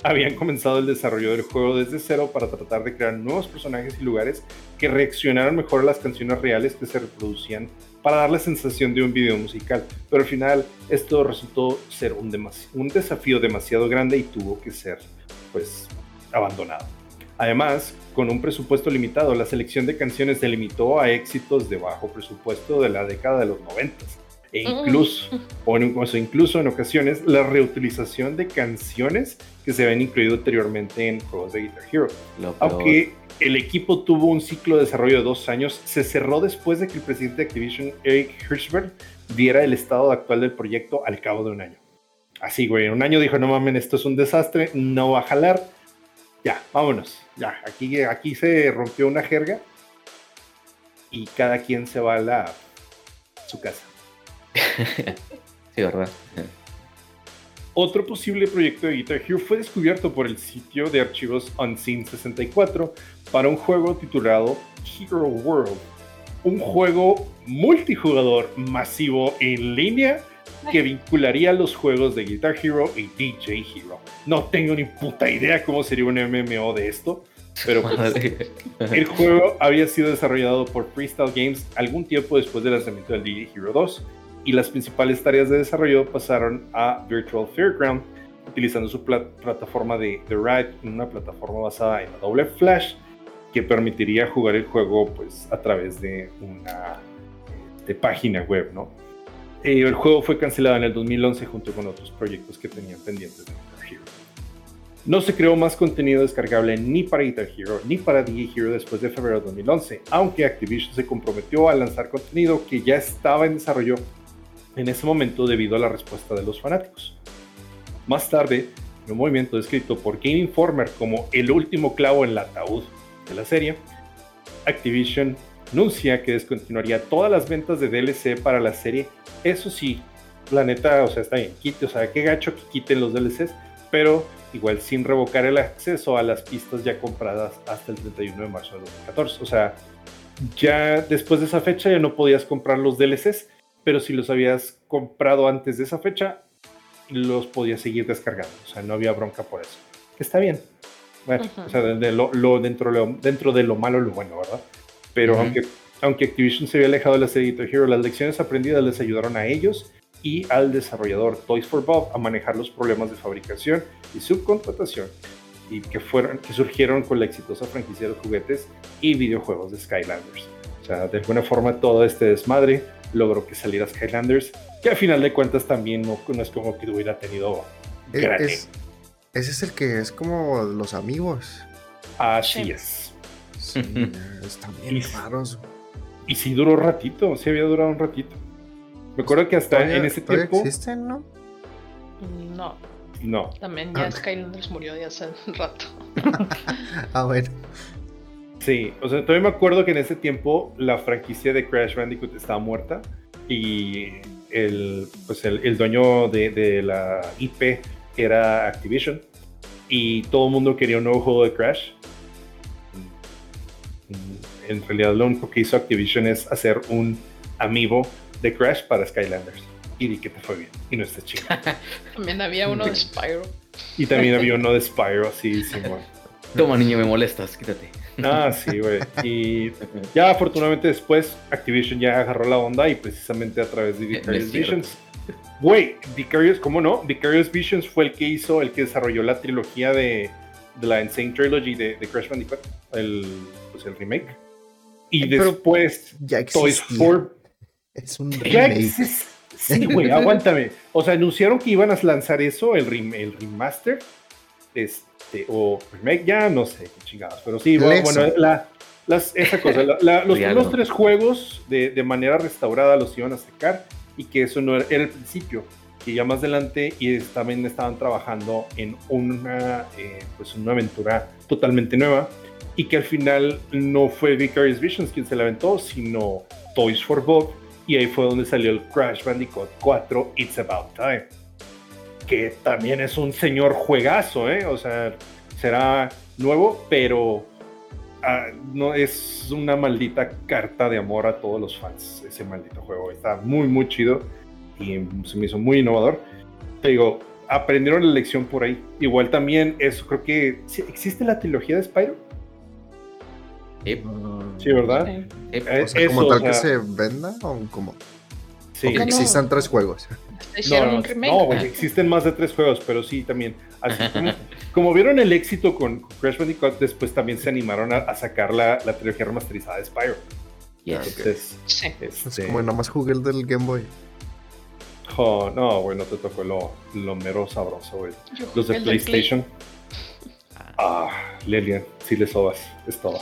habían comenzado el desarrollo del juego desde cero para tratar de crear nuevos personajes y lugares que reaccionaran mejor a las canciones reales que se reproducían para dar la sensación de un video musical. Pero al final esto resultó ser un, un desafío demasiado grande y tuvo que ser pues abandonado. Además, con un presupuesto limitado, la selección de canciones se limitó a éxitos de bajo presupuesto de la década de los 90 e incluso, o incluso en ocasiones, la reutilización de canciones que se habían incluido anteriormente en juegos de Guitar Hero. Aunque el equipo tuvo un ciclo de desarrollo de dos años, se cerró después de que el presidente de Activision, Eric Hirschberg, diera el estado actual del proyecto al cabo de un año. Así, güey, en un año dijo, no mames, esto es un desastre, no va a jalar. Ya, vámonos. Ya, aquí, aquí se rompió una jerga y cada quien se va a la, su casa. sí, verdad. Otro posible proyecto de Guitar Hero fue descubierto por el sitio de archivos Unseen 64 para un juego titulado Hero World, un juego multijugador masivo en línea que vincularía los juegos de Guitar Hero y DJ Hero. No tengo ni puta idea cómo sería un MMO de esto, pero pues, el juego había sido desarrollado por Freestyle Games algún tiempo después del lanzamiento del DJ Hero 2 y las principales tareas de desarrollo pasaron a Virtual Fairground, utilizando su plataforma de The Ride, una plataforma basada en doble Flash que permitiría jugar el juego pues, a través de una este, página web. ¿no? Eh, el juego fue cancelado en el 2011 junto con otros proyectos que tenían pendientes de Guitar Hero. No se creó más contenido descargable ni para Guitar Hero ni para DJ Hero después de febrero de 2011, aunque Activision se comprometió a lanzar contenido que ya estaba en desarrollo en ese momento debido a la respuesta de los fanáticos. Más tarde, un movimiento descrito por Game Informer como el último clavo en el ataúd de la serie, Activision anuncia que descontinuaría todas las ventas de DLC para la serie. Eso sí, la neta, o sea, está bien, quite, o sea, qué gacho que quiten los DLCs, pero igual sin revocar el acceso a las pistas ya compradas hasta el 31 de marzo de 2014. O sea, ya después de esa fecha ya no podías comprar los DLCs, pero si los habías comprado antes de esa fecha, los podías seguir descargando. O sea, no había bronca por eso. Está bien. Bueno, o sea, de lo, dentro, dentro de lo malo, lo bueno, ¿verdad? Pero aunque, aunque Activision se había alejado de la serie de Hero, las lecciones aprendidas les ayudaron a ellos y al desarrollador Toys for Bob a manejar los problemas de fabricación y subcontratación y que, fueron, que surgieron con la exitosa franquicia de juguetes y videojuegos de Skylanders. O sea, de alguna forma todo este desmadre logró que saliera Skylanders, que a final de cuentas también no, es como que hubiera tenido... Es, ese es el que es como los amigos. Así es. Sí, están bien raros. Y sí duró ratito, sí había durado un ratito. Me acuerdo que hasta en ese tiempo. existen, no? No. No. También ya ah. Skylanders murió de hace un rato. ah, bueno. Sí, o sea, todavía me acuerdo que en ese tiempo la franquicia de Crash Bandicoot estaba muerta y el, pues el, dueño de, la IP era Activision y todo el mundo quería un nuevo juego de Crash. En realidad lo único que hizo Activision es hacer un amiibo de Crash para Skylanders. Y di que te fue bien. Y no está chido. también había uno de Spyro. Y también había uno de Spyro, sí, sí, Toma, niño, me molestas, quítate. Ah, sí, güey. Y ya afortunadamente después Activision ya agarró la onda y precisamente a través de Vicarious Visions. Güey, Vicarious, ¿cómo no? Vicarious Visions fue el que hizo, el que desarrolló la trilogía de, de la Insane Trilogy de, Crash Bandicoot, el, pues el remake. Y después ya Toys for... Es un remake. Sí, güey, aguántame. O sea, anunciaron que iban a lanzar eso, el, el remaster. Este, este, o remake, ya no sé qué chingados, pero sí, bueno, esa cosa, los primeros tres juegos de, manera restaurada los iban a sacar y que eso no era, el principio, que ya más adelante y también estaban trabajando en una, eh, pues una aventura totalmente nueva y que al final no fue Vicarious Visions quien se la aventó, sino Toys for Bob y ahí fue donde salió el Crash Bandicoot 4 It's About Time que también es un señor juegazo, ¿eh? O sea, será nuevo, pero ah, no es una maldita carta de amor a todos los fans. Ese maldito juego está muy, muy chido y se me hizo muy innovador. Te digo, aprendieron la lección por ahí. Igual también, eso creo que. ¿Existe la trilogía de Spyro? Sí, ¿verdad? O ¿Como tal que se venda o como? Sí. existan tres juegos. No, existen más de tres juegos, pero sí también. Así como, vieron el éxito con, Crash Bandicoot, después también se animaron a, sacar la, la, trilogía remasterizada de Spyro. Yes. Entonces, es este, como nada más jugué el del Game Boy. Oh, no, güey, no te tocó lo, lo mero sabroso, güey. Los de PlayStation. Ah, Lelian, sí le sobas, es todo.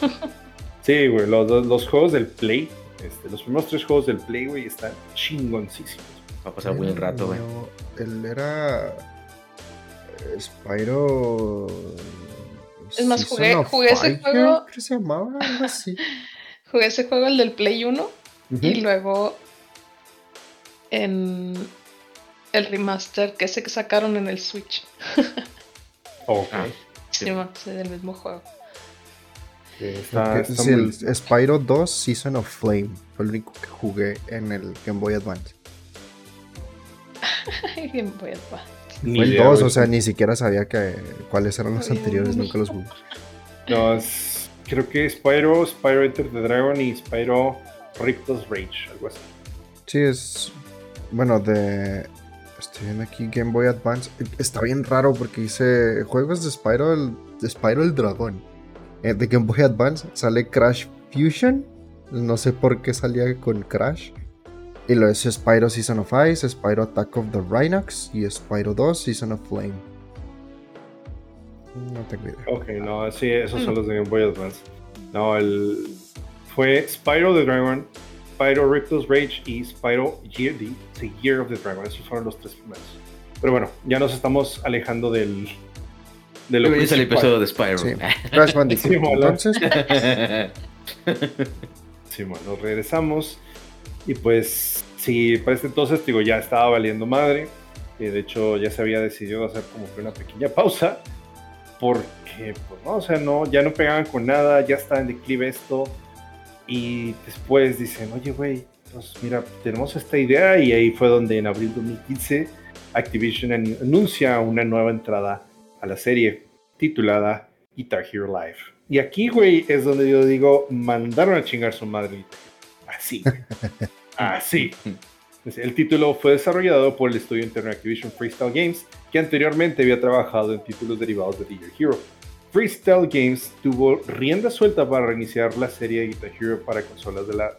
sí, güey, los, los, juegos del Play, este, los primeros tres juegos del Play, güey, están chingoncísimos. Va a pasar buen rato, güey. Él era. Eh, Spyro. Es más, jugué, jugué ese juego. ¿Qué se llamaba? Algo así. jugué ese juego, el del Play 1. Y luego. En. El remaster que ese que sacaron en el Switch. ok. Sí, sí, del mismo juego. Está, está el Spyro 2 Season of Flame fue el único que jugué en el Game Boy Advance. Game Boy Advance. Fue el 2, o sea, ni siquiera sabía que, cuáles eran los anteriores, nunca los jugué. No, es, creo que Spyro, Spyro Enter the Dragon y Spyro Riptos Rage, algo así. Sí, es. Bueno, de. Estoy viendo aquí Game Boy Advance. Está bien raro porque dice juegos de Spyro el, de Spyro el Dragón. Eh, de Game Boy Advance sale Crash Fusion. No sé por qué salía con Crash. Y lo es Spyro Season of Ice, Spyro Attack of the Rhinox y Spyro 2 Season of Flame. No tengo idea. Ok, no, sí, esos son los de Game Boy Advance. No, el. Fue Spyro the Dragon, Spyro Riptos Rage y Spyro Year, the, Year of the Dragon. Esos fueron los tres primeros. Pero bueno, ya nos estamos alejando del. De lo que es el episodio de Spyro. Sí. Crash Bandicoot. entonces. sí, bueno, regresamos. Y pues, sí, para este entonces, digo, ya estaba valiendo madre. de hecho, ya se había decidido hacer como que una pequeña pausa. Porque, pues no, o sea, no, ya no pegaban con nada, ya estaba en declive esto. Y después dicen, oye, güey, pues mira, tenemos esta idea. Y ahí fue donde en abril de 2015 Activision anuncia una nueva entrada a la serie titulada Guitar Hero Live. Y aquí, güey, es donde yo digo, mandaron a chingar su madre. Así. Así. El título fue desarrollado por el estudio interno Activision Freestyle Games, que anteriormente había trabajado en títulos derivados de Guitar Hero. Freestyle Games tuvo rienda suelta para reiniciar la serie de Guitar Hero para consolas de la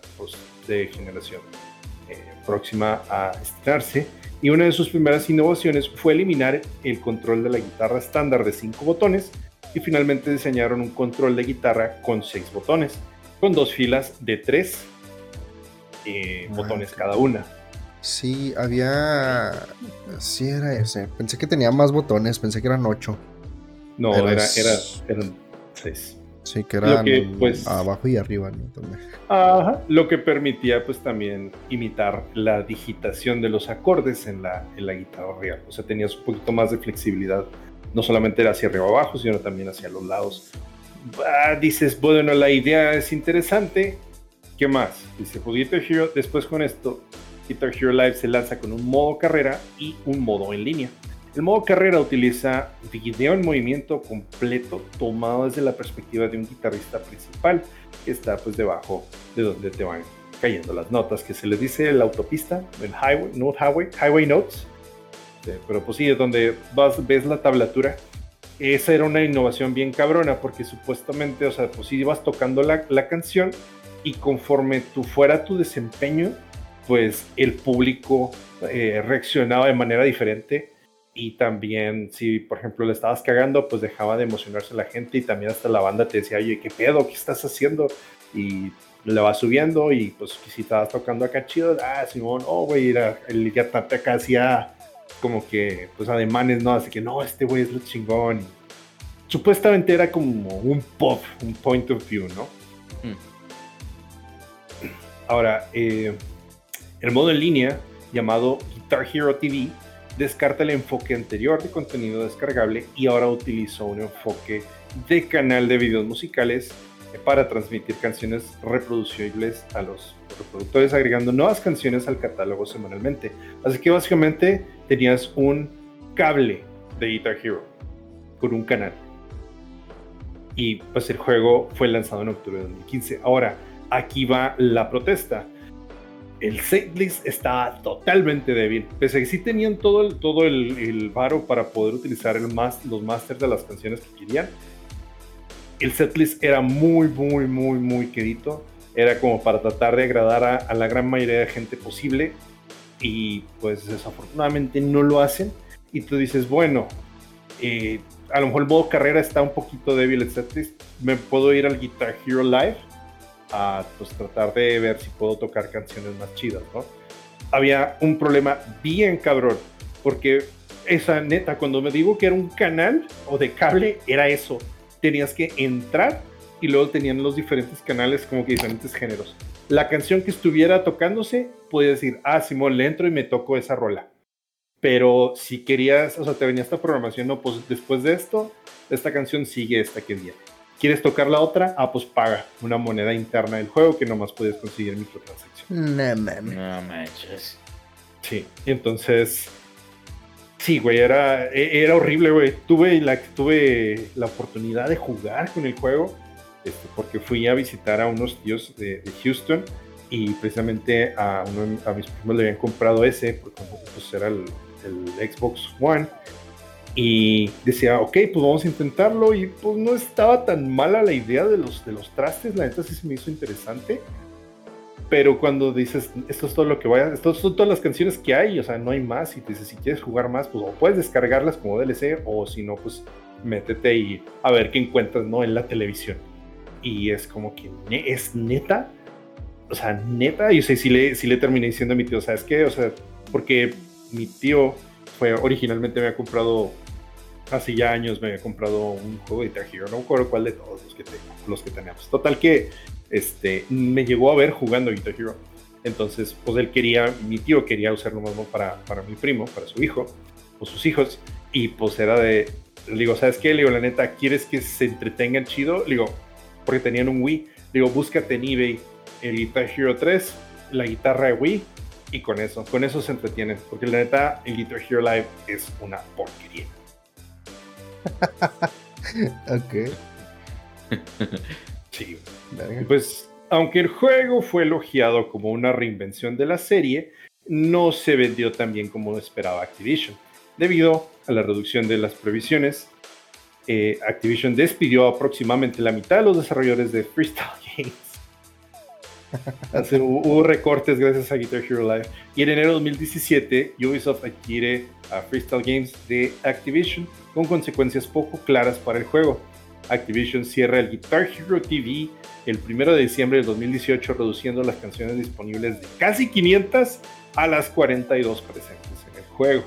de generación eh, próxima a estrenarse. Y una de sus primeras innovaciones fue eliminar el control de la guitarra estándar de 5 botones y finalmente diseñaron un control de guitarra con 6 botones, con dos filas de 3 eh, botones cada una. Sí, había. Sí, era ese. Pensé que tenía más botones, pensé que eran ocho. No, era, era, eran seis. Sí, que eran pues, abajo y arriba, ¿no? Ajá, lo que permitía pues también imitar la digitación de los acordes en la, en la guitarra real. O sea, tenías un poquito más de flexibilidad. No solamente era hacia arriba o abajo, sino también hacia los lados. Ah, dices, bueno, la idea es interesante, ¿Qué más? Dice, pues Guitar Hero, después con esto, Guitar Hero Live se lanza con un modo carrera y un modo en línea. El modo carrera utiliza video en movimiento completo tomado desde la perspectiva de un guitarrista principal que está pues debajo de donde te van cayendo las notas, que se les dice la autopista, el highway, note highway, highway notes. pero pues sí, es donde vas, ves la tablatura. Esa era una innovación bien cabrona porque supuestamente, o sea, pues si ibas tocando la, la canción, y conforme tú fuera tu desempeño, pues el público eh, reaccionaba de manera diferente y también si por ejemplo le estabas cagando, pues dejaba de emocionarse la gente y también hasta la banda te decía, oye, ¿qué pedo? ¿Qué estás haciendo? Y le va subiendo y pues si estabas tocando acá chido, ah, Simón, oh, güey, el Yatate acá hacía como que, pues ademanes, ¿no? Así que no, este güey es lo chingón. supuestamente era como un pop, un point of view, ¿no? Ahora, eh, el modo en línea llamado Guitar Hero TV descarta el enfoque anterior de contenido descargable y ahora utiliza un enfoque de canal de videos musicales para transmitir canciones reproducibles a los reproductores, agregando nuevas canciones al catálogo semanalmente. Así que básicamente tenías un cable de Guitar Hero con un canal. Y pues el juego fue lanzado en octubre de 2015. Ahora, aquí va la protesta. El setlist está totalmente débil. Pese a que sí tenían todo el, todo el, varo para poder utilizar el los masters de las canciones que querían, el setlist era muy, muy, muy, muy querido. Era como para tratar de agradar a, la gran mayoría de gente posible. y pues desafortunadamente no lo hacen. Y tú dices, bueno, eh, a lo mejor el modo carrera está un poquito débil, etc. Me puedo ir al Guitar Hero Live a pues, tratar de ver si puedo tocar canciones más chidas, ¿no? Había un problema bien cabrón, porque esa neta, cuando me digo que era un canal o de cable, era eso. Tenías que entrar y luego tenían los diferentes canales como que diferentes géneros. La canción que estuviera tocándose, podía decir, ah, Simón, le entro y me toco esa rola. Pero si querías, o sea, te venía esta programación, no, pues después de esto, esta canción sigue esta que viene. ¿Quieres tocar la otra? Ah, pues paga una moneda interna del juego que nomás puedes conseguir microtransacción. No mames. No manches. Sí, entonces Sí, güey, era, e, era horrible, güey. Tuve la, tuve la oportunidad de jugar con el juego este, porque fui a visitar a unos tíos de, Houston y precisamente a, uno, a mis primos le habían comprado ese porque pues, era el, Xbox One y decía, ok, pues vamos a intentarlo y pues no estaba tan mala la idea de los, de los trastes, la neta sí se me hizo interesante pero cuando dices, esto es todo lo que vaya, estas son todas las canciones que hay, o sea, no hay más, y te dices, si quieres jugar más, pues o puedes descargarlas como DLC, o si no, pues métete y a ver qué encuentras, ¿no? En la televisión. Y es como que es neta, o sea, neta, y o sea, le, si le terminé diciendo a mi tío, ¿sabes qué? O sea, porque mi tío fue, originalmente me había comprado, hace ya años me había comprado un juego de Guitar Hero, no me acuerdo cuál de todos los que, que teníamos. Total que este, me llegó a ver jugando Guitar Hero. Entonces, pues él quería, mi tío quería usarlo mismo para, para mi primo, para su hijo, o sus hijos, y pues era de, le digo, ¿sabes qué? Le digo, la neta, ¿quieres que se entretengan chido? Le digo, porque tenían un Wii, le digo, búscate en eBay el Guitar Hero 3, la guitarra de Wii, y con eso, con eso se entretienen, porque la neta, el Guitar Hero Live es una porquería. ok. Sí. Pues, aunque el juego fue elogiado como una reinvención de la serie, no se vendió tan bien como esperaba Activision. Debido a la reducción de las previsiones, eh, Activision despidió aproximadamente la mitad de los desarrolladores de Freestyle Games. hubo recortes gracias a Guitar Hero Live. Y en enero de 2017, Ubisoft adquiere a Freestyle Games de Activision con consecuencias poco claras para el juego. Activision cierra el Guitar Hero TV el 1 de diciembre de 2018, reduciendo las canciones disponibles de casi 500 a las 42 presentes en el juego.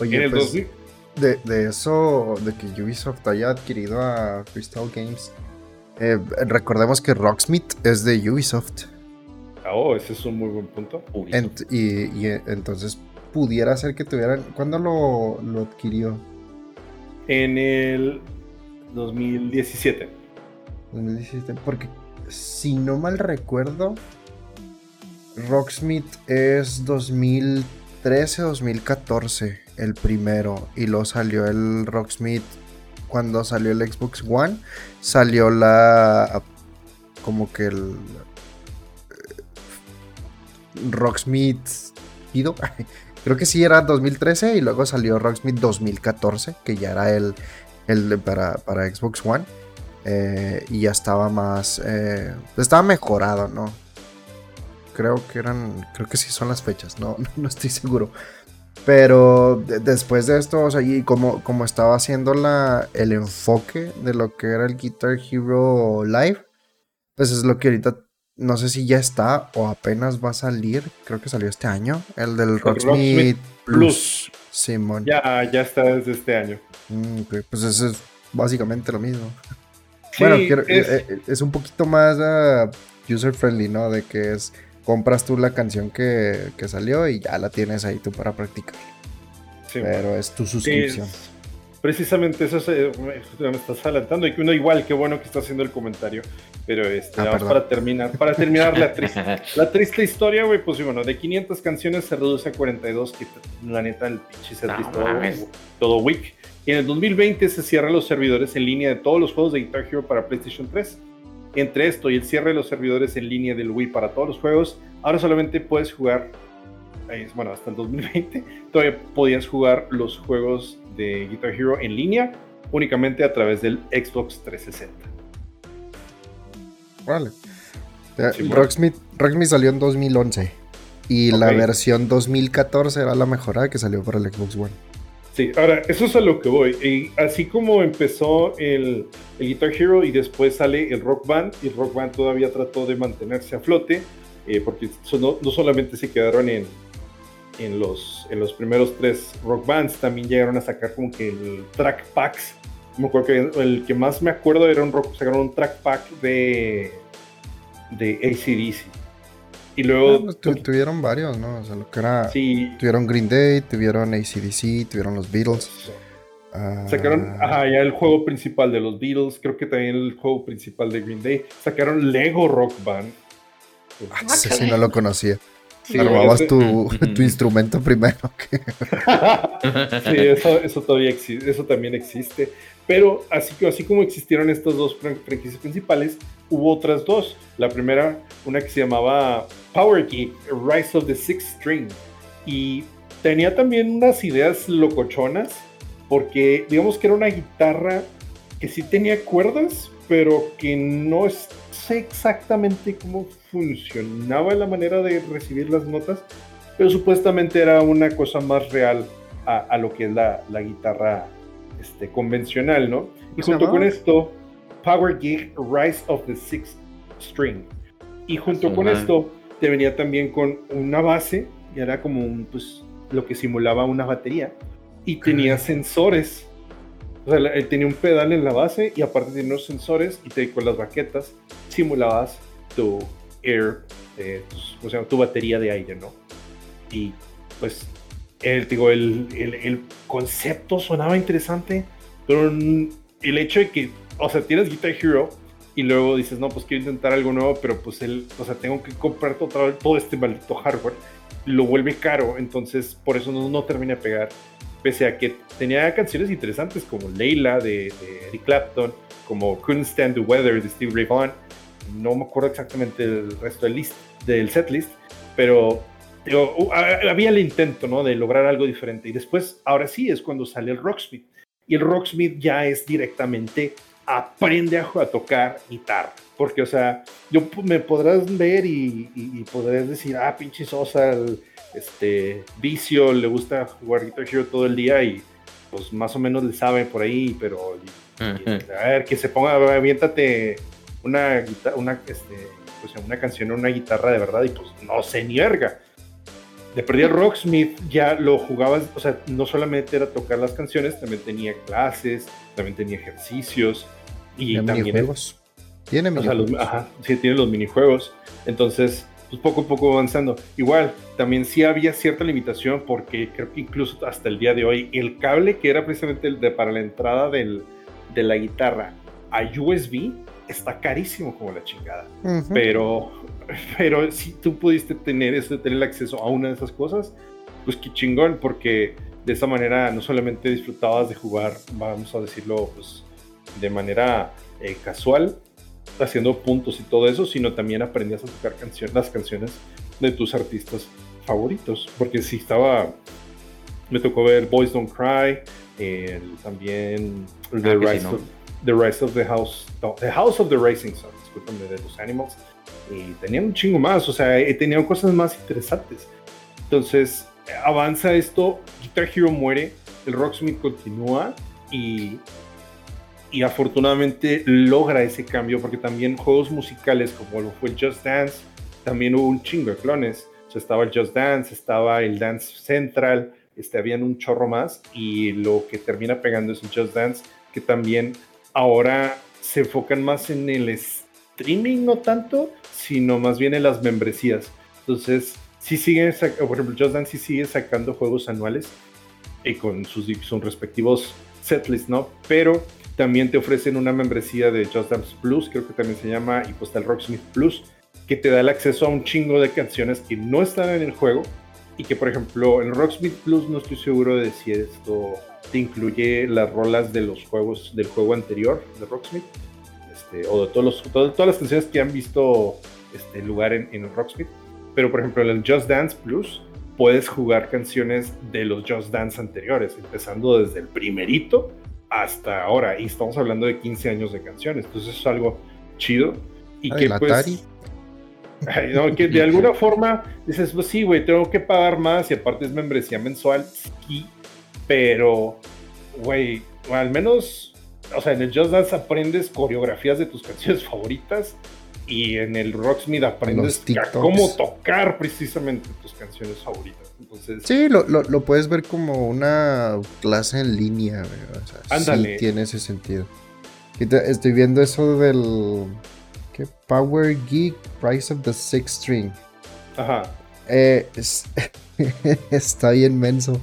Oye, pues, de, eso, de que Ubisoft haya adquirido a Crystal Games, eh, recordemos que Rocksmith es de Ubisoft. Oh, ese es un muy buen punto. y, entonces pudiera ser que tuvieran. ¿Cuándo lo, lo adquirió? En el 2017. 2017, porque si no mal recuerdo, Rocksmith es 2013 2014 el primero y lo salió el Rocksmith cuando salió el Xbox One, salió la como que el eh, Rocksmith creo que sí era 2013 y luego salió Rocksmith 2014, que ya era el el para, para Xbox One. Eh, y ya estaba más. Eh, estaba mejorado, ¿no? Creo que eran. Creo que sí son las fechas, no, no estoy seguro. Pero después de esto, o sea, y como, como estaba haciendo la, el enfoque de lo que era el Guitar Hero Live, pues es lo que ahorita no sé si ya está o apenas va a salir. Creo que salió este año. El del Rocksmith, Plus. Simón. Ya, ya está desde este año. Mm, pues eso es básicamente lo mismo. bueno, eh, eh, es... un poquito más ah, user friendly, ¿no? De que es compras tú la canción que, salió y ya la tienes ahí tú para practicar. Pero es tu suscripción. precisamente eso se, me estás adelantando y que uno igual, qué bueno que está haciendo el comentario. Pero este, ah, para terminar, para terminar la triste, la triste historia, güey, pues bueno, de 500 canciones se reduce a 42, que la neta el pinche se todo, todo weak. Y en el 2020 se cierran los servidores en línea de todos los juegos de Guitar Hero para PlayStation 3. Entre esto y el cierre de los servidores en línea del Wii para todos los juegos, ahora solamente puedes jugar, bueno, hasta el 2020, todavía podías jugar los juegos de Guitar Hero en línea únicamente a través del Xbox 360. Vale. Rocksmith, Rocksmith, salió en 2011. Y la versión 2014 era la mejorada que salió para el Xbox One. Sí, ahora, eso es a lo que voy. Y así como empezó el, Guitar Hero y después sale el Rock Band, y el Rock Band todavía trató de mantenerse a flote, eh, porque no, no, solamente se quedaron en, en, los, en los primeros tres Rock Bands, también llegaron a sacar como que el track packs. Me acuerdo que el que más me acuerdo era un rock, sacaron un track pack de, de ACDC. Y luego. Ah, pues, tuvieron varios, ¿no? O sea, lo que era. Sí. Tuvieron Green Day, tuvieron ACDC, tuvieron los Beatles. Ah. Sacaron, ajá, ya el juego principal de los Beatles, creo que también el juego principal de Green Day. Sacaron Lego Rock Band. Ah, sí, no lo conocía. Armabas tu, tu, instrumento primero. sí, eso, eso todavía existe, eso también existe. Pero así, así como existieron estas dos franquicias principales, hubo otras dos. La primera, una que se llamaba Power Geek, Rise of the Sixth String. Y tenía también unas ideas locochonas, porque digamos que era una guitarra que sí tenía cuerdas, pero que no sé exactamente cómo funcionaba la manera de recibir las notas, pero supuestamente era una cosa más real a, lo que es la, la guitarra este, convencional, ¿no? Y junto con esto, Power Gig Rise of the Sixth String. Y junto con esto, te venía también con una base, y era como un, pues, lo que simulaba una batería, y tenía sensores. O sea, él tenía un pedal en la base y aparte tenía unos sensores y te, con las baquetas simulabas tu air, eh, o sea, tu batería de aire, ¿no? Y pues el, digo, el, el, concepto sonaba interesante, pero el hecho de que, o sea, tienes Guitar Hero y luego dices, no, pues quiero intentar algo nuevo, pero pues el, o sea, tengo que comprar todo, todo este maldito hardware, lo vuelve caro, entonces por eso no, no termina de pegar. Pese a que tenía canciones interesantes como Leila de, Eric Clapton, como Couldn't Stand the Weather de Steve Ray Vaughan, no me acuerdo exactamente el resto del, list, del setlist, pero había el intento, ¿no? De lograr algo diferente. Y después, ahora sí, es cuando sale el Rocksmith. Y el Rocksmith ya es directamente aprende a, tocar guitarra. Porque, o sea, yo me podrás ver y, y, podrás decir, ah, pinche Sosa, este, vicio, le gusta jugar Guitar Hero todo el día y pues más o menos le sabe por ahí, pero a ver, que se ponga, aviéntate una, una, este, pues, una canción, una guitarra de verdad y pues no se nierga de perdí Rocksmith ya lo jugabas, o sea, no solamente era tocar las canciones, también tenía clases, también tenía ejercicios y también minijuegos. Tiene minijuegos. ajá, sí, tiene los minijuegos. Entonces, pues poco a poco avanzando. Igual, también sí había cierta limitación porque creo que incluso hasta el día de hoy el cable que era precisamente el de para la entrada del, de la guitarra a USB está carísimo como la chingada. Pero, pero si tú pudiste tener eso, tener el acceso a una de esas cosas, pues qué chingón, porque de esa manera no solamente disfrutabas de jugar, vamos a decirlo, pues de manera eh, casual, haciendo puntos y todo eso, sino también aprendías a tocar canciones, las canciones de tus artistas favoritos. Porque si estaba, me tocó ver Boys Don't Cry, también The ah, Rise of The Rise of the House, The House of the Racing Sun, discúlpame, de los Animals. Y tenían un chingo más, o sea, tenían cosas más interesantes. Entonces, avanza esto, Guitar Hero muere, el Rocksmith continúa y, y afortunadamente logra ese cambio porque también juegos musicales como lo fue Just Dance, también hubo un chingo de clones. O sea, estaba el Just Dance, estaba el Dance Central, este, habían un chorro más y lo que termina pegando es el Just Dance, que también ahora se enfocan más en el streaming, no tanto, sino más bien en las membresías. Entonces, sí siguen, por ejemplo, Just Dance sí sigue sacando juegos anuales y eh, con sus, sus respectivos setlists, ¿no? Pero también te ofrecen una membresía de Just Dance Plus, creo que también se llama, y pues está el Rocksmith Plus, que te da el acceso a un chingo de canciones que no están en el juego y que, por ejemplo, en Rocksmith Plus no estoy seguro de si esto te incluye las rolas de los juegos del juego anterior de Rocksmith, este, o de todos los, todas las canciones que han visto este lugar en, en Rocksmith. Pero por ejemplo en el Just Dance Plus puedes jugar canciones de los Just Dance anteriores, empezando desde el primerito hasta ahora. Y estamos hablando de 15 años de canciones. Entonces es algo chido. Y que pues, que de alguna forma dices, pues sí, güey, tengo que pagar más y aparte es membresía mensual, sí, pero, güey, al menos, o sea, en el Just Dance aprendes coreografías de tus canciones favoritas y en el Rocksmith aprendes cómo tocar precisamente tus canciones favoritas. Entonces, sí, lo, lo, puedes ver como una clase en línea, o sea, Sí tiene ese sentido. Estoy viendo eso del ¿qué? Power Geek Price of the Sixth String. Ajá. Eh, está bien menso.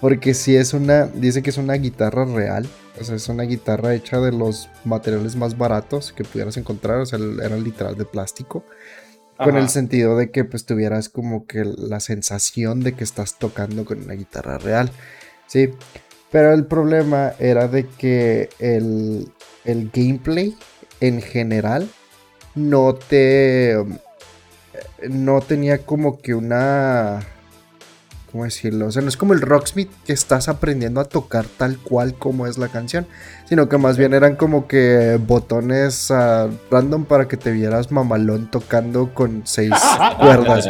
Porque si es una. Dice que es una guitarra real. O sea, es una guitarra hecha de los materiales más baratos que pudieras encontrar. O sea, era literal de plástico. Con el sentido de que pues tuvieras como que la sensación de que estás tocando con una guitarra real. Sí. Pero el problema era de que el, el gameplay en general no te. No tenía como que una ¿cómo decirlo? O sea, no es como el Rocksmith que estás aprendiendo a tocar tal cual como es la canción, sino que más bien eran como que botones uh, random para que te vieras mamalón tocando con seis cuerdas.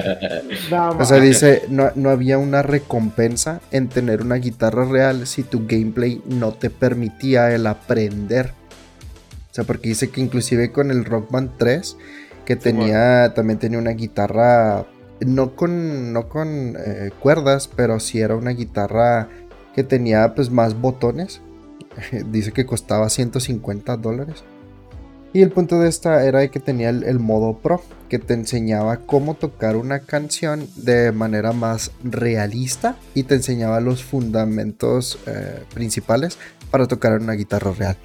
o sea, dice, no, no había una recompensa en tener una guitarra real si tu gameplay no te permitía el aprender. O sea, porque dice que inclusive con el Rock Band 3, que tenía, también tenía una guitarra no con, no con eh, cuerdas, pero sí era una guitarra que tenía pues más botones. Dice que costaba 150 dólares. Y el punto de esta era que tenía el, modo pro, que te enseñaba cómo tocar una canción de manera más realista y te enseñaba los fundamentos eh, principales para tocar una guitarra real.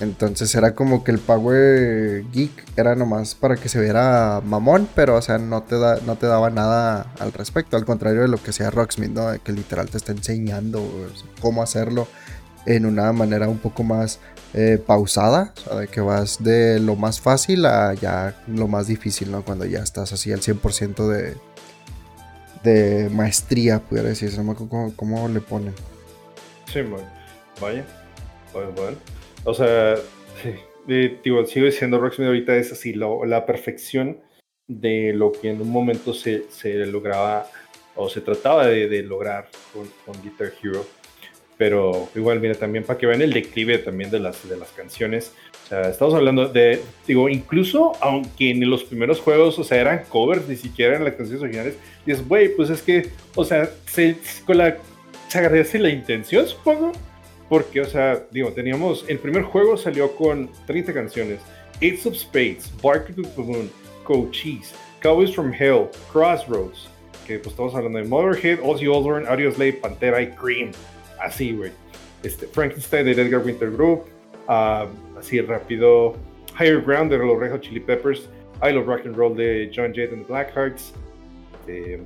Entonces era como que el Power Geek era nomás para que se viera mamón, pero o sea, no te, da, no te daba nada al respecto. Al contrario de lo que hacía Rocksmith, ¿no? Que literal te está enseñando cómo hacerlo en una manera un poco más eh, pausada. O sea, de que vas de lo más fácil a ya lo más difícil, ¿no? Cuando ya estás así al 100% de, de maestría, pudiera decirse. No cómo, le ponen. Sí, Vaya. Bueno, bueno. O sea, sí, digo, sigo diciendo Rocksmith ahorita es así, la perfección de lo que en un momento se, se lograba o se trataba de, lograr con, Guitar Hero. Pero igual, mira, también para que vean el declive también de las, de las canciones. O sea, estamos hablando de, digo, incluso aunque en los primeros juegos, o sea, eran covers, ni siquiera en las canciones originales, y es, güey, pues es que, o sea, se, con la, se agarrase la intención, supongo, porque, o sea, digo, teníamos. El primer juego salió con 30 canciones: Ace of Spades, Bark of the Moon, Cochise, Cowboys from Hell, Crossroads. Que pues estamos hablando de Motherhead, Ozzy Osbourne, Slave, Pantera y Cream. Así, güey. Este, Frankenstein de Edgar Winter Group. Uh, así rápido. Higher Ground de los Red Chili Peppers. I Love Rock and Roll de John Jett and the Blackhearts. De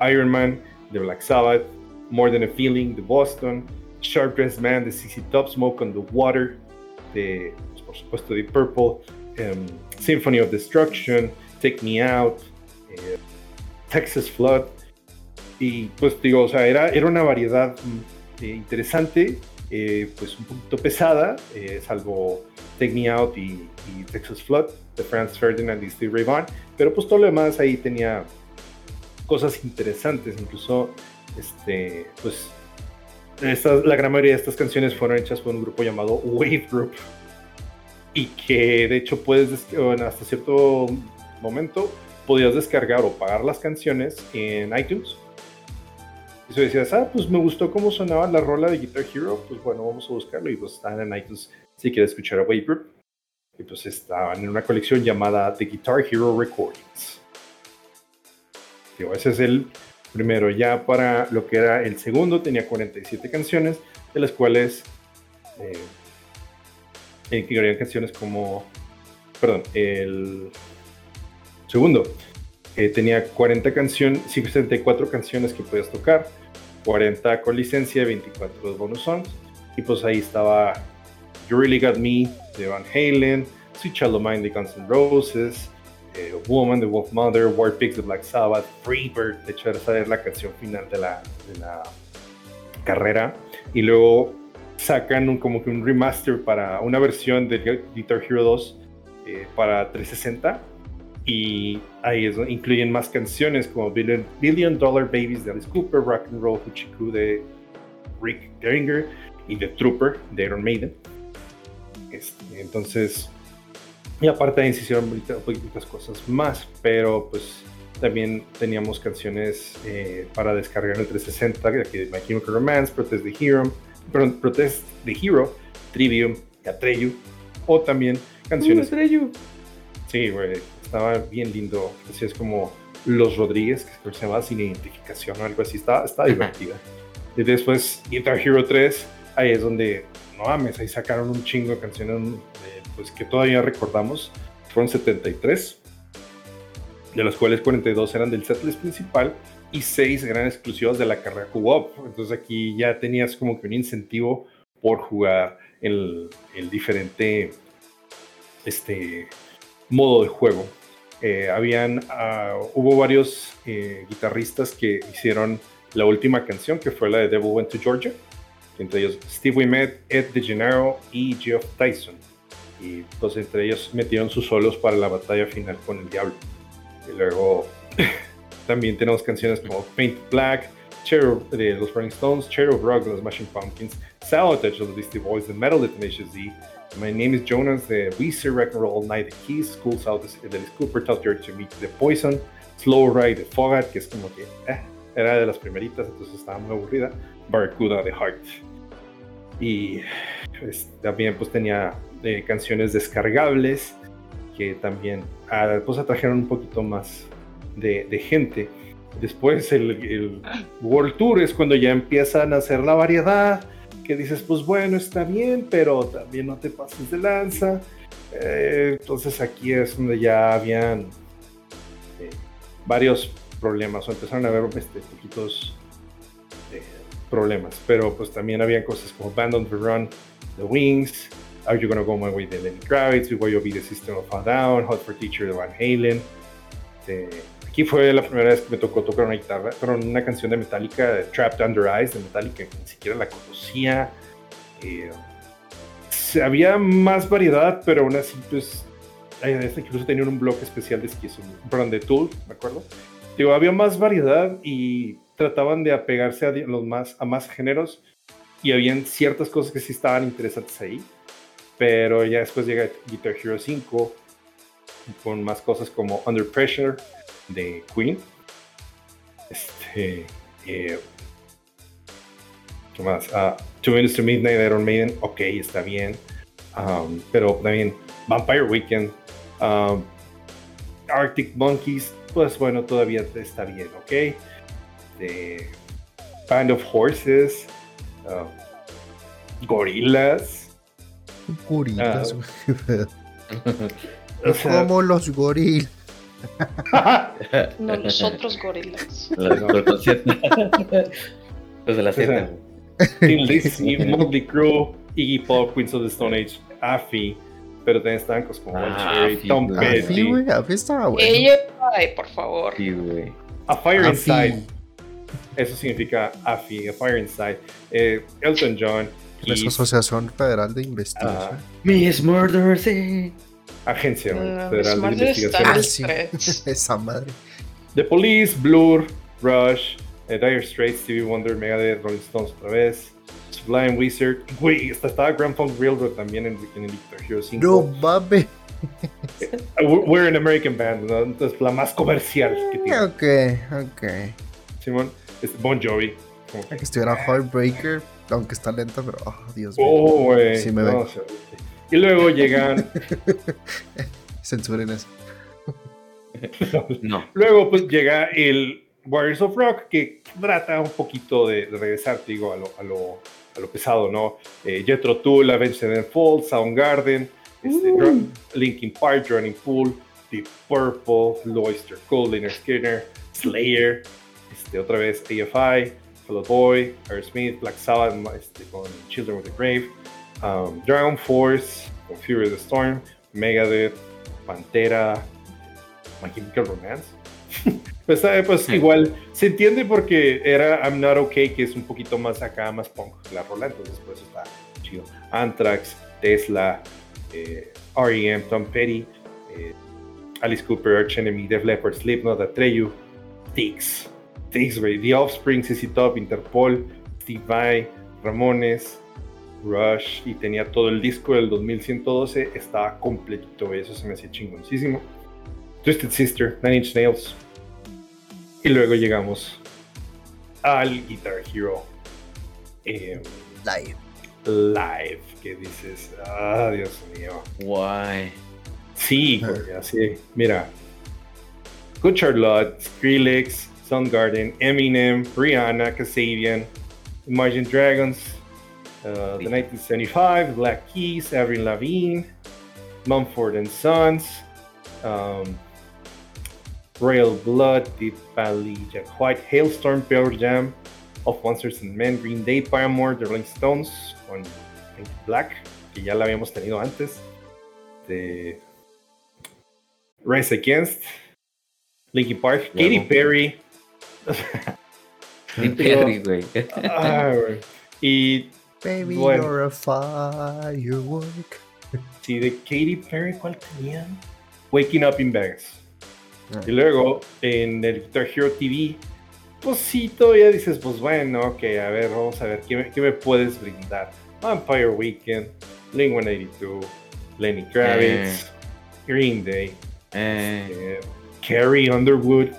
Iron Man de Black Sabbath. More Than a Feeling de Boston. Sharp Dressed Man de CC Top, Smoke on the Water de, pues, por supuesto, de Purple, um, Symphony of Destruction, Take Me Out, eh, Texas Flood. Y pues digo, o sea, era, era una variedad mm, eh, interesante, eh, pues un poquito pesada, salvo Take Me Out y, Texas Flood de Franz Ferdinand y Steve Ray Vaughan, pero pues todo lo demás ahí tenía cosas interesantes, incluso este, pues la gran mayoría de estas canciones fueron hechas por un grupo llamado Wave Group y que de hecho puedes, hasta cierto momento, podías descargar o pagar las canciones en iTunes. Y si decías, ah, pues me gustó cómo sonaba la rola de Guitar Hero, pues bueno, vamos a buscarlo y pues están en iTunes si quieres escuchar a Wave Group. Y pues estaban en una colección llamada The Guitar Hero Recordings. Digo, ese es el Primero, ya para lo que era el segundo, tenía 47 canciones, de las cuales eh, incluían canciones como, perdón, el segundo eh, tenía 40 canciones, 64 canciones que podías tocar, 40 con licencia, 24 bonus songs, y pues ahí estaba You Really Got Me de Van Halen, Sweet Child Mine de Guns N' Roses, eh, Woman de Wolf Mother, War Pigs de Black Sabbath, Freebird, de hecho esa es la canción final de la, de la carrera, y luego sacan un, como que un remaster para una versión de Guitar Hero 2 eh, para 360, y ahí es, incluyen más canciones como Billion, Billion Dollar Babies de Alice Cooper, Rock and Roll Huchiku de Rick Geringer y The Trooper de Iron Maiden. Este, entonces, y aparte ahí se hicieron muchas cosas más, pero pues también teníamos canciones eh, para descargar en el 360, aquí de My Chemical Romance, Protest the Hero, Protest the Hero, Trivium Atreyu, o también canciones. Uh, Sí, güey, estaba bien lindo. Así es como Los Rodríguez, que se llamaba Sin Identificación o algo así, estaba, divertida. Y después Guitar Hero 3, ahí es donde, no mames, ahí sacaron un chingo de canciones pues, que todavía recordamos. Fueron 73 de las cuales 42 eran del setlist principal y 6 eran exclusivos de la carrera co Entonces aquí ya tenías como que un incentivo por jugar el, el diferente este, modo de juego. Eh, habían, uh, hubo varios eh, guitarristas que hicieron la última canción, que fue la de Devil Went to Georgia, entre ellos Steve Wimet, Ed DeGennaro y Geoff Tyson. Y pues entre ellos metieron sus solos para la batalla final con el diablo. Y luego también tenemos canciones como Paint Black, Cherry de los Rolling Stones, Cherry of Rock los Smashing Pumpkins, Sabotage los Beastie Boys, The Metal de Tenacious D, My Name is Jonas de Weezer, Rock and Roll Night The Keys, Schools Out de Cooper, Tough Dirt to Meet The Poison, Slow Ride de Fogat, que es como que eh, era de las primeritas, entonces estaba muy aburrida, Barracuda de Heart. Y pues, también pues tenía eh, canciones descargables que también ah, pues atrajeron un poquito más de, gente. Después el, World Tour es cuando ya empiezan a hacer la variedad, que dices, pues bueno, está bien, pero también no te pases de lanza. Eh, entonces aquí es donde ya habían eh, varios problemas, o empezaron a haber este, poquitos eh, problemas, pero pues también habían cosas como Band on the Run, The Wings, Are You Gonna Go My Way de Lenny Kravitz, Why You Be the System of a Down, Hot for Teacher de Van Halen. Este, aquí fue la primera vez que me tocó tocar una guitarra, pero una canción de Metallica, Trapped Under Eyes de Metallica, que ni siquiera la conocía. Eh, había más variedad, pero aún así, pues, incluso tenían un blog especial de Schizo, perdón, de Tool, me acuerdo. Digo, había más variedad y trataban de apegarse a, los más, a más géneros y habían ciertas cosas que sí estaban interesantes ahí pero ya después llega Guitar Hero 5 con más cosas como Under Pressure de Queen. Este. Eh, ¿Qué más? Uh, Two Minutes to Midnight Iron Maiden. Ok, está bien. Um, pero también Vampire Weekend. Um, Arctic Monkeys. Pues bueno, todavía está bien, ok. The Band of Horses. Uh, Gorillas. Gorilas, ah. Como los gorilas. no, los otros gorilas. Los, de la Z. Motley Crue, Iggy Pop, Queens of the Stone Age, Afi, pero también están cosas como ah, Cherry, Tom Petty. Afi, güey, Afi estaba bueno. Ella, ay, por favor. Sí, güey. A Fire Inside. Eso significa AFI, A Fire Inside. Eh, Elton John, la Asociación Federal de Investigación. Uh, Miss Murder, sí. Agencia uh, Federal de Investigación. Ah, Esa madre. The Police, Blur, Rush, uh, Dire Straits, Stevie Wonder, Megadeth, Rolling Stones otra vez. Sublime Wizard. Güey, hasta estaba Grand Funk Railroad también en, en Victor Hero 5. No mames. We're an American band, ¿no? Entonces la más comercial que tiene. Ok, ok. Simón, es Bon Jovi. Que estuviera Heartbreaker, aunque está lenta, pero oh, Dios mío. Oh, güey. Sí me no, Y luego llegan. Censuren eso. no. Luego, pues llega el Warriors of Rock, que trata un poquito de, regresar, digo, a lo, a lo, a lo pesado, ¿no? Eh, Jethro Tull, Avenged Sevenfold, Soundgarden, este, uh. Linkin Park, Running Pool, Deep Purple, Loister Cold, Liner Skinner, Slayer, este, otra vez AFI, Hello Boy, Aerosmith, Black Sabbath este, con Children of the Grave, um, Dragon Force, con Fury of the Storm, Megadeth, Pantera, My Chemical Romance. pues, eh, pues igual se entiende porque era I'm Not Okay, que es un poquito más acá, más punk la rola, entonces pues está chido. Anthrax, Tesla, eh, REM, Tom Petty, eh, Alice Cooper, Arch Enemy, Def Leppard, Slipknot, Atreyu, Tix, The Offspring, CC Top, Interpol, Steve Vai, Ramones, Rush, y tenía todo el disco del 2112, estaba completito, güey, eso se me hacía chingoncísimo. Twisted Sister, Nine Inch Nails. Y luego llegamos al Guitar Hero. Eh, live. Live, que dices, ah, Dios mío. Why? Sí, así, mira. Good Charlotte, Skrillex, Soundgarden, Eminem, Rihanna, Kasabian, Imagine Dragons, uh, the 1975, Black Keys, Avril Lavigne, Mumford and Sons, um, Royal Blood, Deep Valley, Jack White, Hailstorm, Pearl Jam, Of Monsters and Men, Green Day, Paramore, The Rolling Stones, con Black, que ya la habíamos tenido antes, de Rise Against, Linkin Park, Katy Perry. Perry, güey. Ah, y. Baby, bueno. you're a firework. Sí, de Katy Perry, ¿cuál tenían? Waking Up in Vegas. Ah. Y luego en el Guitar Hero TV, pues sí, todavía dices, pues bueno, ok, a ver, vamos a ver, ¿qué me, qué me puedes brindar? Vampire Weekend, Link 182, Lenny Kravitz, eh. Green Day, eh. Carrie Underwood,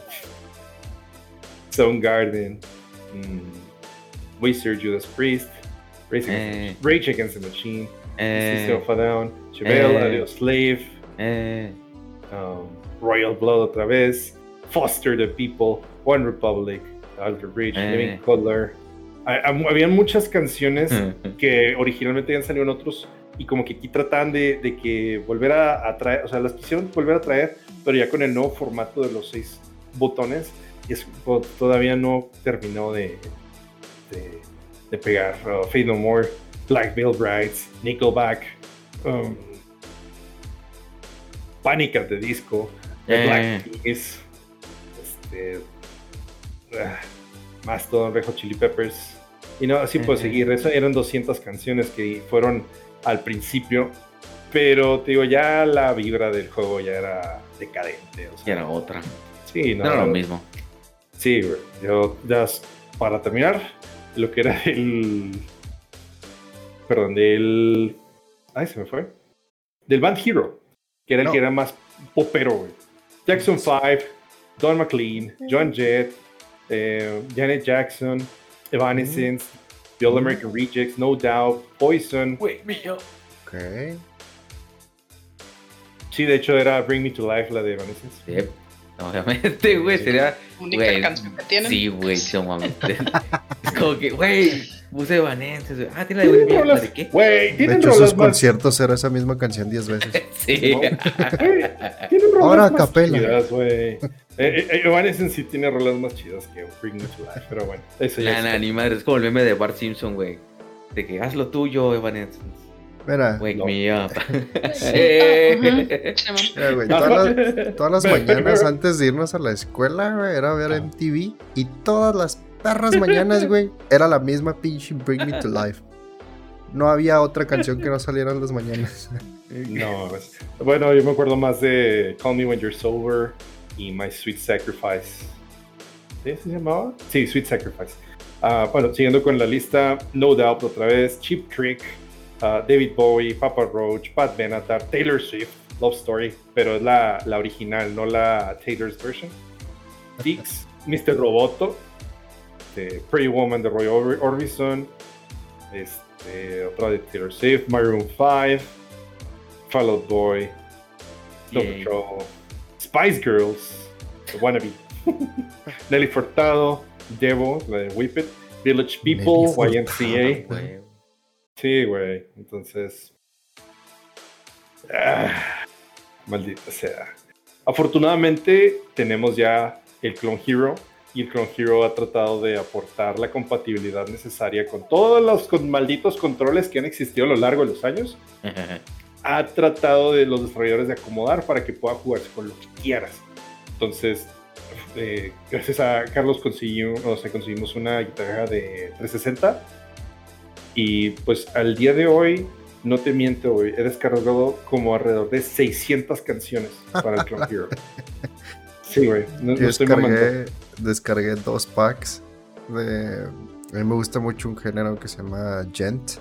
Soundgarden, mm, Wizard Judas Priest, Rage, eh. Rage Against the Machine, eh. System of a Down, Chevelle, eh. Adios Slave, eh. um, Royal Blood otra vez, Foster the People, One Republic, Alter Bridge, eh. Living Color. Habían muchas canciones que originalmente habían salido en otros y como que aquí tratan de, de que volver a, traer, o sea, las quisieron volver a traer, pero ya con el nuevo formato de los seis botones es, todavía no terminó de, de, pegar. Uh, Fade No More, Black Veil Brides, Nickelback, um, Panic at the Disco, Black eh. Keys, este, uh, Mastodon, Rejo Chili Peppers. Y no, así puedo seguir. Eso eran 200 canciones que fueron al principio, pero te digo, ya la vibra del juego ya era decadente. O era otra. Sí, no. era lo mismo. Sí, Yo, ya para terminar, lo que era el. Perdón, del. Ay, se me fue. Del Band Hero, que era el que era más popero, güey. Jackson 5, Don McLean, John Jett, eh, Janet Jackson, Evanescence, The All American Rejects, No Doubt, Poison. Wake me up. Ok. Sí, de hecho era Bring Me to Life la de Evanescence. Sí, obviamente, güey, sería. Única canción que tienen. Sí, güey, sumamente. es como que, güey, puse Evanescence. Ah, tiene la de, ¿la de qué? Güey, de hecho, sus conciertos era esa misma canción 10 veces. sí. Ahora capela. Eh, eh, Evanescence sí tiene rolas más chidas que Bring Me to Life, pero bueno, eso ya nah, ni madre, es como el meme de Bart Simpson, güey. De que haz lo tuyo, Evanescence. Mira. Wake me up. Mira, güey, todas, las, todas las mañanas antes de irnos a la escuela, güey, era ver MTV. Y todas las perras mañanas, güey, era la misma pinche Bring Me to Life. No había otra canción que no saliera en las mañanas. no, pues, bueno, yo me acuerdo más de Call Me When You're Sober y My Sweet Sacrifice. ¿Sí se llamaba? Sí, Sweet Sacrifice. Uh, bueno, siguiendo con la lista, No Doubt otra vez, Cheap Trick, uh, David Bowie, Papa Roach, Pat Benatar, Taylor Swift, Love Story, pero es la, la original, no la Taylor's version. Dix, Mr. Roboto, este, Pretty Woman de Roy Orbison, este, otra de Taylor Swift, Maroon 5, Fall Out Boy, Snow Patrol, Spice Girls, The Wannabe, Nelly Furtado, Devo, la de Whip It, Village People, YMCA. Sí, güey. Entonces. Ah, maldita sea. Afortunadamente, tenemos ya el Clone Hero. Y el Clone Hero ha tratado de aportar la compatibilidad necesaria con todos los malditos controles que han existido a lo largo de los años. ha tratado de los desarrolladores de acomodar para que pueda jugarse con lo que quieras. Entonces, eh, gracias a Carlos conseguimos, o sea, conseguimos una guitarra de 360 y pues al día de hoy no te miento, güey, he descargado como alrededor de 600 canciones para el Clone Hero. Sí, güey, no, descargué, descargué dos packs de... A mí me gusta mucho un género que se llama Gent.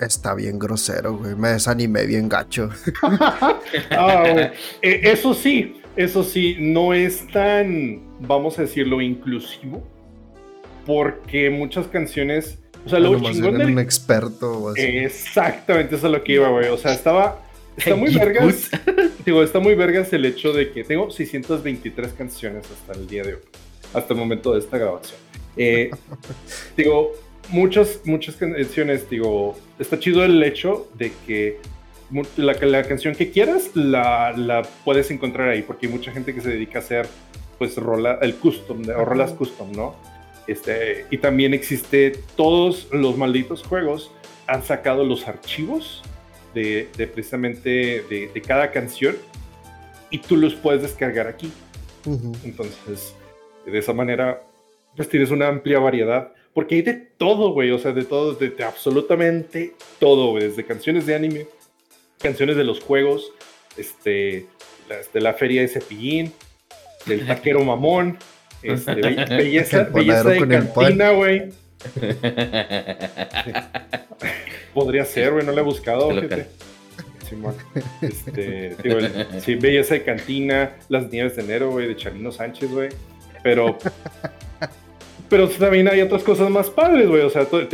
Está bien grosero, güey. Me desanimé bien gacho. ah, e, eso sí, eso sí, no es tan, vamos a decirlo, inclusivo. Porque muchas canciones o sea, lo chingón un experto así. Exactamente, eso es lo que iba, güey. O sea, estaba... Está muy vergas. digo, está muy vergas el hecho de que tengo 623 canciones hasta el día de hoy. Hasta el momento de esta grabación. Eh, digo, muchas, muchas canciones, digo, está chido el hecho de que la, la canción que quieras la, la, puedes encontrar ahí, porque hay mucha gente que se dedica a hacer, pues, rola, el custom, o rolas custom, ¿no? Este, y también existe, todos los malditos juegos han sacado los archivos de, precisamente de, cada canción y tú los puedes descargar aquí. Entonces, de esa manera, pues tienes una amplia variedad. Porque hay de todo, güey. O sea, de todo, de, absolutamente todo, güey. Desde canciones de anime, canciones de los juegos, este, de la feria de Cepillín, del taquero mamón, este, belleza, belleza de cantina, güey. Podría ser, güey, no le he buscado, gente. Este, sí, belleza de cantina, las nieves de enero, güey, de Charino Sánchez, güey. Pero, pero también hay otras cosas más padres, güey. O sea, pues,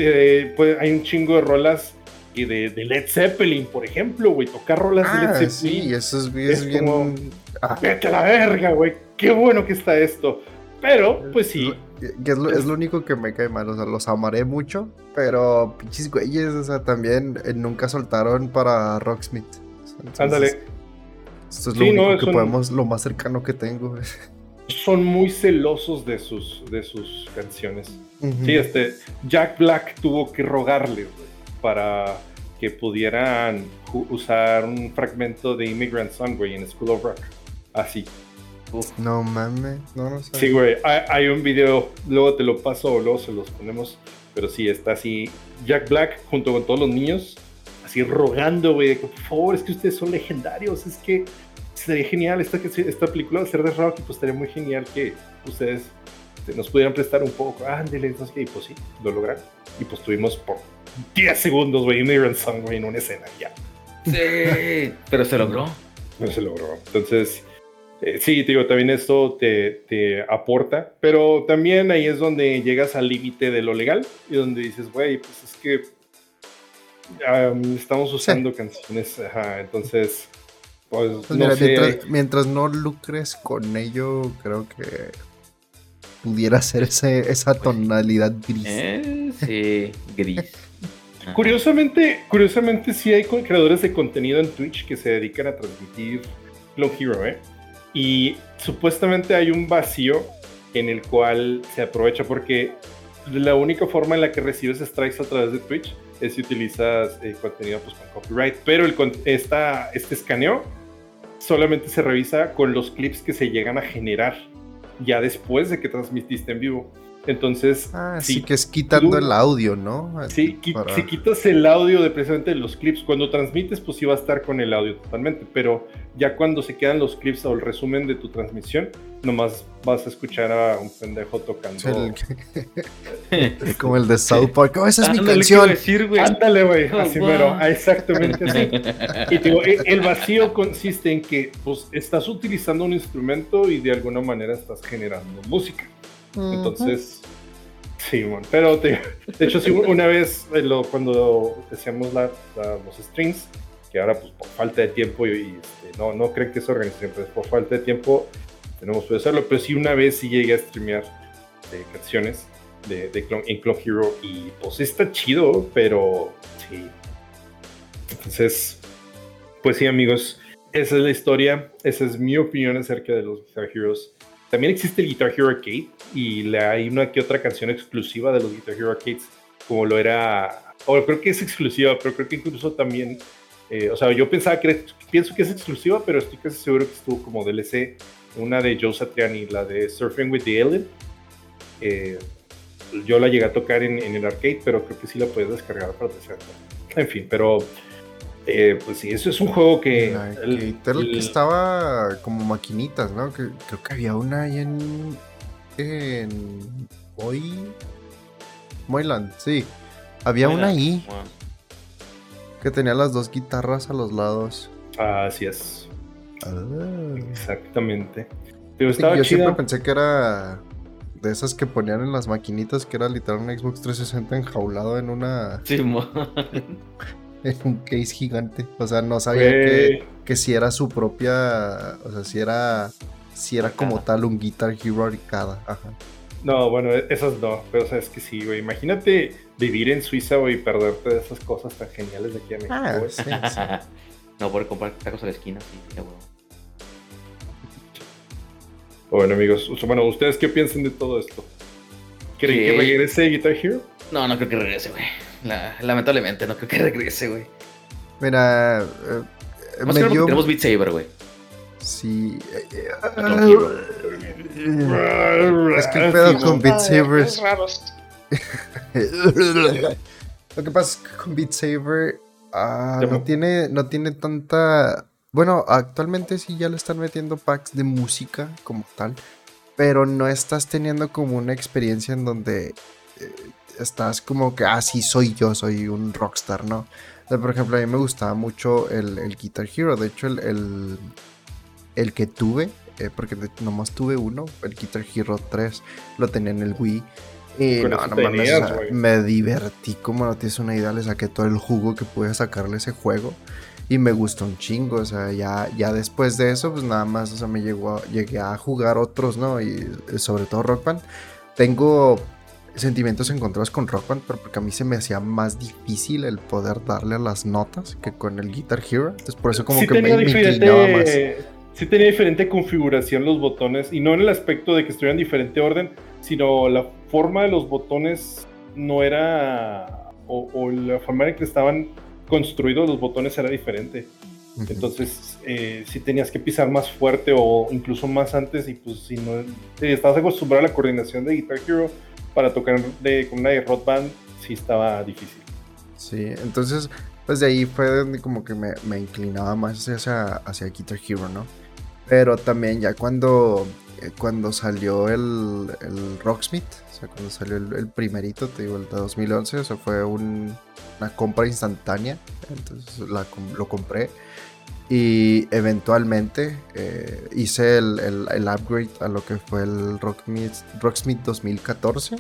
hay un chingo de rolas y de, Led Zeppelin, por ejemplo, güey. Tocar rolas de Led ah, Zeppelin. Sí, eso es, bien. Como, ah. Vete a la verga, güey. Qué bueno que está esto. Pero, pues sí. es, lo, único que me cae mal, o sea, los amaré mucho, pero pinches güeyes, o sea, también eh, nunca soltaron para Rocksmith. Ándale. Esto es lo único que podemos, lo más cercano que tengo. Son muy celosos de sus, de sus canciones. Sí, este, Jack Black tuvo que rogarle para que pudieran usar un fragmento de Immigrant Song, güey, en School of Rock. Así. No mames, no, no sé. Sí, güey, hay, un video, luego te lo paso o luego se los ponemos, pero sí, está así Jack Black junto con todos los niños, así rogando, güey, por favor, es que ustedes son legendarios, es que sería genial esta, esta película de ser de rock y pues estaría muy genial que ustedes este, nos pudieran prestar un poco, ándale, entonces, y pues sí, lo lograron. Y pues tuvimos por 10 segundos, güey, un Song, güey, en una escena, ya. Sí, pero se logró. No se logró. Entonces, eh, sí, digo, también esto te, aporta, pero también ahí es donde llegas al límite de lo legal y donde dices, güey, pues es que estamos usando canciones, ajá, entonces, pues, pues no sé. Mientras, no lucres con ello, creo que pudiera ser ese, esa tonalidad gris. Eh, sí, gris. Curiosamente, curiosamente sí hay creadores de contenido en Twitch que se dedican a transmitir Clone Hero, ¿eh? Y supuestamente hay un vacío en el cual se aprovecha porque la única forma en la que recibes strikes a través de Twitch es si utilizas eh, contenido pues, con copyright. Pero esta, este escaneo solamente se revisa con los clips que se llegan a generar ya después de que transmitiste en vivo. Entonces, ah, sí que es quitando el audio, ¿no? Sí, si quitas el audio de precisamente los clips, cuando transmites, pues sí va a estar con el audio totalmente, pero ya cuando se quedan los clips o el resumen de tu transmisión, nomás vas a escuchar a un pendejo tocando. como el de South Park. Oh, esa es mi canción. Decir, Ándale, güey. Oh, así, pero exactamente así. Y digo, e, el vacío consiste en que pues, estás utilizando un instrumento y de alguna manera estás generando música. Entonces, sí, pero de hecho, sí, una vez eh, cuando hacíamos la, los streams, que ahora pues por falta de tiempo y, este, no, no creen que es organización, pero por falta de tiempo tenemos que hacerlo, pero sí una vez sí llegué a streamear de canciones de, de en Clone Hero y pues está chido, pero sí. Entonces, pues sí amigos, esa es la historia, esa es mi opinión acerca de los Guitar Heroes. También existe el Guitar Hero Arcade y hay una que otra canción exclusiva de los Guitar Hero Arcades, como lo era, o creo que es exclusiva, pero creo que incluso también, eh, o sea, yo pensaba que pienso que es exclusiva, pero estoy casi seguro que estuvo como DLC, una de Joe Satriani, la de Surfing with the Alien. Eh, yo la llegué a tocar en, el arcade, pero creo que sí la puedes descargar para PC. En fin, pero eh, pues sí, eso es un juego que. el, que estaba como maquinitas, ¿no? Que, creo que había una ahí en. En. Hoy. Moyland, sí. Había una ahí. Que tenía las dos guitarras a los lados. Así es. Ah. Exactamente. Pero yo siempre pensé que era de esas que ponían en las maquinitas, que era literal un Xbox 360 enjaulado en una. Sí, en un case gigante. O sea, no sabía que, que, si era su propia. O sea, si era. Si era como tal un Guitar Hero arcada. Ajá. No, bueno, esas no. Pero o sea, es que sí, güey. Imagínate vivir en Suiza, güey, y perderte de esas cosas tan geniales de aquí a México. Ah, sí, sí. no, por comprar tacos a la esquina, sí, ya, Bueno, amigos, bueno, ¿ustedes qué piensan de todo esto? ¿Creen que regrese Guitar Hero? No, no creo que regrese, güey. Lamentablemente, no creo que regrese, güey. Mira, eh, me dio... tenemos Beat Saber, güey. Sí. es que el pedo con Beat Saber. Lo que pasa es que con Beat Saber ah, no, tiene, no tiene tanta. Bueno, actualmente sí ya le están metiendo packs de música como tal, pero no estás teniendo como una experiencia en donde eh, estás como que, ah, sí, soy yo, soy un rockstar, ¿no? por ejemplo, a mí me gustaba mucho el, Guitar Hero, de hecho, el, el, que tuve, eh, porque nomás tuve uno, el Guitar Hero 3, lo tenía en el Wii. Y no, no mames, me divertí como no tienes una idea, le saqué todo el jugo que pude sacarle ese juego y me gustó un chingo, o sea, ya, ya después de eso, pues nada más, o sea, me llegó llegué a jugar otros, ¿no? Y eh, sobre todo Rock Band. Tengo sentimientos encontrados con Rock Band, pero porque a mí se me hacía más difícil el poder darle a las notas que con el Guitar Hero. Entonces por eso como que me, inclinaba más. Sí tenía diferente configuración los botones, y no en el aspecto de que estuvieran en diferente orden, sino la forma de los botones no era, o, la forma en que estaban construidos los botones era diferente. Entonces, eh, si tenías que pisar más fuerte o incluso más antes, y pues si no si estabas acostumbrado a la coordinación de Guitar Hero, para tocar de, con una de Rock Band sí estaba difícil. Sí, entonces, pues de ahí fue donde como que me, me inclinaba más hacia, hacia Guitar Hero, ¿no? Pero también ya cuando, eh, cuando salió el, el Rocksmith, o sea, cuando salió el, primerito, te digo, el de 2011, o sea, fue un, una compra instantánea, entonces lo compré. Y eventualmente eh, hice el, el, upgrade a lo que fue el Rocksmith, Rocksmith 2014.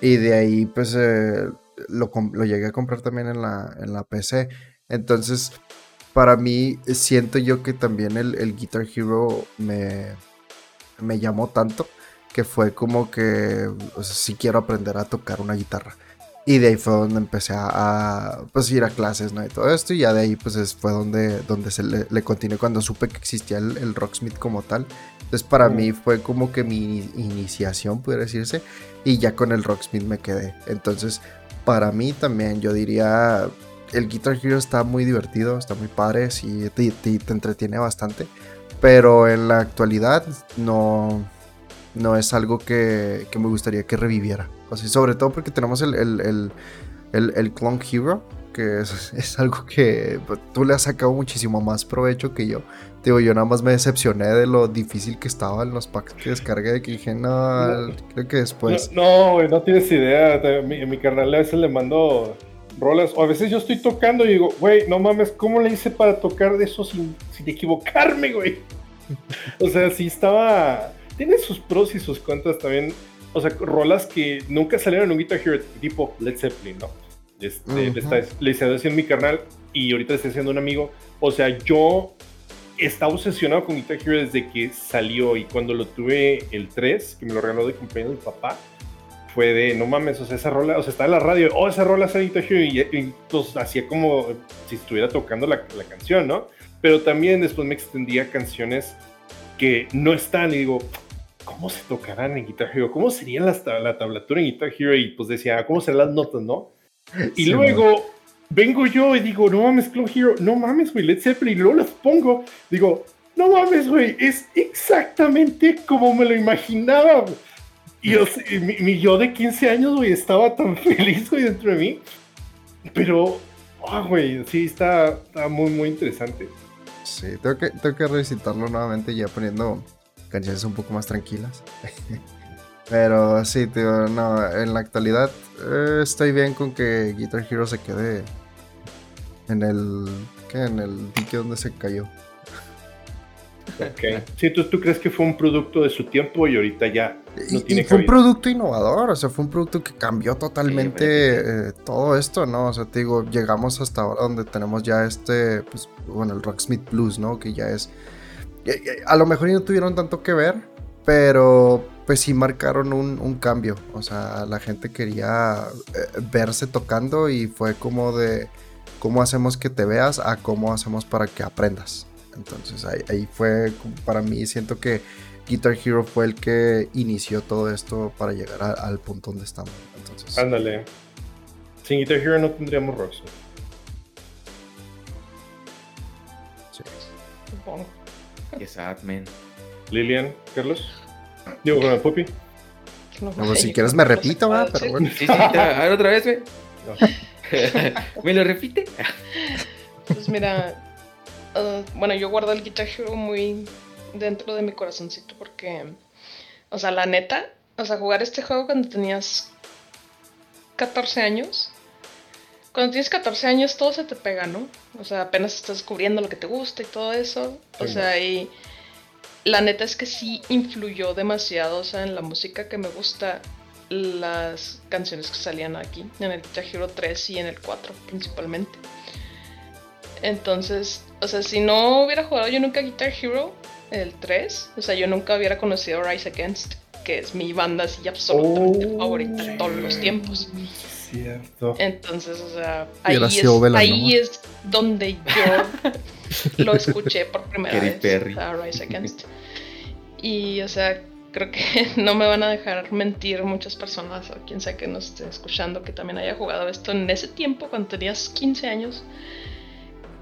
Y de ahí pues eh, lo, lo, llegué a comprar también en la, en la PC. Entonces, para mí siento yo que también el, Guitar Hero me, me llamó tanto que fue como que o sí quiero aprender a tocar una guitarra. Y de ahí fue donde empecé a, pues, ir a clases, ¿no? Y todo esto. Y ya de ahí pues fue donde, donde se le, le continué cuando supe que existía el, el Rocksmith como tal. Entonces para mí fue como que mi iniciación, pudiera decirse. Y ya con el Rocksmith me quedé. Entonces para mí también yo diría, el Guitar Hero está muy divertido, está muy padre, sí, te, te, te entretiene bastante. Pero en la actualidad no, no es algo que, que me gustaría que reviviera. O sea, sobre todo porque tenemos el, el, el, el, Clone Hero, que es, algo que pues, tú le has sacado muchísimo más provecho que yo. Digo, yo nada más me decepcioné de lo difícil que estaba en los packs que descargué, que dije, no, creo que después... No, güey, no, tienes idea. En mi, carnal a veces le mando rolas, o a veces yo estoy tocando y digo, güey, no mames, ¿cómo le hice para tocar de eso sin, sin equivocarme, güey? o sea, sí estaba... Tiene sus pros y sus contras también o sea, rolas que nunca salieron en un Guitar Hero, tipo Led Zeppelin, ¿no? Este, le, hice decir mi carnal y ahorita le estoy haciendo un amigo. O sea, yo estaba obsesionado con Guitar Hero desde que salió y cuando lo tuve el 3, que me lo regaló de cumpleaños mi papá, fue de, no mames, o sea, esa rola, o sea, está en la radio, oh, esa rola es Guitar Hero y, entonces hacía como si estuviera tocando la, la canción, ¿no? Pero también después me extendía canciones que no están y digo, ¿cómo se tocarán en Guitar Hero? ¿Cómo sería la, la tablatura en Guitar Hero? Y pues decía, ¿cómo serán las notas, no? Y luego vengo yo y digo, no mames, Clone Hero, no mames, güey, Led Zeppelin, y luego las pongo, digo, no mames, güey, es exactamente como me lo imaginaba. Y mi, yo de 15 años, güey, estaba tan feliz, güey, dentro de mí. Pero, Ah, güey, sí, está, está, muy, muy interesante. Sí, tengo que, tengo que revisitarlo nuevamente ya poniendo canciones un poco más tranquilas. Pero sí, tío, no, en la actualidad eh, estoy bien con que Guitar Hero se quede en el, ¿qué? En el dique donde se cayó. Ok. Sí, ¿tú, ¿tú crees que fue un producto de su tiempo y ahorita ya no tiene y fue un producto innovador, o sea, fue un producto que cambió totalmente eh, todo esto, ¿no? O sea, te digo, llegamos hasta ahora donde tenemos ya este, pues, bueno, el Rocksmith Blues, ¿no? Que ya es... A lo mejor no tuvieron tanto que ver, pero pues sí marcaron un, cambio. O sea, la gente quería eh, verse tocando y fue como de cómo hacemos que te veas a cómo hacemos para que aprendas. Entonces ahí, fue, para mí siento que Guitar Hero fue el que inició todo esto para llegar al punto donde estamos. Entonces, Ándale. Sin Guitar Hero no tendríamos Rocksmith. Sí. Supongo. Qué sad, man. Lilian, Carlos. Digo, con el puppy. No, si quieres me repito, va, pero bueno. Sí, sí, a ver otra vez, güey. ¿Me lo repite? Pues mira, uh, bueno, yo guardo el Guitar Hero muy dentro de mi corazoncito porque, o sea, la neta, o sea, jugar este juego cuando tenías 14 años, cuando tienes 14 años todo se te pega, ¿no? O sea, apenas estás descubriendo lo que te gusta y todo eso. O sea, y la neta es que sí influyó demasiado, o sea, en la música que me gusta las canciones que salían aquí, en el Guitar Hero 3 y en el 4 principalmente. Entonces, o sea, si no hubiera jugado yo nunca Guitar Hero, el 3, o sea, yo nunca hubiera conocido Rise Against, que es mi banda así absolutamente oh, favorita de todos los tiempos. Cierto. Entonces, o sea, ahí, es, ahí es, donde yo lo escuché por primera vez a Rise Against. Y, o sea, creo que no me van a dejar mentir muchas personas o quien sea que nos esté escuchando que también haya jugado esto en ese tiempo cuando tenías 15 años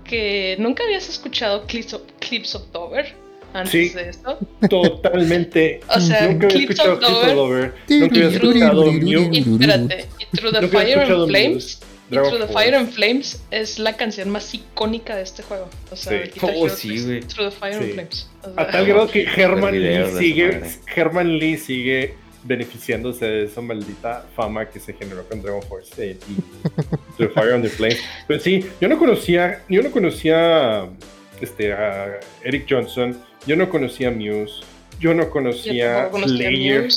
que nunca habías escuchado Clips of, Clips of Dover antes de esto. Totalmente. o sea, nunca Clips of Dover. Nunca había escuchado Mew. Espérate, Through the Fire and Flames y Through the Fire and Flames es la canción más icónica de este juego. O sea, sí. Oh, sí, güey. Through the Fire and Flames. A tal grado que Herman Lee sigue, Herman Lee sigue beneficiándose de esa maldita fama que se generó con Dragon Force y Through the Fire and the Flames. Pero sí, yo no conocía, yo no conocía este, a Eric Johnson, yo no conocía Muse, yo no conocía, Slayer.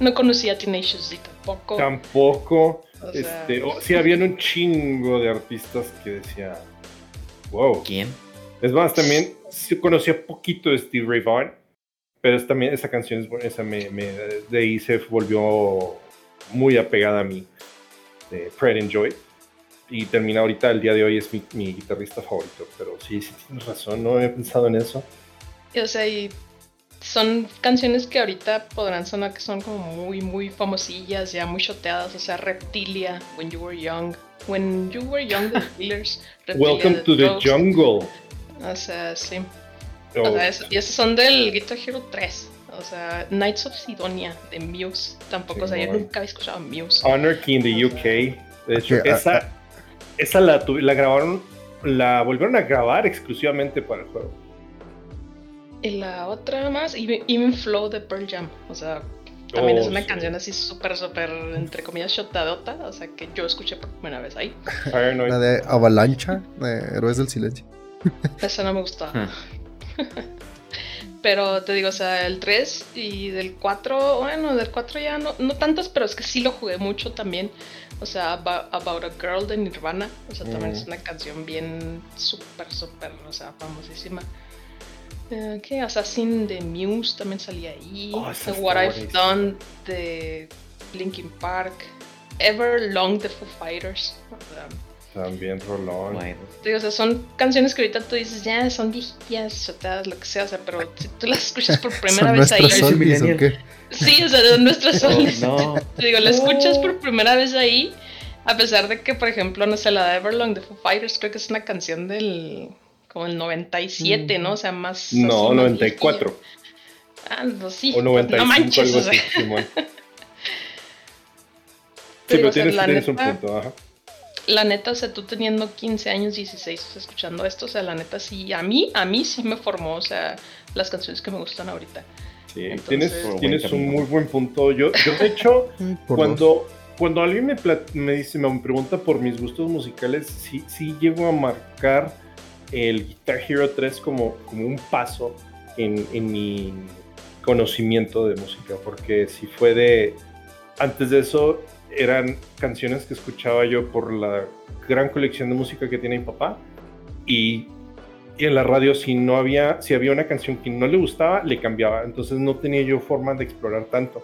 No conocía Tenacious D tampoco. Tampoco. Este, sí, habían un chingo de artistas que decía, wow. ¿Quién? Es más, también conocía poquito de Steve Ray Vaughan, pero también esa canción, esa me, de ahí se volvió muy apegada a mí, de Pride and Joy. Y termina ahorita, el día de hoy es mi, mi guitarrista favorito, pero sí, sí tienes razón, no he pensado en eso. O sea, y son canciones que ahorita podrán sonar que son como muy, muy famosillas, ya muy choteadas. O sea, Reptilia, When You Were Young. When You Were Young, The Killers. Welcome to the Jungle. O sea, sí. O sea, oh. y esos son del Guitar Hero 3. O sea, Knights of Sidonia de Muse. Tampoco, o sea, yo nunca había escuchado Muse. Anarchy in the UK. De hecho, esa, esa la, la grabaron, la volvieron a grabar exclusivamente para el juego. Y la otra más, Even Flow de Pearl Jam. O sea, también es oh, una canción así súper, súper, entre comillas, shotadota. O sea, que yo escuché por primera vez ahí. La de Avalancha, de Héroes del Silencio. Esa no me gustaba. Ah. pero te digo, o sea, el 3 y del 4, bueno, del 4 ya no, no tantas, pero es que sí lo jugué mucho también. O sea, About, a Girl de Nirvana. O sea, también es mm. una canción bien súper, súper, o sea, famosísima. Uh, ¿Qué? Assassin de Muse también salía ahí. Oh, What I've Done de Linkin Park. Everlong de Foo Fighters. también Rolón. o sea, son canciones que ahorita tú dices, ya son viejas, chotadas, lo que sea, o sea, pero si tú las escuchas por primera vez ahí. Sí, o sea, de nuestras soles. no. Te digo, la escuchas por primera vez ahí, a pesar de que, por ejemplo, no sé, la de Everlong de Foo Fighters, creo que es una canción del como el 97, ¿no? O sea, más. No, 94. ah, no, sí. O 95, no manches, algo así, Sí, pero tienes, un punto, ajá. la neta, o sea, tú teniendo 15 años, 16, escuchando esto, o sea, la neta sí, a mí, a mí sí me formó, o sea, las canciones que me gustan ahorita. Sí, tienes, tienes un muy buen punto. Yo, yo de hecho, cuando, cuando alguien me, me dice, me pregunta por mis gustos musicales, sí, sí llego a marcar el Guitar Hero 3 como, como un paso en, en mi conocimiento de música, porque si fue de, antes de eso eran canciones que escuchaba yo por la gran colección de música que tiene mi papá y, y, en la radio si no había si había una canción que no le gustaba le cambiaba. Entonces no tenía yo forma de explorar tanto.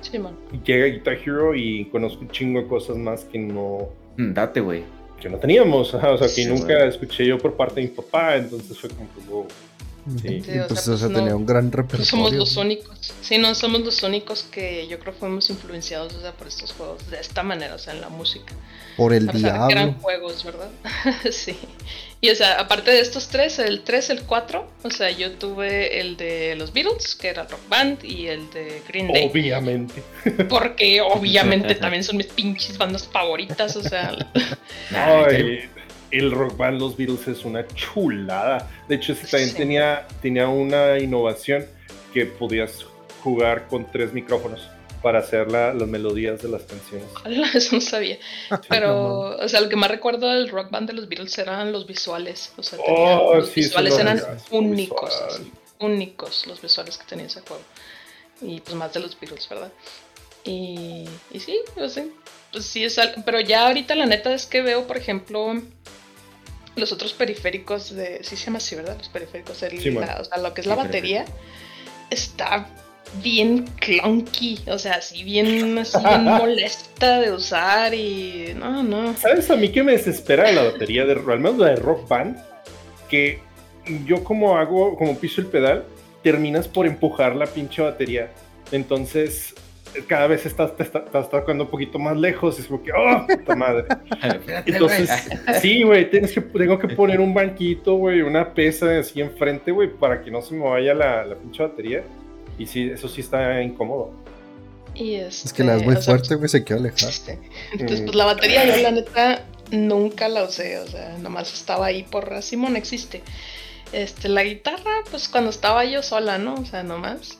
Sí, man. llega Guitar Hero y conozco un chingo de cosas más que no mm, date güey que no teníamos o sea que nunca escuché yo por parte de mi papá entonces fue como que Sí, pues, o sea, tenía un gran repertorio. somos los únicos. Sí, no somos los únicos que yo creo fuimos influenciados o sea, por estos juegos de esta manera, o sea, en la música. Por el diablo. eran juegos, ¿verdad? sí. Y o sea, aparte de estos tres, el 3, el 4, o sea, yo tuve el de los Beatles, que era Rock Band, y el de Green Day. Obviamente. Porque obviamente también son mis pinches bandas favoritas, o sea. Ay, el rock band Los Beatles es una chulada. De hecho, ese también tenía, tenía una innovación que podías jugar con tres micrófonos para hacer las melodías de las canciones. Eso no sabía. Pero, o sea, lo que más recuerdo del rock band de los Beatles eran los visuales. O sea, oh, los visuales eran únicos. únicos los visuales que tenía ese juego. Y pues más de los Beatles, ¿verdad? Y, y sí, pues sí, pues sí es algo, pero ya ahorita la neta es que veo, por ejemplo, los otros periféricos de. Sí se llama así, ¿verdad? Los periféricos. o sea, lo que es la batería está bien clunky. O sea, así bien, así bien molesta de usar y. No, no. ¿Sabes a mí que me desespera la batería de. Al menos la de Rock Band? Que yo, como hago, como piso el pedal, terminas por empujar la pinche batería. Entonces, cada vez estás, estás, tocando un poquito más lejos, es como que, ¡oh, puta madre! Entonces, sí, güey, que, tengo que poner un banquito, güey, una pesa así enfrente, güey, para que no se me vaya la, la pinche batería. Y sí, eso sí está incómodo. Y este, es que la es muy fuerte, güey, se queda alejada. Entonces, pues la batería yo la neta nunca la usé, o sea, nomás estaba ahí por Simón existe. Este, la guitarra, pues cuando estaba yo sola, ¿no? O sea, nomás.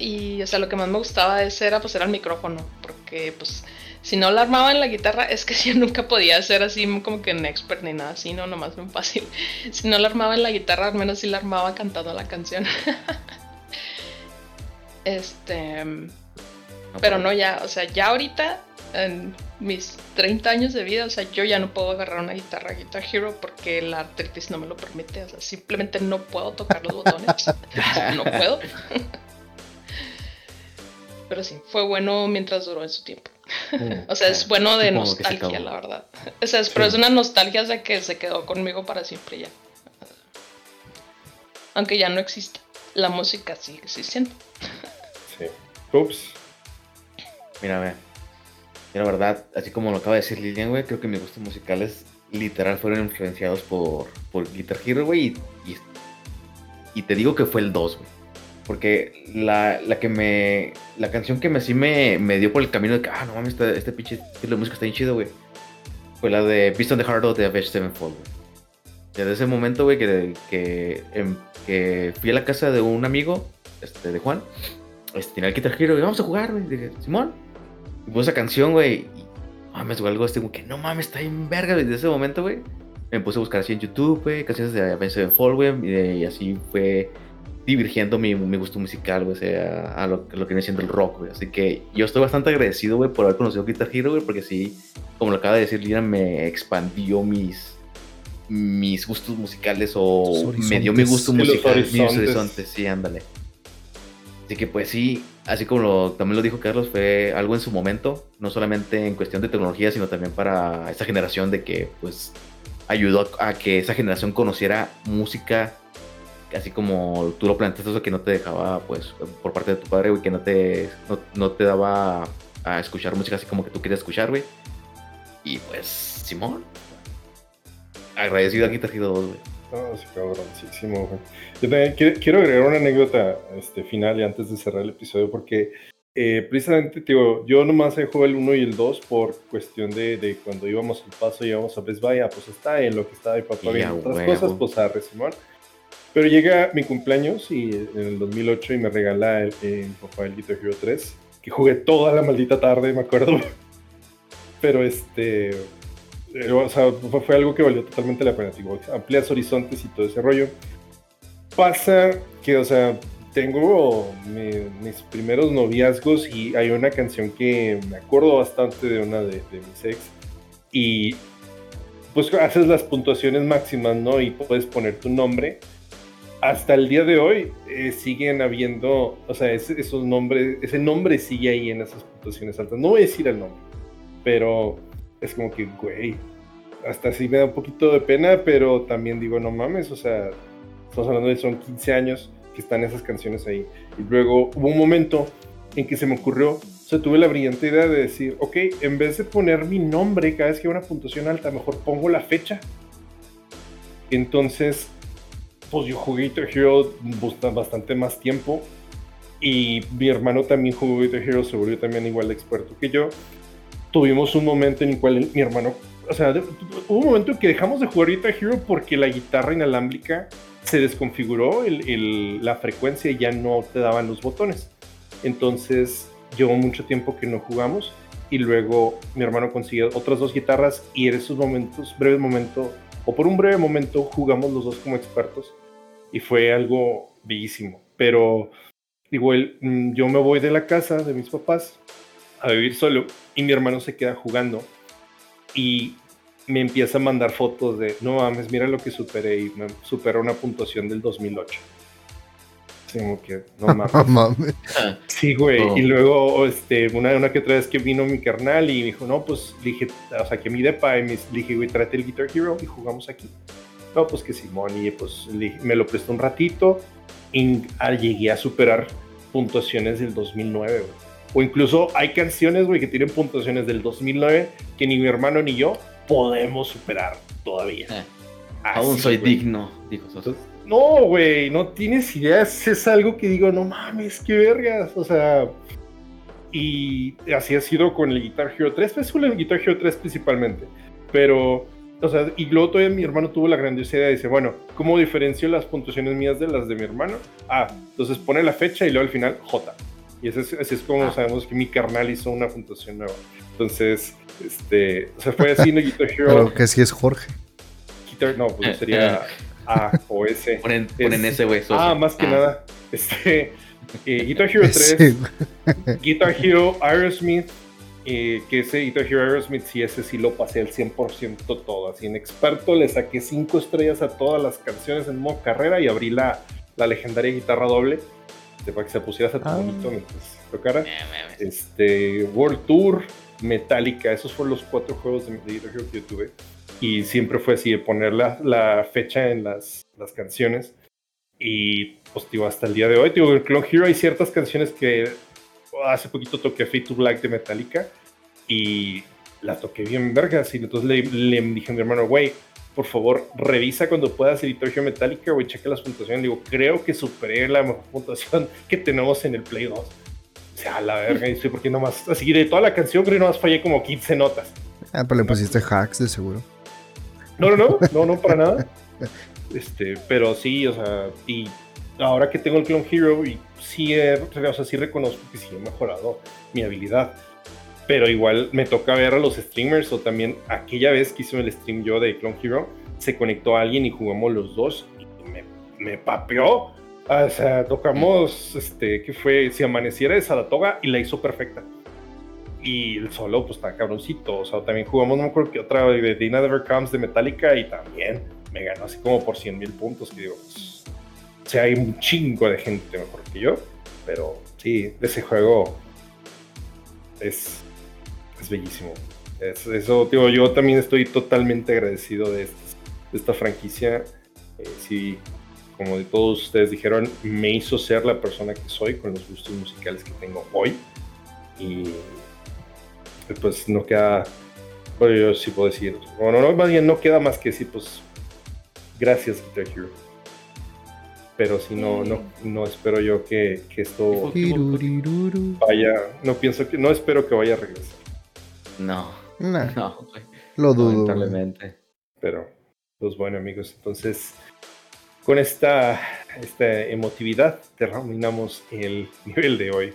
Y, o sea, lo que más me gustaba de ese era, pues, era el micrófono. Porque, pues, si no la armaba en la guitarra, es que yo nunca podía ser así como que un expert ni nada así, no, nomás muy fácil. Si no la armaba en la guitarra, al menos sí la armaba cantando la canción. este. Pero no, ya, o sea, ya ahorita, en mis 30 años de vida, o sea, yo ya no puedo agarrar una guitarra Guitar Hero porque la artritis no me lo permite. O sea, simplemente no puedo tocar los botones. no puedo. Pero sí, fue bueno mientras duró en su tiempo. Mm, o sea, es bueno de nostalgia, la verdad. O sea, pero es una nostalgia de que se quedó conmigo para siempre ya. Aunque ya no existe. La música sigue existiendo. Sí. Ups. Mira, ve. la verdad, así como lo acaba de decir Lilian, güey, creo que mis gustos musicales literal fueron influenciados por, por Guitar Hero, güey. Y, y, y, te digo que fue el 2, güey. Porque la, la, que me. La canción que me, sí me, me dio por el camino de que, ah, no mames, este, este pinche estilo de música está bien chido, güey. Fue la de Beast on the Heart of the Avenged Sevenfold, güey. Desde ese momento, güey, que, que, em, que, fui a la casa de un amigo, este, de Juan, este, tenía el Guitar Hero, y vamos a jugar, güey. Dije, Simón. Y puse esa canción, güey. Y mames, güey, algo este, güey, que no mames, está en verga, güey. Desde ese momento, güey, me puse a buscar así en YouTube, güey, canciones de Avenged Sevenfold, güey. Y, y así fue divirgiendo mi, mi gusto musical, güey, sea, a lo, lo, que viene siendo el rock, güey. Así que yo estoy bastante agradecido, güey, por haber conocido Guitar Hero, güey, porque sí, como lo acaba de decir Lina, me expandió mis mis gustos musicales o me dio mi gusto musical, mis horizontes, sí, ándale. Así que pues sí, así como lo, también lo dijo Carlos, fue algo en su momento, no solamente en cuestión de tecnología, sino también para esa generación de que pues ayudó a, a que esa generación conociera música así como tú lo planteaste, eso que no te dejaba, pues, por parte de tu padre, güey, que no te, no, te daba a escuchar música así como que tú querías escuchar, güey. Y pues, Simón, agradecido a Guitar Hero 2, güey. Ah, sí, cabroncísimo, güey. Yo también quiero, agregar una anécdota este, final y antes de cerrar el episodio, porque Eh, precisamente, digo, yo nomás he jugado el 1 y el 2 por cuestión de, de, cuando íbamos al paso, íbamos a Best Buy, ah, pues está en lo que estaba mi papá viendo otras cosas, pues a Simón. Pero llega mi cumpleaños y en el 2008 y me regala el, mi papá el Guitar Hero 3, que jugué toda la maldita tarde, me acuerdo. Pero este, eh, o sea, fue algo que valió totalmente la pena. Digo, amplias horizontes y todo ese rollo. Pasa que, o sea, tengo mis primeros noviazgos y hay una canción que me acuerdo bastante de una de, de mis ex. Y pues haces las puntuaciones máximas, ¿no? Y puedes poner tu nombre hasta el día de hoy eh, siguen habiendo, o sea, ese, esos nombres, ese nombre sigue ahí en esas puntuaciones altas. No voy a decir el nombre, pero es como que, güey, hasta así me da un poquito de pena, pero también digo, no mames, o sea, estamos hablando de son 15 años que están esas canciones ahí. Y luego hubo un momento en que se me ocurrió, o sea, tuve la brillante idea de decir, ok, en vez de poner mi nombre cada vez que hay una puntuación alta, mejor pongo la fecha. Entonces pues yo jugué Guitar Hero bastante más tiempo y mi hermano también jugó Guitar Hero, se volvió también igual de experto que yo. Tuvimos un momento en el cual mi hermano, o sea, hubo un momento en que dejamos de jugar Guitar Hero porque la guitarra inalámbrica se desconfiguró, la frecuencia ya no te daban los botones. Entonces llevó mucho tiempo que no jugamos y luego mi hermano consiguió otras dos guitarras y en esos momentos, breves momentos, o por un breve momento jugamos los dos como expertos y fue algo bellísimo. Pero igual mm, yo me voy de la casa de mis papás a vivir solo y mi hermano se queda jugando y me empieza a mandar fotos de, no mames, mira lo que superé y me superó una puntuación del 2008. Como que, no mames. sí, güey. Y luego, este, una, una que otra vez que vino mi carnal y me dijo, no, pues, dije, o sea, que mi depa, y me, dije, güey, trate el Guitar Hero y jugamos aquí. No, pues que Simón, y pues me lo prestó un ratito y llegué a superar puntuaciones del 2009, güey. O incluso hay canciones, güey, que tienen puntuaciones del 2009 que ni mi hermano ni yo podemos superar todavía. Eh, aún soy digno, dijo No, güey, no tienes idea. Es algo que digo, no mames, qué vergas. O sea, y así ha sido con el Guitar Hero 3, pues con el Guitar Hero 3 principalmente. Pero o sea, y luego todavía mi hermano tuvo la grandiosa idea de decir, bueno, ¿cómo diferencio las puntuaciones mías de las de mi hermano? Ah, entonces pone la fecha y luego al final J. Y así es, así es como ah. sabemos que mi carnal hizo una puntuación nueva. Entonces, este, o sea, fue así en Guitar Hero. Pero que si es Jorge. Guitar, no, pues sería A o S. Ponen, ponen ese güey. Ah, más que ah. nada. Este, eh, Guitar Hero 3, Guitar Hero Aerosmith, que ese Guitar Hero Aerosmith, sí, ese sí lo pasé al 100% todo. Así en experto le saqué 5 estrellas a todas las canciones en modo carrera y abrí la, la legendaria guitarra doble para que se pusiera a ah. bonito mientras tocara. Este, World Tour, Metallica, esos fueron los cuatro juegos de, Guitar Hero que yo tuve. Y siempre fue así, de poner la, la fecha en las, las canciones. Y pues, digo, hasta el día de hoy, digo, en Clone Hero hay ciertas canciones que hace poquito toqué Fate to Black de Metallica y la toqué bien vergas. Y entonces le, dije a mi hermano, güey, por favor, revisa cuando puedas el Hero Metallica, güey, cheque las puntuaciones. Digo, creo que superé la mejor puntuación que tenemos en el Play 2. O sea, la verga, y sé por qué nomás, así de toda la canción creo que nomás fallé como 15 notas. Ah, pero le pusiste hacks de seguro. No, no, no, no, no, para nada. Este, pero sí, o sea, y ahora que tengo el Clone Hero y sí, o sea, sí reconozco que sí he mejorado mi habilidad. Pero igual me toca ver a los streamers o también aquella vez que hice el stream yo de Clone Hero, se conectó a alguien y jugamos los dos y me, me papeó. O sea, tocamos, este, que fue? Si amaneciera de Saratoga y la hizo perfecta. Y el solo, pues está cabroncito. O sea, también jugamos, no me acuerdo que otra de Dina Never Comes de Metallica y también me ganó así como por 100 mil puntos. Que digo, pues, sea, hay un chingo de gente mejor que yo, pero sí, ese juego es, es bellísimo. eso, digo, yo también estoy totalmente agradecido de, esta franquicia. Eh, sí, como de todos ustedes dijeron, me hizo ser la persona que soy con los gustos musicales que tengo hoy. Y pues no queda, bueno, yo sí puedo decir, bueno, no, más bien no queda más que decir, pues, gracias Guitar Hero pero si no, no, no espero yo que, esto vaya, no pienso que, no espero que vaya a regresar. No, no, lo dudo. Pero, pues bueno amigos, entonces con esta, esta emotividad terminamos el nivel de hoy.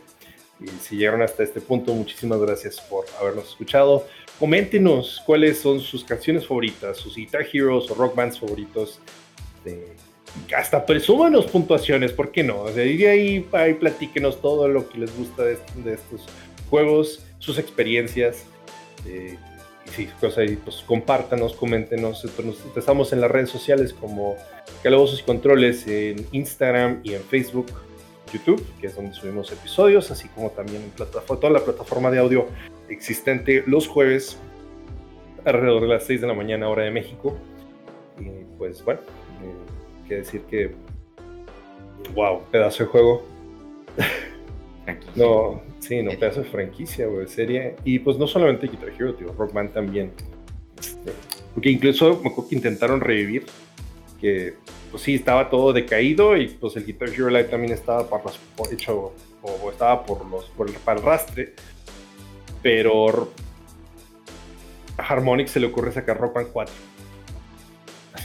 Y si llegaron hasta este punto, muchísimas gracias por habernos escuchado. Coméntenos cuáles son sus canciones favoritas, sus Guitar Heroes o Rock Bands favoritos de, hasta presúmanos puntuaciones, ¿por qué no? O sea, ahí, ahí platíquenos todo lo que les gusta de, estos juegos, sus experiencias. Eh, y sí, pues ahí, pues compártanos, coméntenos. Estamos en las redes sociales como Calabozos y Controles en Instagram y en Facebook, YouTube, que es donde subimos episodios, así como también en toda la plataforma de audio existente los jueves alrededor de las 6 de la mañana hora de México. Y pues bueno, que decir que, wow, pedazo de juego. no, sí, no, pedazo de franquicia, güey, serie. Y pues no solamente Guitar Hero, tío, Rockman también. Este, porque incluso me acuerdo que intentaron revivir, que pues sí, estaba todo decaído y pues el Guitar Hero Live también estaba por hecho o, estaba por los por el, para el rastre. Pero a Harmonix se le ocurre sacar Rockman 4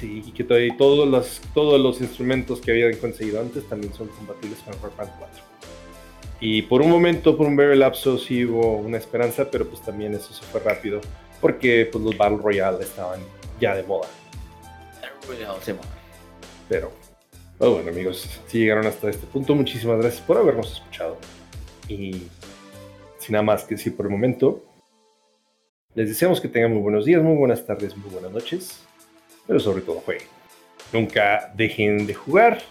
y que todos los, todos los instrumentos que habían conseguido antes también son compatibles con Rock Band 4. Y por un momento, por un breve lapso, sí hubo una esperanza, pero pues también eso se fue rápido, porque pues los Battle Royale estaban ya de moda. Pero, pues, bueno amigos, si llegaron hasta este punto, muchísimas gracias por habernos escuchado. Y sin nada más que decir por el momento, les deseamos que tengan muy buenos días, muy buenas tardes, muy buenas noches pero sobre todo jueguen. Nunca dejen de jugar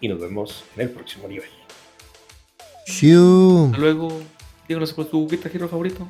y nos vemos en el próximo nivel. Hasta luego. Díganos cuál es tu Guitar Hero favorito.